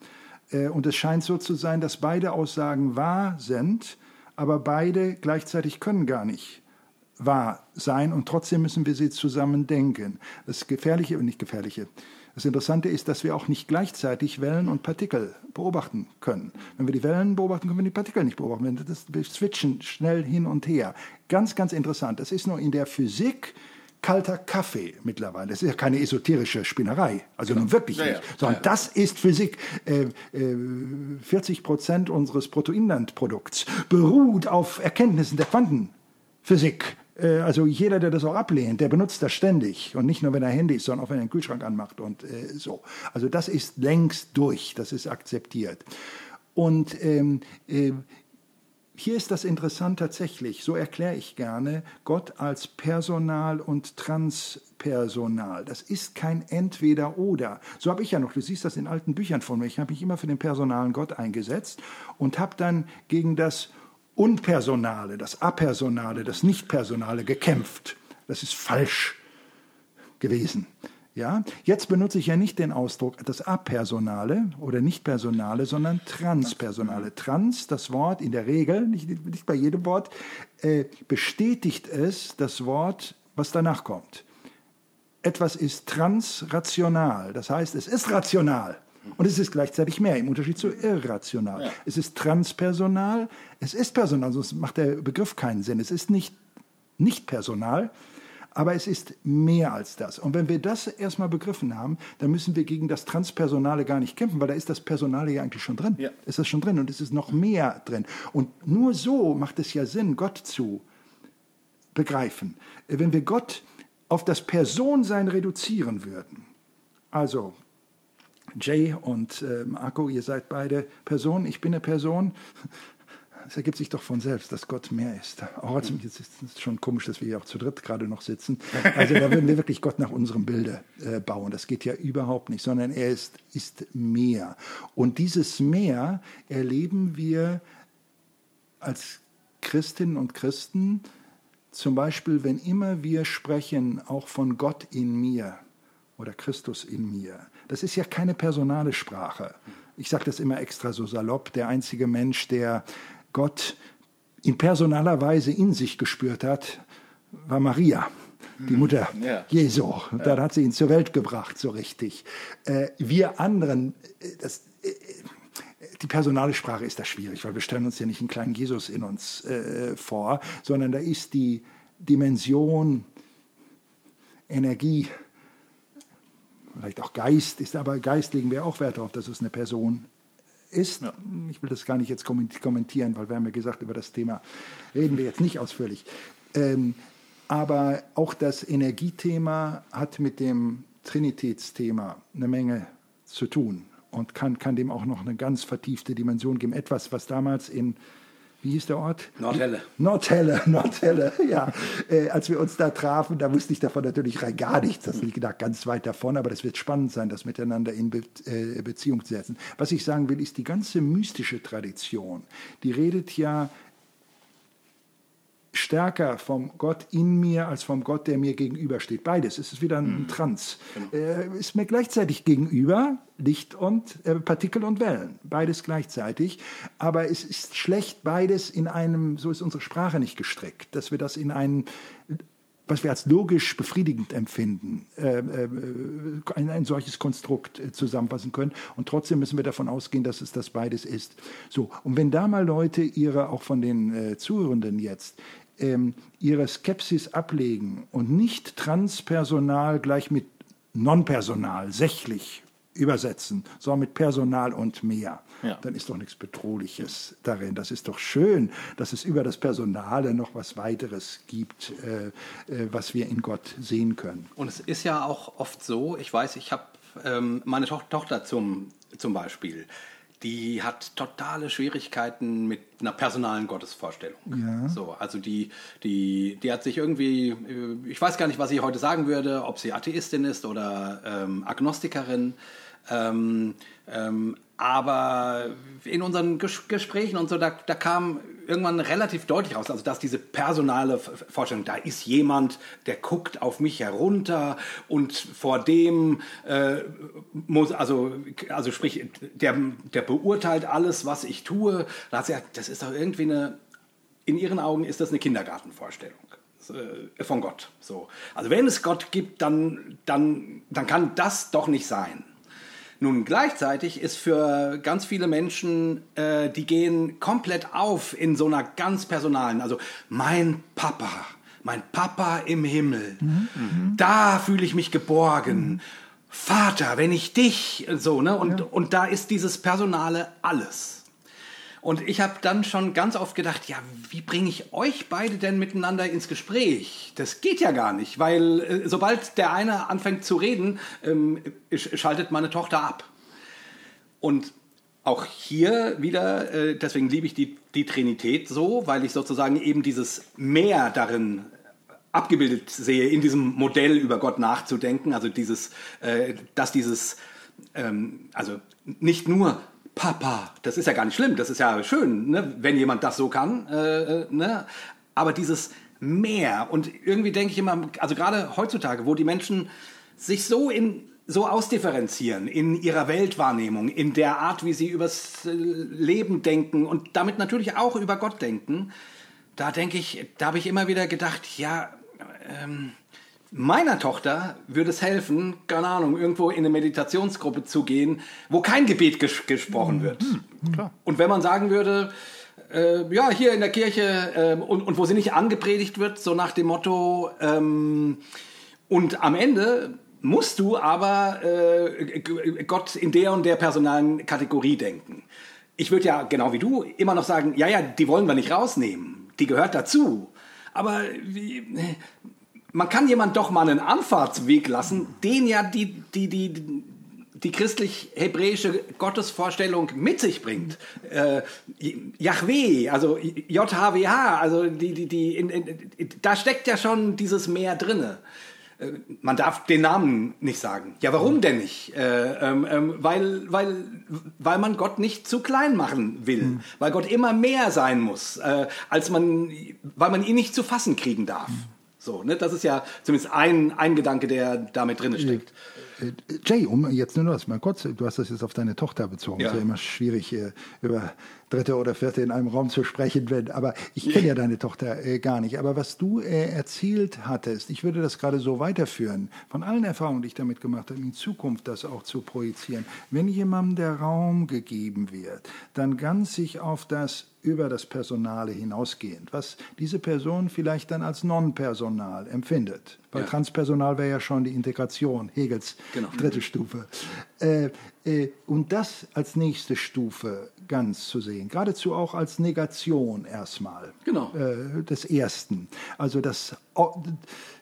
Äh, und es scheint so zu sein, dass beide Aussagen wahr sind, aber beide gleichzeitig können gar nicht wahr sein und trotzdem müssen wir sie zusammen denken. Das Gefährliche und nicht Gefährliche. Das Interessante ist, dass wir auch nicht gleichzeitig Wellen und Partikel beobachten können. Wenn wir die Wellen beobachten, können wir die Partikel nicht beobachten. Das, wir switchen schnell hin und her. Ganz, ganz interessant. Das ist nur in der Physik kalter Kaffee mittlerweile. Das ist ja keine esoterische Spinnerei, also nun wirklich nicht, sondern das ist Physik. Äh, äh, 40 Prozent unseres Bruttoinlandprodukts beruht auf Erkenntnissen der Quantenphysik. Äh, also jeder, der das auch ablehnt, der benutzt das ständig und nicht nur, wenn er Handy ist, sondern auch, wenn er den Kühlschrank anmacht und äh, so. Also das ist längst durch, das ist akzeptiert. Und ähm, äh, hier ist das interessant tatsächlich, so erkläre ich gerne, Gott als Personal und Transpersonal. Das ist kein Entweder-Oder. So habe ich ja noch, du siehst das in alten Büchern von mir, ich habe mich immer für den personalen Gott eingesetzt und habe dann gegen das Unpersonale, das Apersonale, das Nichtpersonale gekämpft. Das ist falsch gewesen. Ja, jetzt benutze ich ja nicht den Ausdruck das Apersonale oder Nichtpersonale, sondern Transpersonale. Trans, das Wort in der Regel, nicht, nicht bei jedem Wort, äh, bestätigt es das Wort, was danach kommt. Etwas ist transrational, das heißt, es ist rational. Und es ist gleichzeitig mehr, im Unterschied zu irrational. Ja. Es ist transpersonal, es ist personal, sonst macht der Begriff keinen Sinn. Es ist nicht, nicht personal, aber es ist mehr als das. Und wenn wir das erstmal begriffen haben, dann müssen wir gegen das Transpersonale gar nicht kämpfen, weil da ist das Personale ja eigentlich schon drin. Ja. Ist das schon drin und es ist noch mehr drin. Und nur so macht es ja Sinn, Gott zu begreifen. Wenn wir Gott auf das Personsein reduzieren würden, also Jay und äh, Marco, ihr seid beide Personen, ich bin eine Person. Es ergibt sich doch von selbst, dass Gott mehr ist. Auch jetzt ist es schon komisch, dass wir hier auch zu dritt gerade noch sitzen. Also da würden wir wirklich Gott nach unserem Bilde äh, bauen. Das geht ja überhaupt nicht, sondern er ist, ist mehr. Und dieses Mehr erleben wir als Christinnen und Christen, zum Beispiel, wenn immer wir sprechen, auch von Gott in mir oder Christus in mir. Das ist ja keine personale Sprache. Ich sage das immer extra so salopp. Der einzige Mensch, der Gott in personaler Weise in sich gespürt hat, war Maria, die hm. Mutter ja. Jesu. Dann hat sie ihn zur Welt gebracht, so richtig. Äh, wir anderen, äh, das, äh, die personale Sprache ist da schwierig, weil wir stellen uns ja nicht einen kleinen Jesus in uns vor, sondern da ist die Dimension Energie, vielleicht auch Geist ist, aber Geist legen wir auch Wert darauf, dass es eine Person ist. Ja. Ich will das gar nicht jetzt kommentieren, weil wir haben ja gesagt, über das Thema reden wir jetzt nicht ausführlich. Ähm, aber auch das Energiethema hat mit dem Trinitätsthema eine Menge zu tun und kann, kann dem auch noch eine ganz vertiefte Dimension geben. Etwas, was damals in wie hieß der Ort? Nordhelle. Nordhelle, Nordhelle, ja. Äh, als wir uns da trafen, da wusste ich davon natürlich rein gar nichts. Das liegt da ganz weit davon, aber das wird spannend sein, das miteinander in Be äh, Beziehung zu setzen. Was ich sagen will, ist die ganze mystische Tradition, die redet ja stärker vom Gott in mir als vom Gott, der mir gegenübersteht. Beides. Es ist wieder ein mhm. Trans. Genau. Äh, ist mir gleichzeitig gegenüber, Licht und äh, Partikel und Wellen. Beides gleichzeitig. Aber es ist schlecht, beides in einem, so ist unsere Sprache nicht gestrickt, dass wir das in einen was wir als logisch befriedigend empfinden, äh, äh, ein, solches Konstrukt äh, zusammenfassen können. Und trotzdem müssen wir davon ausgehen, dass es das beides ist. So, und wenn da mal Leute ihre, auch von den äh, Zuhörenden jetzt, ähm, ihre Skepsis ablegen und nicht Transpersonal gleich mit Nonpersonal, sächlich übersetzen, sondern mit Personal und mehr. Ja. Dann ist doch nichts Bedrohliches darin. Das ist doch schön, dass es über das Personale noch was weiteres gibt, äh, äh, was wir in Gott sehen können. Und es ist ja auch oft so, ich weiß, ich habe ähm, meine to Tochter zum, zum Beispiel, die hat totale Schwierigkeiten mit einer personalen Gottesvorstellung. Ja. So, also die, die, die hat sich irgendwie, äh, ich weiß gar nicht, was sie heute sagen würde, ob sie Atheistin ist oder ähm, Agnostikerin. Ähm, ähm, aber in unseren Ges Gesprächen und so, da, da kam irgendwann relativ deutlich raus, also dass diese personale Vorstellung, da ist jemand, der guckt auf mich herunter und vor dem äh, muss, also, also sprich, der, der beurteilt alles, was ich tue. Da hat sie gesagt, das ist doch irgendwie eine, in ihren Augen ist das eine Kindergartenvorstellung äh, von Gott. So. Also wenn es Gott gibt, dann, dann, dann kann das doch nicht sein. Nun, gleichzeitig ist für ganz viele Menschen, äh, die gehen komplett auf in so einer ganz personalen, also mein Papa, mein Papa im Himmel, mhm. da fühle ich mich geborgen. Mhm. Vater, wenn ich dich, so, ne? Und, ja. und da ist dieses Personale alles. Und ich habe dann schon ganz oft gedacht, ja, wie bringe ich euch beide denn miteinander ins Gespräch? Das geht ja gar nicht, weil äh, sobald der eine anfängt zu reden, ähm, schaltet meine Tochter ab. Und auch hier wieder, äh, deswegen liebe ich die, die Trinität so, weil ich sozusagen eben dieses Mehr darin abgebildet sehe, in diesem Modell über Gott nachzudenken. Also dieses, äh, dass dieses, ähm, also nicht nur Papa, das ist ja gar nicht schlimm, das ist ja schön, ne, wenn jemand das so kann. Äh, äh, ne? Aber dieses Mehr und irgendwie denke ich immer, also gerade heutzutage, wo die Menschen sich so in so ausdifferenzieren in ihrer Weltwahrnehmung, in der Art, wie sie übers äh, Leben denken und damit natürlich auch über Gott denken, da denke ich, da habe ich immer wieder gedacht, ja, ähm, Meiner Tochter würde es helfen, keine Ahnung, irgendwo in eine Meditationsgruppe zu gehen, wo kein Gebet ges gesprochen wird. Mhm, und wenn man sagen würde, äh, ja, hier in der Kirche äh, und, und, wo sie nicht angepredigt wird, so nach dem Motto, ähm, und am Ende musst du aber äh, Gott in der und der personalen Kategorie denken. Ich würde ja, genau wie du, immer noch sagen, ja, ja, die wollen wir nicht rausnehmen. Die gehört dazu. Aber wie, man kann jemand doch mal einen Anfahrtsweg lassen, den ja die, die, die, die christlich-hebräische Gottesvorstellung mit sich bringt. Äh, Yahweh, also JHWH, also die, die, die, in, in, da steckt ja schon dieses Meer drinne. Äh, man darf den Namen nicht sagen. Ja, warum denn nicht? Äh, ähm, ähm, weil, weil, weil man Gott nicht zu klein machen will. Mhm. Weil Gott immer mehr sein muss, äh, als man, weil man ihn nicht zu fassen kriegen darf. Mhm. So, ne? Das ist ja zumindest ein, ein Gedanke, der damit drin steckt. Äh, Jay, um jetzt nur das mal kurz, du hast das jetzt auf deine Tochter bezogen. Ja. ist ja immer schwierig, über dritte oder vierte in einem Raum zu sprechen, wenn, aber ich kenne ja deine Tochter äh, gar nicht. Aber was du äh, erzählt hattest, ich würde das gerade so weiterführen, von allen Erfahrungen, die ich damit gemacht habe, in Zukunft das auch zu projizieren. Wenn jemandem der Raum gegeben wird, dann ganz sich auf das über das Personale hinausgehend, was diese Person vielleicht dann als Non-Personal empfindet. Weil ja. Transpersonal wäre ja schon die Integration, Hegels genau. dritte Stufe. Äh, äh, und das als nächste Stufe ganz zu sehen, geradezu auch als Negation erstmal Genau. äh, des Ersten. Also das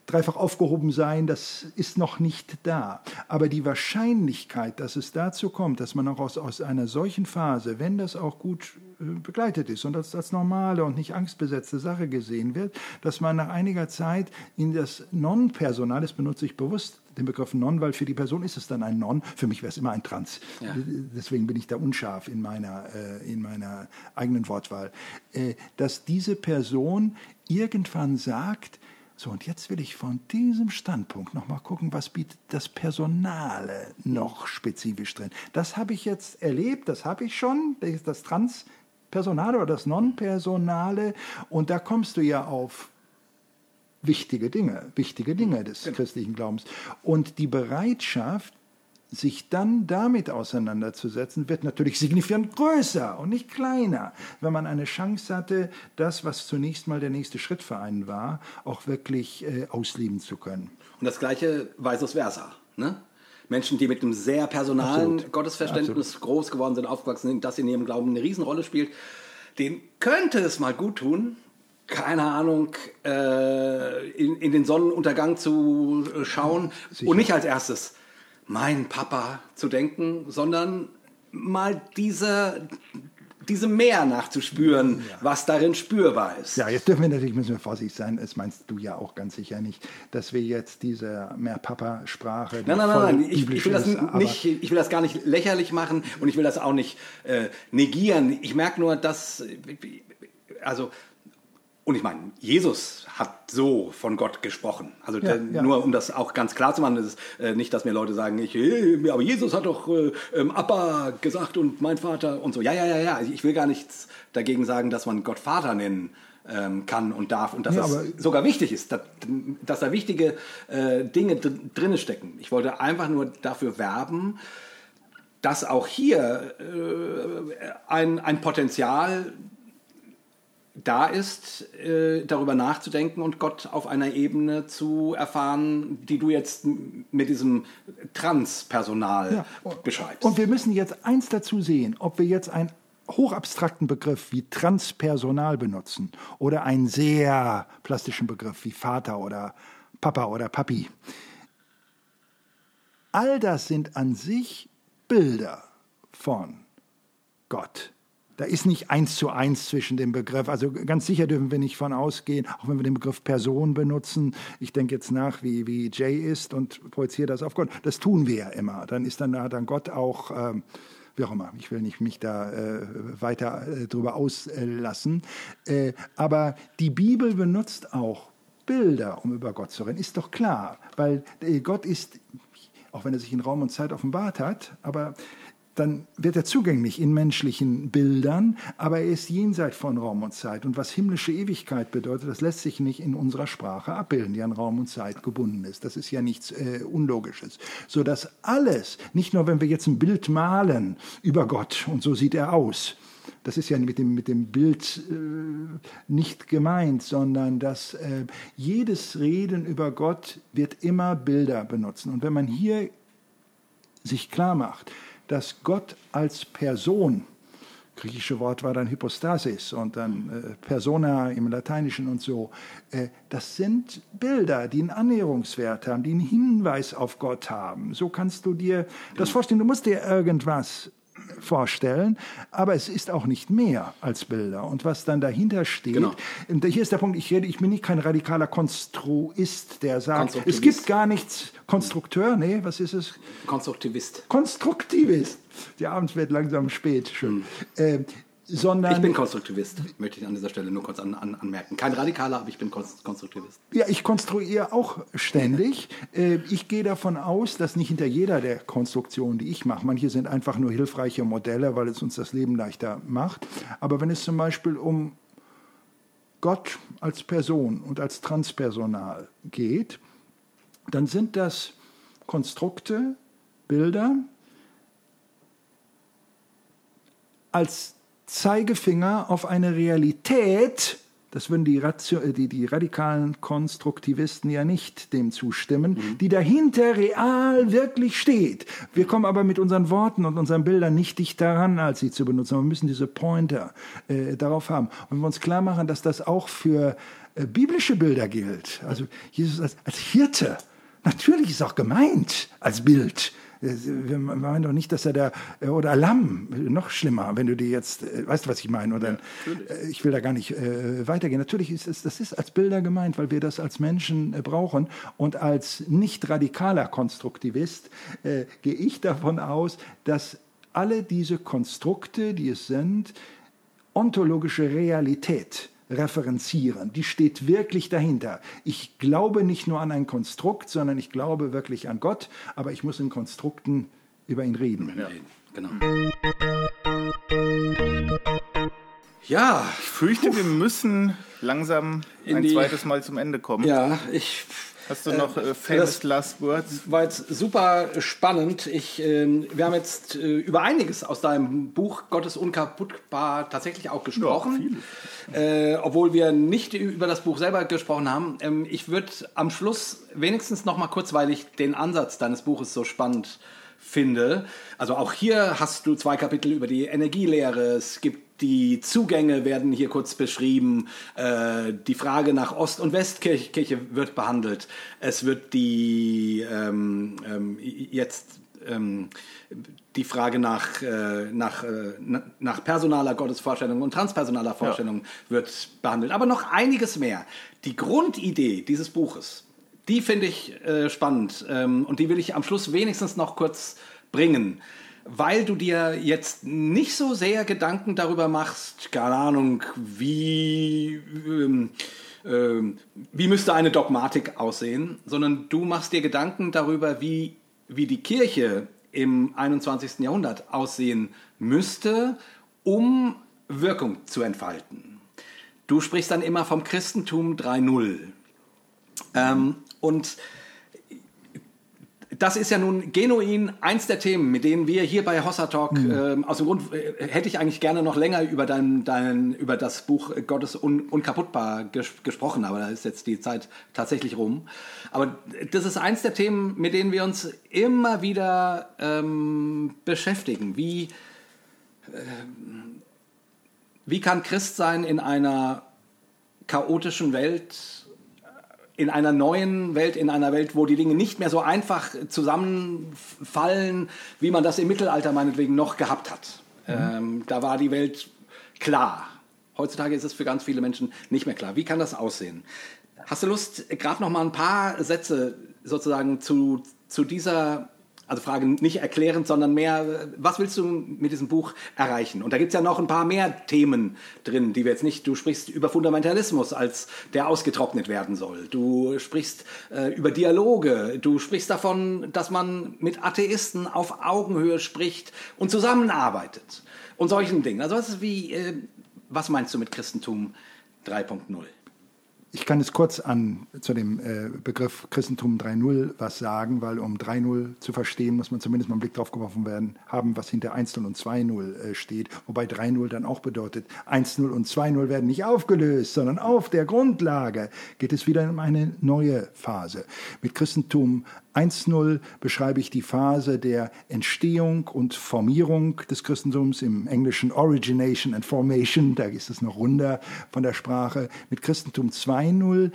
dreifach aufgehoben sein, das ist noch nicht da. Aber die Wahrscheinlichkeit, dass es dazu kommt, dass man auch aus, aus einer solchen Phase, wenn das auch gut äh, begleitet ist und als, als normale und nicht angstbesetzte Sache gesehen wird, dass man nach einiger Zeit in das Non-Personal, das benutze ich bewusst den Begriff Non, weil für die Person ist es dann ein Non, für mich wäre es immer ein Trans. Ja. Deswegen bin ich da unscharf in meiner, äh, in meiner eigenen Wortwahl. Äh, dass diese Person irgendwann sagt, so, und jetzt will ich von diesem Standpunkt nochmal gucken, was bietet das Personale noch spezifisch drin. Das habe ich jetzt erlebt, das habe ich schon, das das Transpersonale oder das Non-Personale. Und da kommst du ja auf wichtige Dinge, wichtige Dinge des christlichen Glaubens. Und die Bereitschaft, sich dann damit auseinanderzusetzen, wird natürlich signifikant größer und nicht kleiner, wenn man eine Chance hatte, das, was zunächst mal der nächste Schritt für einen war, auch wirklich äh, ausleben zu können. Und das gleiche vice versa. Ne? Menschen, die mit einem sehr personalen Absolut. Gottesverständnis groß geworden sind, aufgewachsen sind, das in ihrem Glauben eine Riesenrolle spielt, denen könnte es mal gut tun, keine Ahnung, äh, in, in den Sonnenuntergang zu äh, schauen Sicher. und nicht als erstes mein Papa zu denken, sondern mal diese, diese Meer nachzuspüren, was darin spürbar ist. Ja, jetzt dürfen wir natürlich müssen wir vorsichtig sein. Das meinst du ja auch ganz sicher nicht, dass wir jetzt diese Mehr-Papa-Sprache. die Nein, nein, nein, nein. Ich, ich, will das ist, nicht, ich will das gar nicht lächerlich machen und ich will das auch nicht äh, negieren. Ich merke nur, dass, äh, also, und ich meine, Jesus hat so von Gott gesprochen. Also Ja, der, ja. nur um das auch ganz klar zu machen, ist äh, nicht, dass mir Leute sagen, ich, äh, aber Jesus hat doch äh, ähm, Abba gesagt und mein Vater und so. Ja, ja, ja, ja. Ich will gar nichts dagegen sagen, dass man Gott Vater nennen ähm, kann und darf und dass Ja, das sogar wichtig ist, dass, dass da wichtige äh, Dinge dr drinne stecken. Ich wollte einfach nur dafür werben, dass auch hier äh, ein, ein Potenzial da ist, äh, darüber nachzudenken und Gott auf einer Ebene zu erfahren, die du jetzt mit diesem Transpersonal Ja. beschreibst. Und wir müssen jetzt eins dazu sehen, ob wir jetzt einen hochabstrakten Begriff wie Transpersonal benutzen oder einen sehr plastischen Begriff wie Vater oder Papa oder Papi. All das sind an sich Bilder von Gott. Da ist nicht eins zu eins zwischen dem Begriff. Also ganz sicher dürfen wir nicht von ausgehen, auch wenn wir den Begriff Person benutzen. Ich denke jetzt nach, wie, wie Jay ist und projiziere das auf Gott. Das tun wir ja immer. Dann ist dann, da dann Gott auch, ähm, wie auch immer, ich will nicht mich da äh, weiter äh, drüber auslassen. Äh, aber die Bibel benutzt auch Bilder, um über Gott zu reden. Ist doch klar, weil äh, Gott ist, auch wenn er sich in Raum und Zeit offenbart hat, aber dann wird er zugänglich in menschlichen Bildern, aber er ist jenseits von Raum und Zeit. Und was himmlische Ewigkeit bedeutet, das lässt sich nicht in unserer Sprache abbilden, die an Raum und Zeit gebunden ist. Das ist ja nichts äh, Unlogisches. Sodass alles, nicht nur wenn wir jetzt ein Bild malen über Gott und so sieht er aus, das ist ja mit dem, mit dem Bild äh, nicht gemeint, sondern dass äh, jedes Reden über Gott wird immer Bilder benutzen. Und wenn man hier sich klar macht, dass Gott als Person, griechische Wort war dann Hypostasis und dann äh, Persona im Lateinischen und so, äh, das sind Bilder, die einen Annäherungswert haben, die einen Hinweis auf Gott haben. So kannst du dir das vorstellen. Du musst dir irgendwas vorstellen, aber es ist auch nicht mehr als Bilder. Und was dann dahinter steht, Genau. und hier ist der Punkt, ich, rede, ich bin nicht kein radikaler Konstruist, der sagt, es gibt gar nichts, Konstrukteur, nee, was ist es? Konstruktivist. Konstruktivist. Die Abends wird langsam spät schon. Äh, sondern Ich bin Konstruktivist, möchte ich an dieser Stelle nur kurz an, an, anmerken. Kein Radikaler, aber ich bin Kon- Konstruktivist. Ja, ich konstruiere auch ständig. Äh, Ich gehe davon aus, dass nicht hinter jeder der Konstruktionen, die ich mache, manche sind einfach nur hilfreiche Modelle, weil es uns das Leben leichter macht. Aber wenn es zum Beispiel um Gott als Person und als Transpersonal geht, dann sind das Konstrukte, Bilder als Zeigefinger auf eine Realität, Das würden die, Ratio, äh, die, die radikalen Konstruktivisten ja nicht dem zustimmen, mhm. die dahinter real wirklich steht. Wir kommen aber mit unseren Worten und unseren Bildern nicht dicht daran, als sie zu benutzen. Wir müssen diese Pointer äh, darauf haben. Und wenn wir uns klar machen, dass das auch für äh, biblische Bilder gilt, also Jesus als, als Hirte, natürlich ist auch gemeint als Bild wir meinen doch nicht, dass er da, oder Lamm, noch schlimmer, wenn du die jetzt, äh, weißt du, was ich meine? Oder, ja, äh, ich will da gar nicht äh, weitergehen. Natürlich ist es, das ist als Bilder gemeint, weil wir das als Menschen äh, brauchen. Und als nicht radikaler Konstruktivist äh, gehe ich davon aus, dass alle diese Konstrukte, die es sind, ontologische Realität referenzieren. Die steht wirklich dahinter. Ich glaube nicht nur an ein Konstrukt, sondern ich glaube wirklich an Gott, aber ich muss in Konstrukten über ihn reden. Ja, genau. Ja, ich fürchte, wir müssen langsam ein die, zweites Mal zum Ende kommen. Ja, ich Hast du noch äh, famous last words? War jetzt super spannend. Ich, äh, wir haben jetzt äh, über einiges aus deinem Buch Gottes unkaputtbar tatsächlich auch gesprochen. Ja, äh, obwohl wir nicht über das Buch selber gesprochen haben. Ähm, ich würde am Schluss wenigstens noch mal kurz, weil ich den Ansatz deines Buches so spannend finde. Also auch hier hast du zwei Kapitel über die Energielehre. Es gibt die Zugänge werden hier kurz beschrieben. Äh, die Frage nach Ost- und Westkirche wird behandelt. Es wird die ähm, ähm, jetzt ähm, die Frage nach, äh, nach, äh, nach personaler Gottesvorstellung und transpersonaler Vorstellung ja. wird behandelt. Aber noch einiges mehr. Die Grundidee dieses Buches, die finde ich äh, spannend ähm, und die will ich am Schluss wenigstens noch kurz bringen weil du dir jetzt nicht so sehr Gedanken darüber machst, keine Ahnung, wie, ähm, ähm, wie müsste eine Dogmatik aussehen, sondern du machst dir Gedanken darüber, wie, wie die Kirche im 21. Jahrhundert aussehen müsste, um Wirkung zu entfalten. Du sprichst dann immer vom Christentum 3.0. Ähm, und das ist ja nun genuin eins der Themen, mit denen wir hier bei Hossa Talk, mhm. äh, aus dem Grund äh, hätte ich eigentlich gerne noch länger über dein, dein über das Buch Gottes un, unkaputtbar ges gesprochen, aber da ist jetzt die Zeit tatsächlich rum. Aber das ist eins der Themen, mit denen wir uns immer wieder ähm, beschäftigen. Wie, äh, wie kann Christ sein in einer chaotischen Welt? In einer neuen Welt, in einer Welt, wo die Dinge nicht mehr so einfach zusammenfallen, wie man das im Mittelalter meinetwegen noch gehabt hat. Mhm. Ähm, da war die Welt klar. Heutzutage ist es für ganz viele Menschen nicht mehr klar. Wie kann das aussehen? Hast du Lust, gerade noch mal ein paar Sätze sozusagen zu, zu dieser also Frage nicht erklärend, sondern mehr, was willst du mit diesem Buch erreichen? Und da gibt es ja noch ein paar mehr Themen drin, die wir jetzt nicht, du sprichst über Fundamentalismus, als der ausgetrocknet werden soll. Du sprichst äh, über Dialoge, du sprichst davon, dass man mit Atheisten auf Augenhöhe spricht und zusammenarbeitet und solchen Dingen. Also was ist wie, äh, was meinst du mit Christentum 3.0? Ich kann es kurz an zu dem äh, Begriff Christentum 3.0 was sagen, weil um 3.0 zu verstehen, muss man zumindest mal einen Blick drauf geworfen werden, haben, was hinter 1.0 und 2.0 äh, steht. Wobei 3.0 dann auch bedeutet, 1.0 und 2.0 werden nicht aufgelöst, sondern auf der Grundlage geht es wieder in eine neue Phase. Mit Christentum 1.0 beschreibe ich die Phase der Entstehung und Formierung des Christentums im Englischen Origination and Formation, da ist es noch runder von der Sprache. Mit Christentum 2.0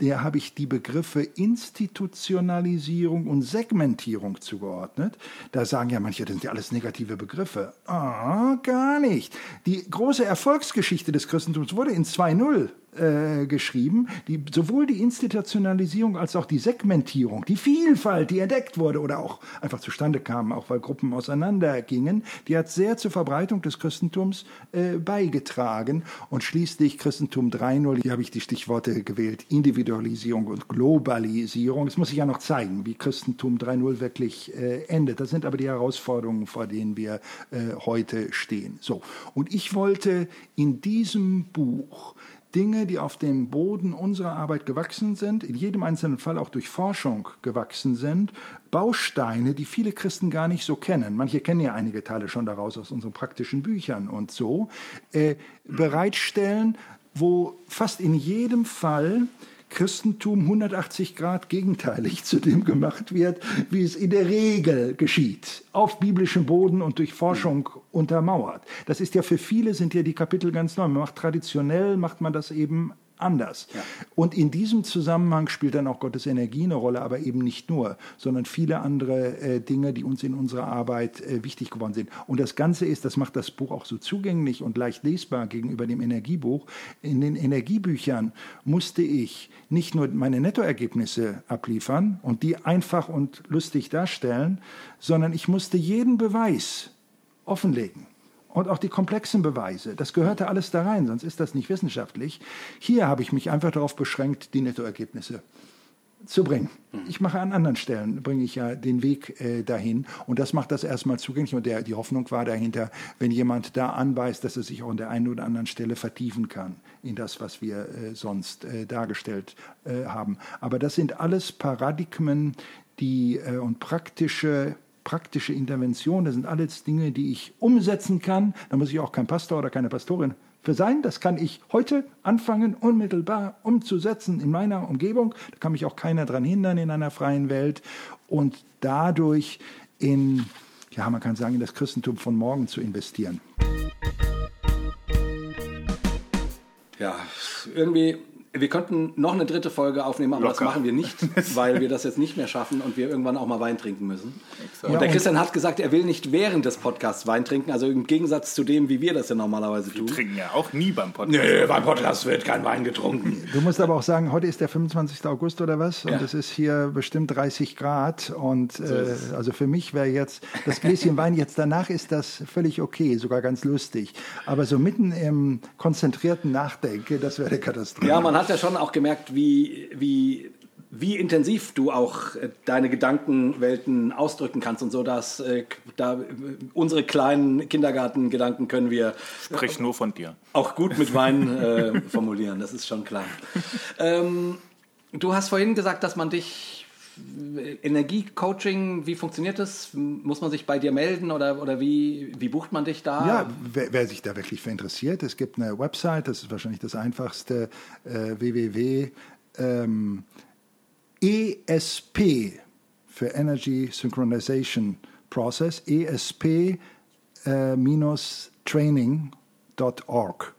der habe ich die Begriffe Institutionalisierung und Segmentierung zugeordnet. Da sagen ja manche, das sind ja alles negative Begriffe. Ah, gar nicht. Die große Erfolgsgeschichte des Christentums wurde in 2.0 äh, geschrieben, die, sowohl die Institutionalisierung als auch die Segmentierung, die Vielfalt, die entdeckt wurde oder auch einfach zustande kam, auch weil Gruppen auseinandergingen, die hat sehr zur Verbreitung des Christentums äh, beigetragen. Und schließlich Christentum 3.0, hier habe ich die Stichworte gewählt, Individualisierung und Globalisierung. Es muss sich ja noch zeigen, wie Christentum 3.0 wirklich äh, endet. Das sind aber die Herausforderungen, vor denen wir äh, heute stehen. So, und ich wollte in diesem Buch Dinge, die auf dem Boden unserer Arbeit gewachsen sind, in jedem einzelnen Fall auch durch Forschung gewachsen sind, Bausteine, die viele Christen gar nicht so kennen. Manche kennen ja einige Teile schon daraus aus unseren praktischen Büchern und so, äh, bereitstellen wo fast in jedem Fall Christentum 180 Grad gegenteilig zu dem gemacht wird, wie es in der Regel geschieht, auf biblischem Boden und durch Forschung untermauert. Das ist ja für viele sind ja die Kapitel ganz neu. Man macht traditionell macht man das eben anders. Ja. Und in diesem Zusammenhang spielt dann auch Gottes Energie eine Rolle, aber eben nicht nur, sondern viele andere äh, Dinge, die uns in unserer Arbeit äh, wichtig geworden sind. Und das Ganze ist, das macht das Buch auch so zugänglich und leicht lesbar gegenüber dem Energiebuch. In den Energiebüchern musste ich nicht nur meine Nettoergebnisse abliefern und die einfach und lustig darstellen, sondern ich musste jeden Beweis offenlegen und auch die komplexen Beweise. Das gehörte alles da rein, sonst ist das nicht wissenschaftlich. Hier habe ich mich einfach darauf beschränkt, die Nettoergebnisse zu bringen. Mhm. Ich mache an anderen Stellen, bringe ich ja den Weg äh, dahin und das macht das erstmal zugänglich und der, die Hoffnung war dahinter, wenn jemand da anbeißt, dass er sich auch an der einen oder anderen Stelle vertiefen kann in das, was wir äh, sonst äh, dargestellt äh, haben. Aber das sind alles Paradigmen die, äh, und praktische praktische Intervention. Das sind alles Dinge, die ich umsetzen kann. Da muss ich auch kein Pastor oder keine Pastorin für sein. Das kann ich heute anfangen, unmittelbar umzusetzen in meiner Umgebung. Da kann mich auch keiner daran hindern in einer freien Welt. Und dadurch in, ja, man kann sagen, in das Christentum von morgen zu investieren. Ja, irgendwie wir könnten noch eine dritte Folge aufnehmen, aber Locker. das machen wir nicht, weil wir das jetzt nicht mehr schaffen und wir irgendwann auch mal Wein trinken müssen. Exakt. Und der Christian hat gesagt, er will nicht während des Podcasts Wein trinken, also im Gegensatz zu dem, wie wir das ja normalerweise tun. Wir trinken ja auch nie beim Podcast. Nee, beim Podcast wird kein Wein getrunken. Du musst aber auch sagen, heute ist der 25. August oder was? Und ja. es ist hier bestimmt 30 Grad. Und äh, also für mich wäre jetzt das Gläschen Wein jetzt danach ist das völlig okay, sogar ganz lustig. Aber so mitten im konzentrierten Nachdenken, das wäre eine Katastrophe. Ja, man hat hat ja schon auch gemerkt, wie, wie, wie intensiv du auch äh, deine Gedankenwelten ausdrücken kannst und so, dass äh, da unsere kleinen Kindergartengedanken können wir. Sprich nur von dir. Auch gut mit Wein äh, formulieren, das ist schon klar. Ähm, du hast vorhin gesagt, dass man dich Energiecoaching, wie funktioniert das? Muss man sich bei dir melden oder, oder wie, wie bucht man dich da? Ja, wer, wer sich da wirklich für interessiert, es gibt eine Website, das ist wahrscheinlich das einfachste, äh, www. Ähm, ESP für Energy Synchronization Process, esp-training.org.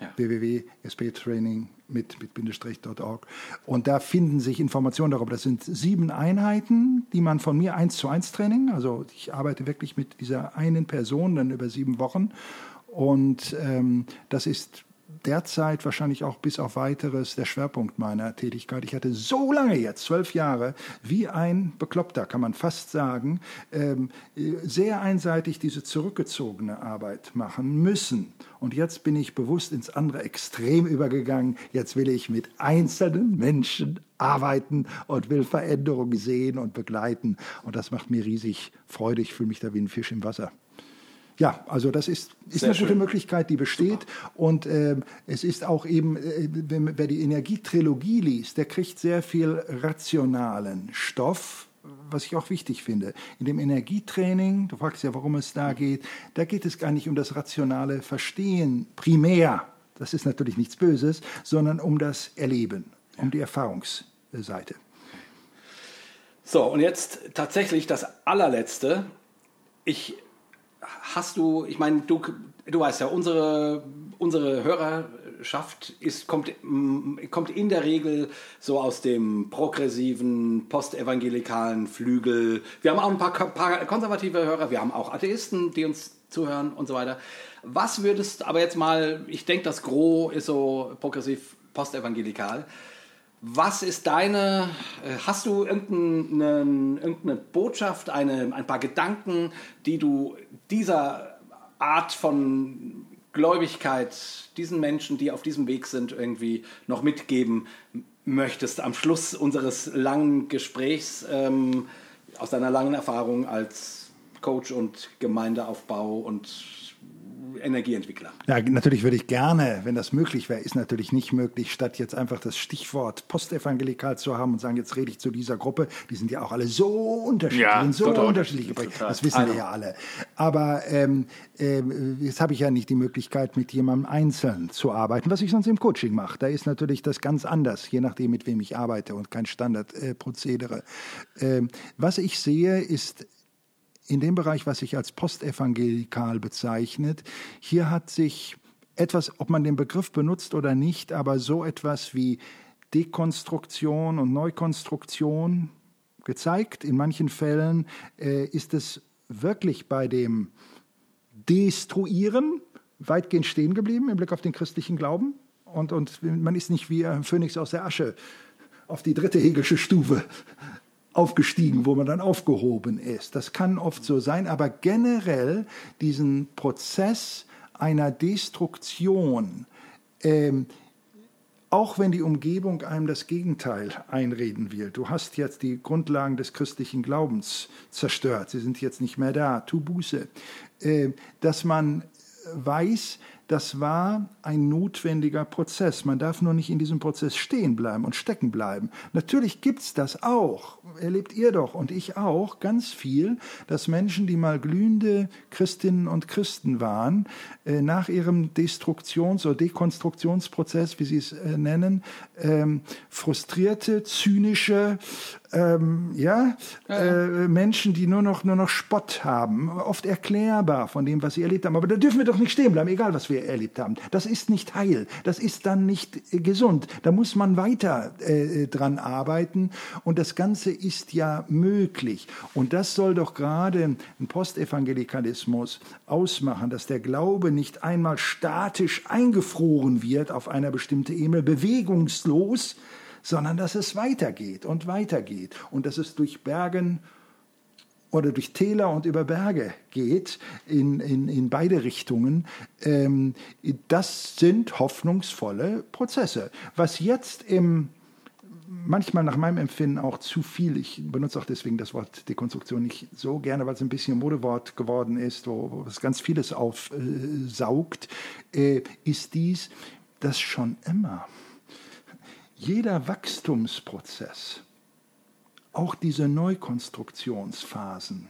Ja. www.esptraining.org mit, mit Bindestrich.org. Und da finden sich Informationen darüber. Das sind sieben Einheiten, die man von mir eins zu eins Training, also ich arbeite wirklich mit dieser einen Person dann über sieben Wochen. Und ähm, das ist derzeit wahrscheinlich auch bis auf weiteres der Schwerpunkt meiner Tätigkeit. Ich hatte so lange jetzt, zwölf Jahre, wie ein Bekloppter, kann man fast sagen, ähm, sehr einseitig diese zurückgezogene Arbeit machen müssen. Und jetzt bin ich bewusst ins andere Extrem übergegangen. Jetzt will ich mit einzelnen Menschen arbeiten und will Veränderungen sehen und begleiten. Und das macht mir riesig Freude. Ich fühle mich da wie ein Fisch im Wasser. Ja, also das ist, ist eine schön. gute Möglichkeit, die besteht. Super. Und äh, es ist auch eben, äh, wenn, wer die Energietrilogie liest, der kriegt sehr viel rationalen Stoff, was ich auch wichtig finde. In dem Energietraining, du fragst ja, warum es da geht, da geht es gar nicht um das rationale Verstehen primär, das ist natürlich nichts Böses, sondern um das Erleben, um die Erfahrungsseite. So, und jetzt tatsächlich das allerletzte. Ich hast du, ich meine, du, du weißt ja, unsere, unsere Hörerschaft ist, kommt, mm, kommt in der Regel so aus dem progressiven, postevangelikalen Flügel. Wir haben auch ein paar, paar konservative Hörer, wir haben auch Atheisten, die uns zuhören und so weiter. Was würdest, aber jetzt mal, ich denke, das Gros ist so progressiv, postevangelikal. Was ist deine, äh, hast du irgendeine, irgendeine Botschaft, eine, ein paar Gedanken, die du dieser Art von Gläubigkeit, diesen Menschen, die auf diesem Weg sind, irgendwie noch mitgeben möchtest am Schluss unseres langen Gesprächs ähm, aus deiner langen Erfahrung als Coach und Gemeindeaufbau und Energieentwickler. Ja, natürlich würde ich gerne, wenn das möglich wäre, ist natürlich nicht möglich, statt jetzt einfach das Stichwort postevangelikal zu haben und sagen, jetzt rede ich zu dieser Gruppe. Die sind ja auch alle so unterschiedlich, Ja, so total. unterschiedlich geprägt. Das wissen Also. wir ja alle. Aber ähm, ähm, jetzt habe ich ja nicht die Möglichkeit, mit jemandem einzeln zu arbeiten, was ich sonst im Coaching mache. Da ist natürlich das ganz anders, je nachdem, mit wem ich arbeite und kein Standardprozedere. ähm, was ich sehe, ist in dem Bereich, was sich als postevangelikal bezeichnet, hier hat sich etwas, ob man den Begriff benutzt oder nicht, aber so etwas wie Dekonstruktion und Neukonstruktion gezeigt. In manchen Fällen äh, ist es wirklich bei dem Destruieren weitgehend stehen geblieben im Blick auf den christlichen Glauben. Und, und man ist nicht wie ein Phönix aus der Asche auf die dritte Hegelsche Stufe aufgestiegen, wo man dann aufgehoben ist. Das kann oft so sein, aber generell diesen Prozess einer Destruktion, ähm, auch wenn die Umgebung einem das Gegenteil einreden will. Du hast jetzt die Grundlagen des christlichen Glaubens zerstört, sie sind jetzt nicht mehr da, tu Buße. Äh, dass man weiß, das war ein notwendiger Prozess. Man darf nur nicht in diesem Prozess stehen bleiben und stecken bleiben. Natürlich gibt's das auch. Erlebt ihr doch und ich auch ganz viel, dass Menschen, die mal glühende Christinnen und Christen waren, äh, nach ihrem Destruktions- oder Dekonstruktionsprozess, wie sie es äh, nennen, ähm, frustrierte, zynische, ähm, ja, Äh, Menschen, die nur noch, nur noch Spott haben, oft erklärbar von dem, was sie erlebt haben. Aber da dürfen wir doch nicht stehen bleiben, egal was wir erlebt haben. Das ist nicht heil, das ist dann nicht äh, gesund. Da muss man weiter äh, dran arbeiten und das Ganze ist ja möglich. Und das soll doch gerade ein Postevangelikalismus ausmachen, dass der Glaube nicht einmal statisch eingefroren wird auf einer bestimmten Ebene, bewegungslos, sondern dass es weitergeht und weitergeht und dass es durch Bergen oder durch Täler und über Berge geht, in, in, in beide Richtungen, ähm, das sind hoffnungsvolle Prozesse. Was jetzt im manchmal nach meinem Empfinden auch zu viel. Ich benutze auch deswegen das Wort Dekonstruktion nicht so gerne, weil es ein bisschen ein Modewort geworden ist, wo, es ganz vieles aufsaugt, äh, ist dies, dass schon immer jeder Wachstumsprozess, auch diese Neukonstruktionsphasen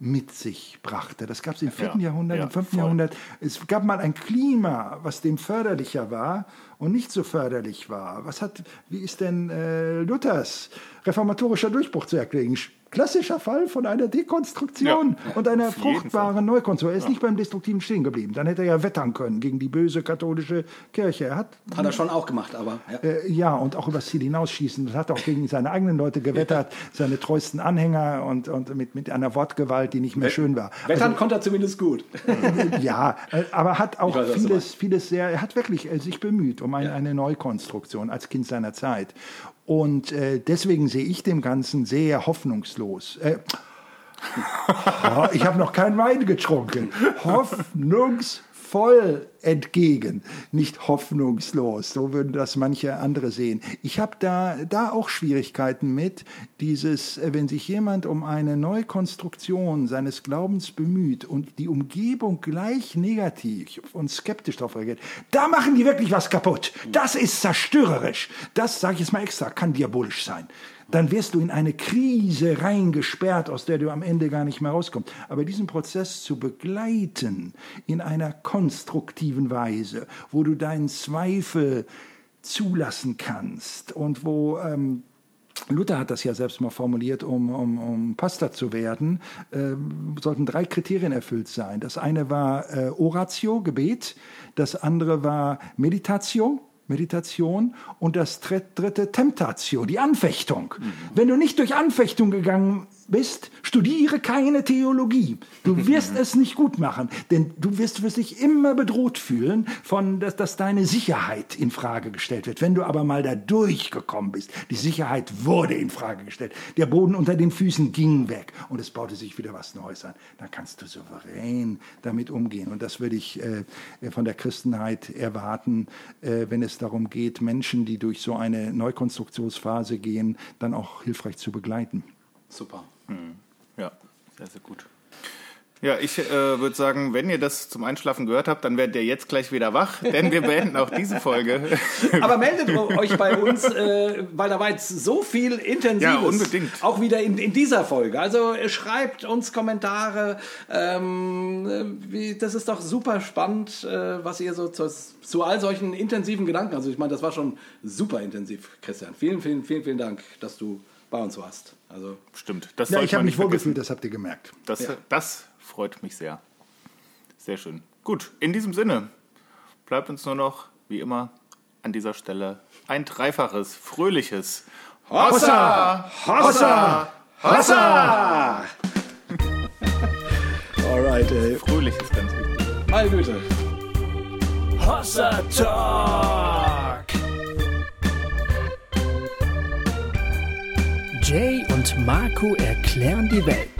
mit sich brachte. Das gab es im 4. Ja, Jahrhundert, ja, im 5. voll. Jahrhundert. Es gab mal ein Klima, was dem förderlicher war und nicht so förderlich war. Was hat, wie ist denn äh, Luthers reformatorischer Durchbruch zu erklären? Klassischer Fall von einer Dekonstruktion Ja, und einer fruchtbaren Neukonstruktion. Er ist nicht beim Destruktiven stehen geblieben. Dann hätte er ja wettern können gegen die böse katholische Kirche. Er hat Hat er schon auch gemacht, aber ja. äh, ja, und auch über das Ziel hinausschießen. Das hat auch gegen seine eigenen Leute gewettert, seine treuesten Anhänger und, und mit, mit einer Wortgewalt, die nicht mehr schön war. Wettern konnte er zumindest gut. Also, ja, äh, aber hat auch weiß, vieles, vieles sehr, er hat wirklich äh, sich bemüht um eine, Ja. eine Neukonstruktion als Kind seiner Zeit. Und äh, deswegen sehe ich dem Ganzen sehr hoffnungslos. Äh, ich habe noch keinen Wein getrunken. Hoffnungsvoll entgegen, nicht hoffnungslos. So würden das manche andere sehen. Ich habe da, da auch Schwierigkeiten mit, dieses, äh, wenn sich jemand um eine Neukonstruktion seines Glaubens bemüht und die Umgebung gleich negativ und skeptisch darauf reagiert, da machen die wirklich was kaputt. Das ist zerstörerisch. Das, sage ich jetzt mal extra, kann diabolisch sein dann wirst du in eine Krise reingesperrt, aus der du am Ende gar nicht mehr rauskommst. Aber diesen Prozess zu begleiten in einer konstruktiven Weise, wo du deinen Zweifel zulassen kannst und wo ähm, Luther hat das ja selbst mal formuliert, um, um, um Pastor zu werden, ähm, sollten drei Kriterien erfüllt sein. Das eine war äh, Oratio, Gebet, das andere war Meditatio, Meditation und das dritt- dritte Temptatio, die Anfechtung. Wenn du nicht durch Anfechtung gegangen bist, studiere keine Theologie. Du wirst es nicht gut machen, denn du wirst, wirst dich immer bedroht fühlen, von, dass, dass deine Sicherheit in Frage gestellt wird. Wenn du aber mal da durchgekommen bist, die Sicherheit wurde in Frage gestellt, der Boden unter den Füßen ging weg und es baute sich wieder was Neues an, dann kannst du souverän damit umgehen. Und das würde ich äh, von der Christenheit erwarten, äh, wenn es darum geht, Menschen, die durch so eine Neukonstruktionsphase gehen, dann auch hilfreich zu begleiten. Super. Ja, sehr, sehr gut. Ja, ich äh, würde sagen, wenn ihr das zum Einschlafen gehört habt, dann werdet ihr jetzt gleich wieder wach, denn wir beenden auch diese Folge. Aber meldet euch bei uns, äh, weil da war jetzt so viel Intensives. Ja, unbedingt. Auch wieder in, in dieser Folge. Also äh, schreibt uns Kommentare. Ähm, äh, wie, das ist doch super spannend, äh, was ihr so zu, zu all solchen intensiven Gedanken, also ich meine, das war schon super intensiv, Christian. Vielen, vielen, vielen, vielen Dank, dass du bei uns warst. Also Stimmt. Das Ja, ich habe mich wohlgefühlt, das habt ihr gemerkt. Das, Ja. das freut mich sehr. Sehr schön. Gut, in diesem Sinne bleibt uns nur noch, wie immer, an dieser Stelle ein dreifaches, fröhliches Hossa! Hossa! Hossa! Alright, ey. Fröhlich ist ganz wichtig. Meine Güte. Hossa Talk. Jay und Marco erklären die Welt.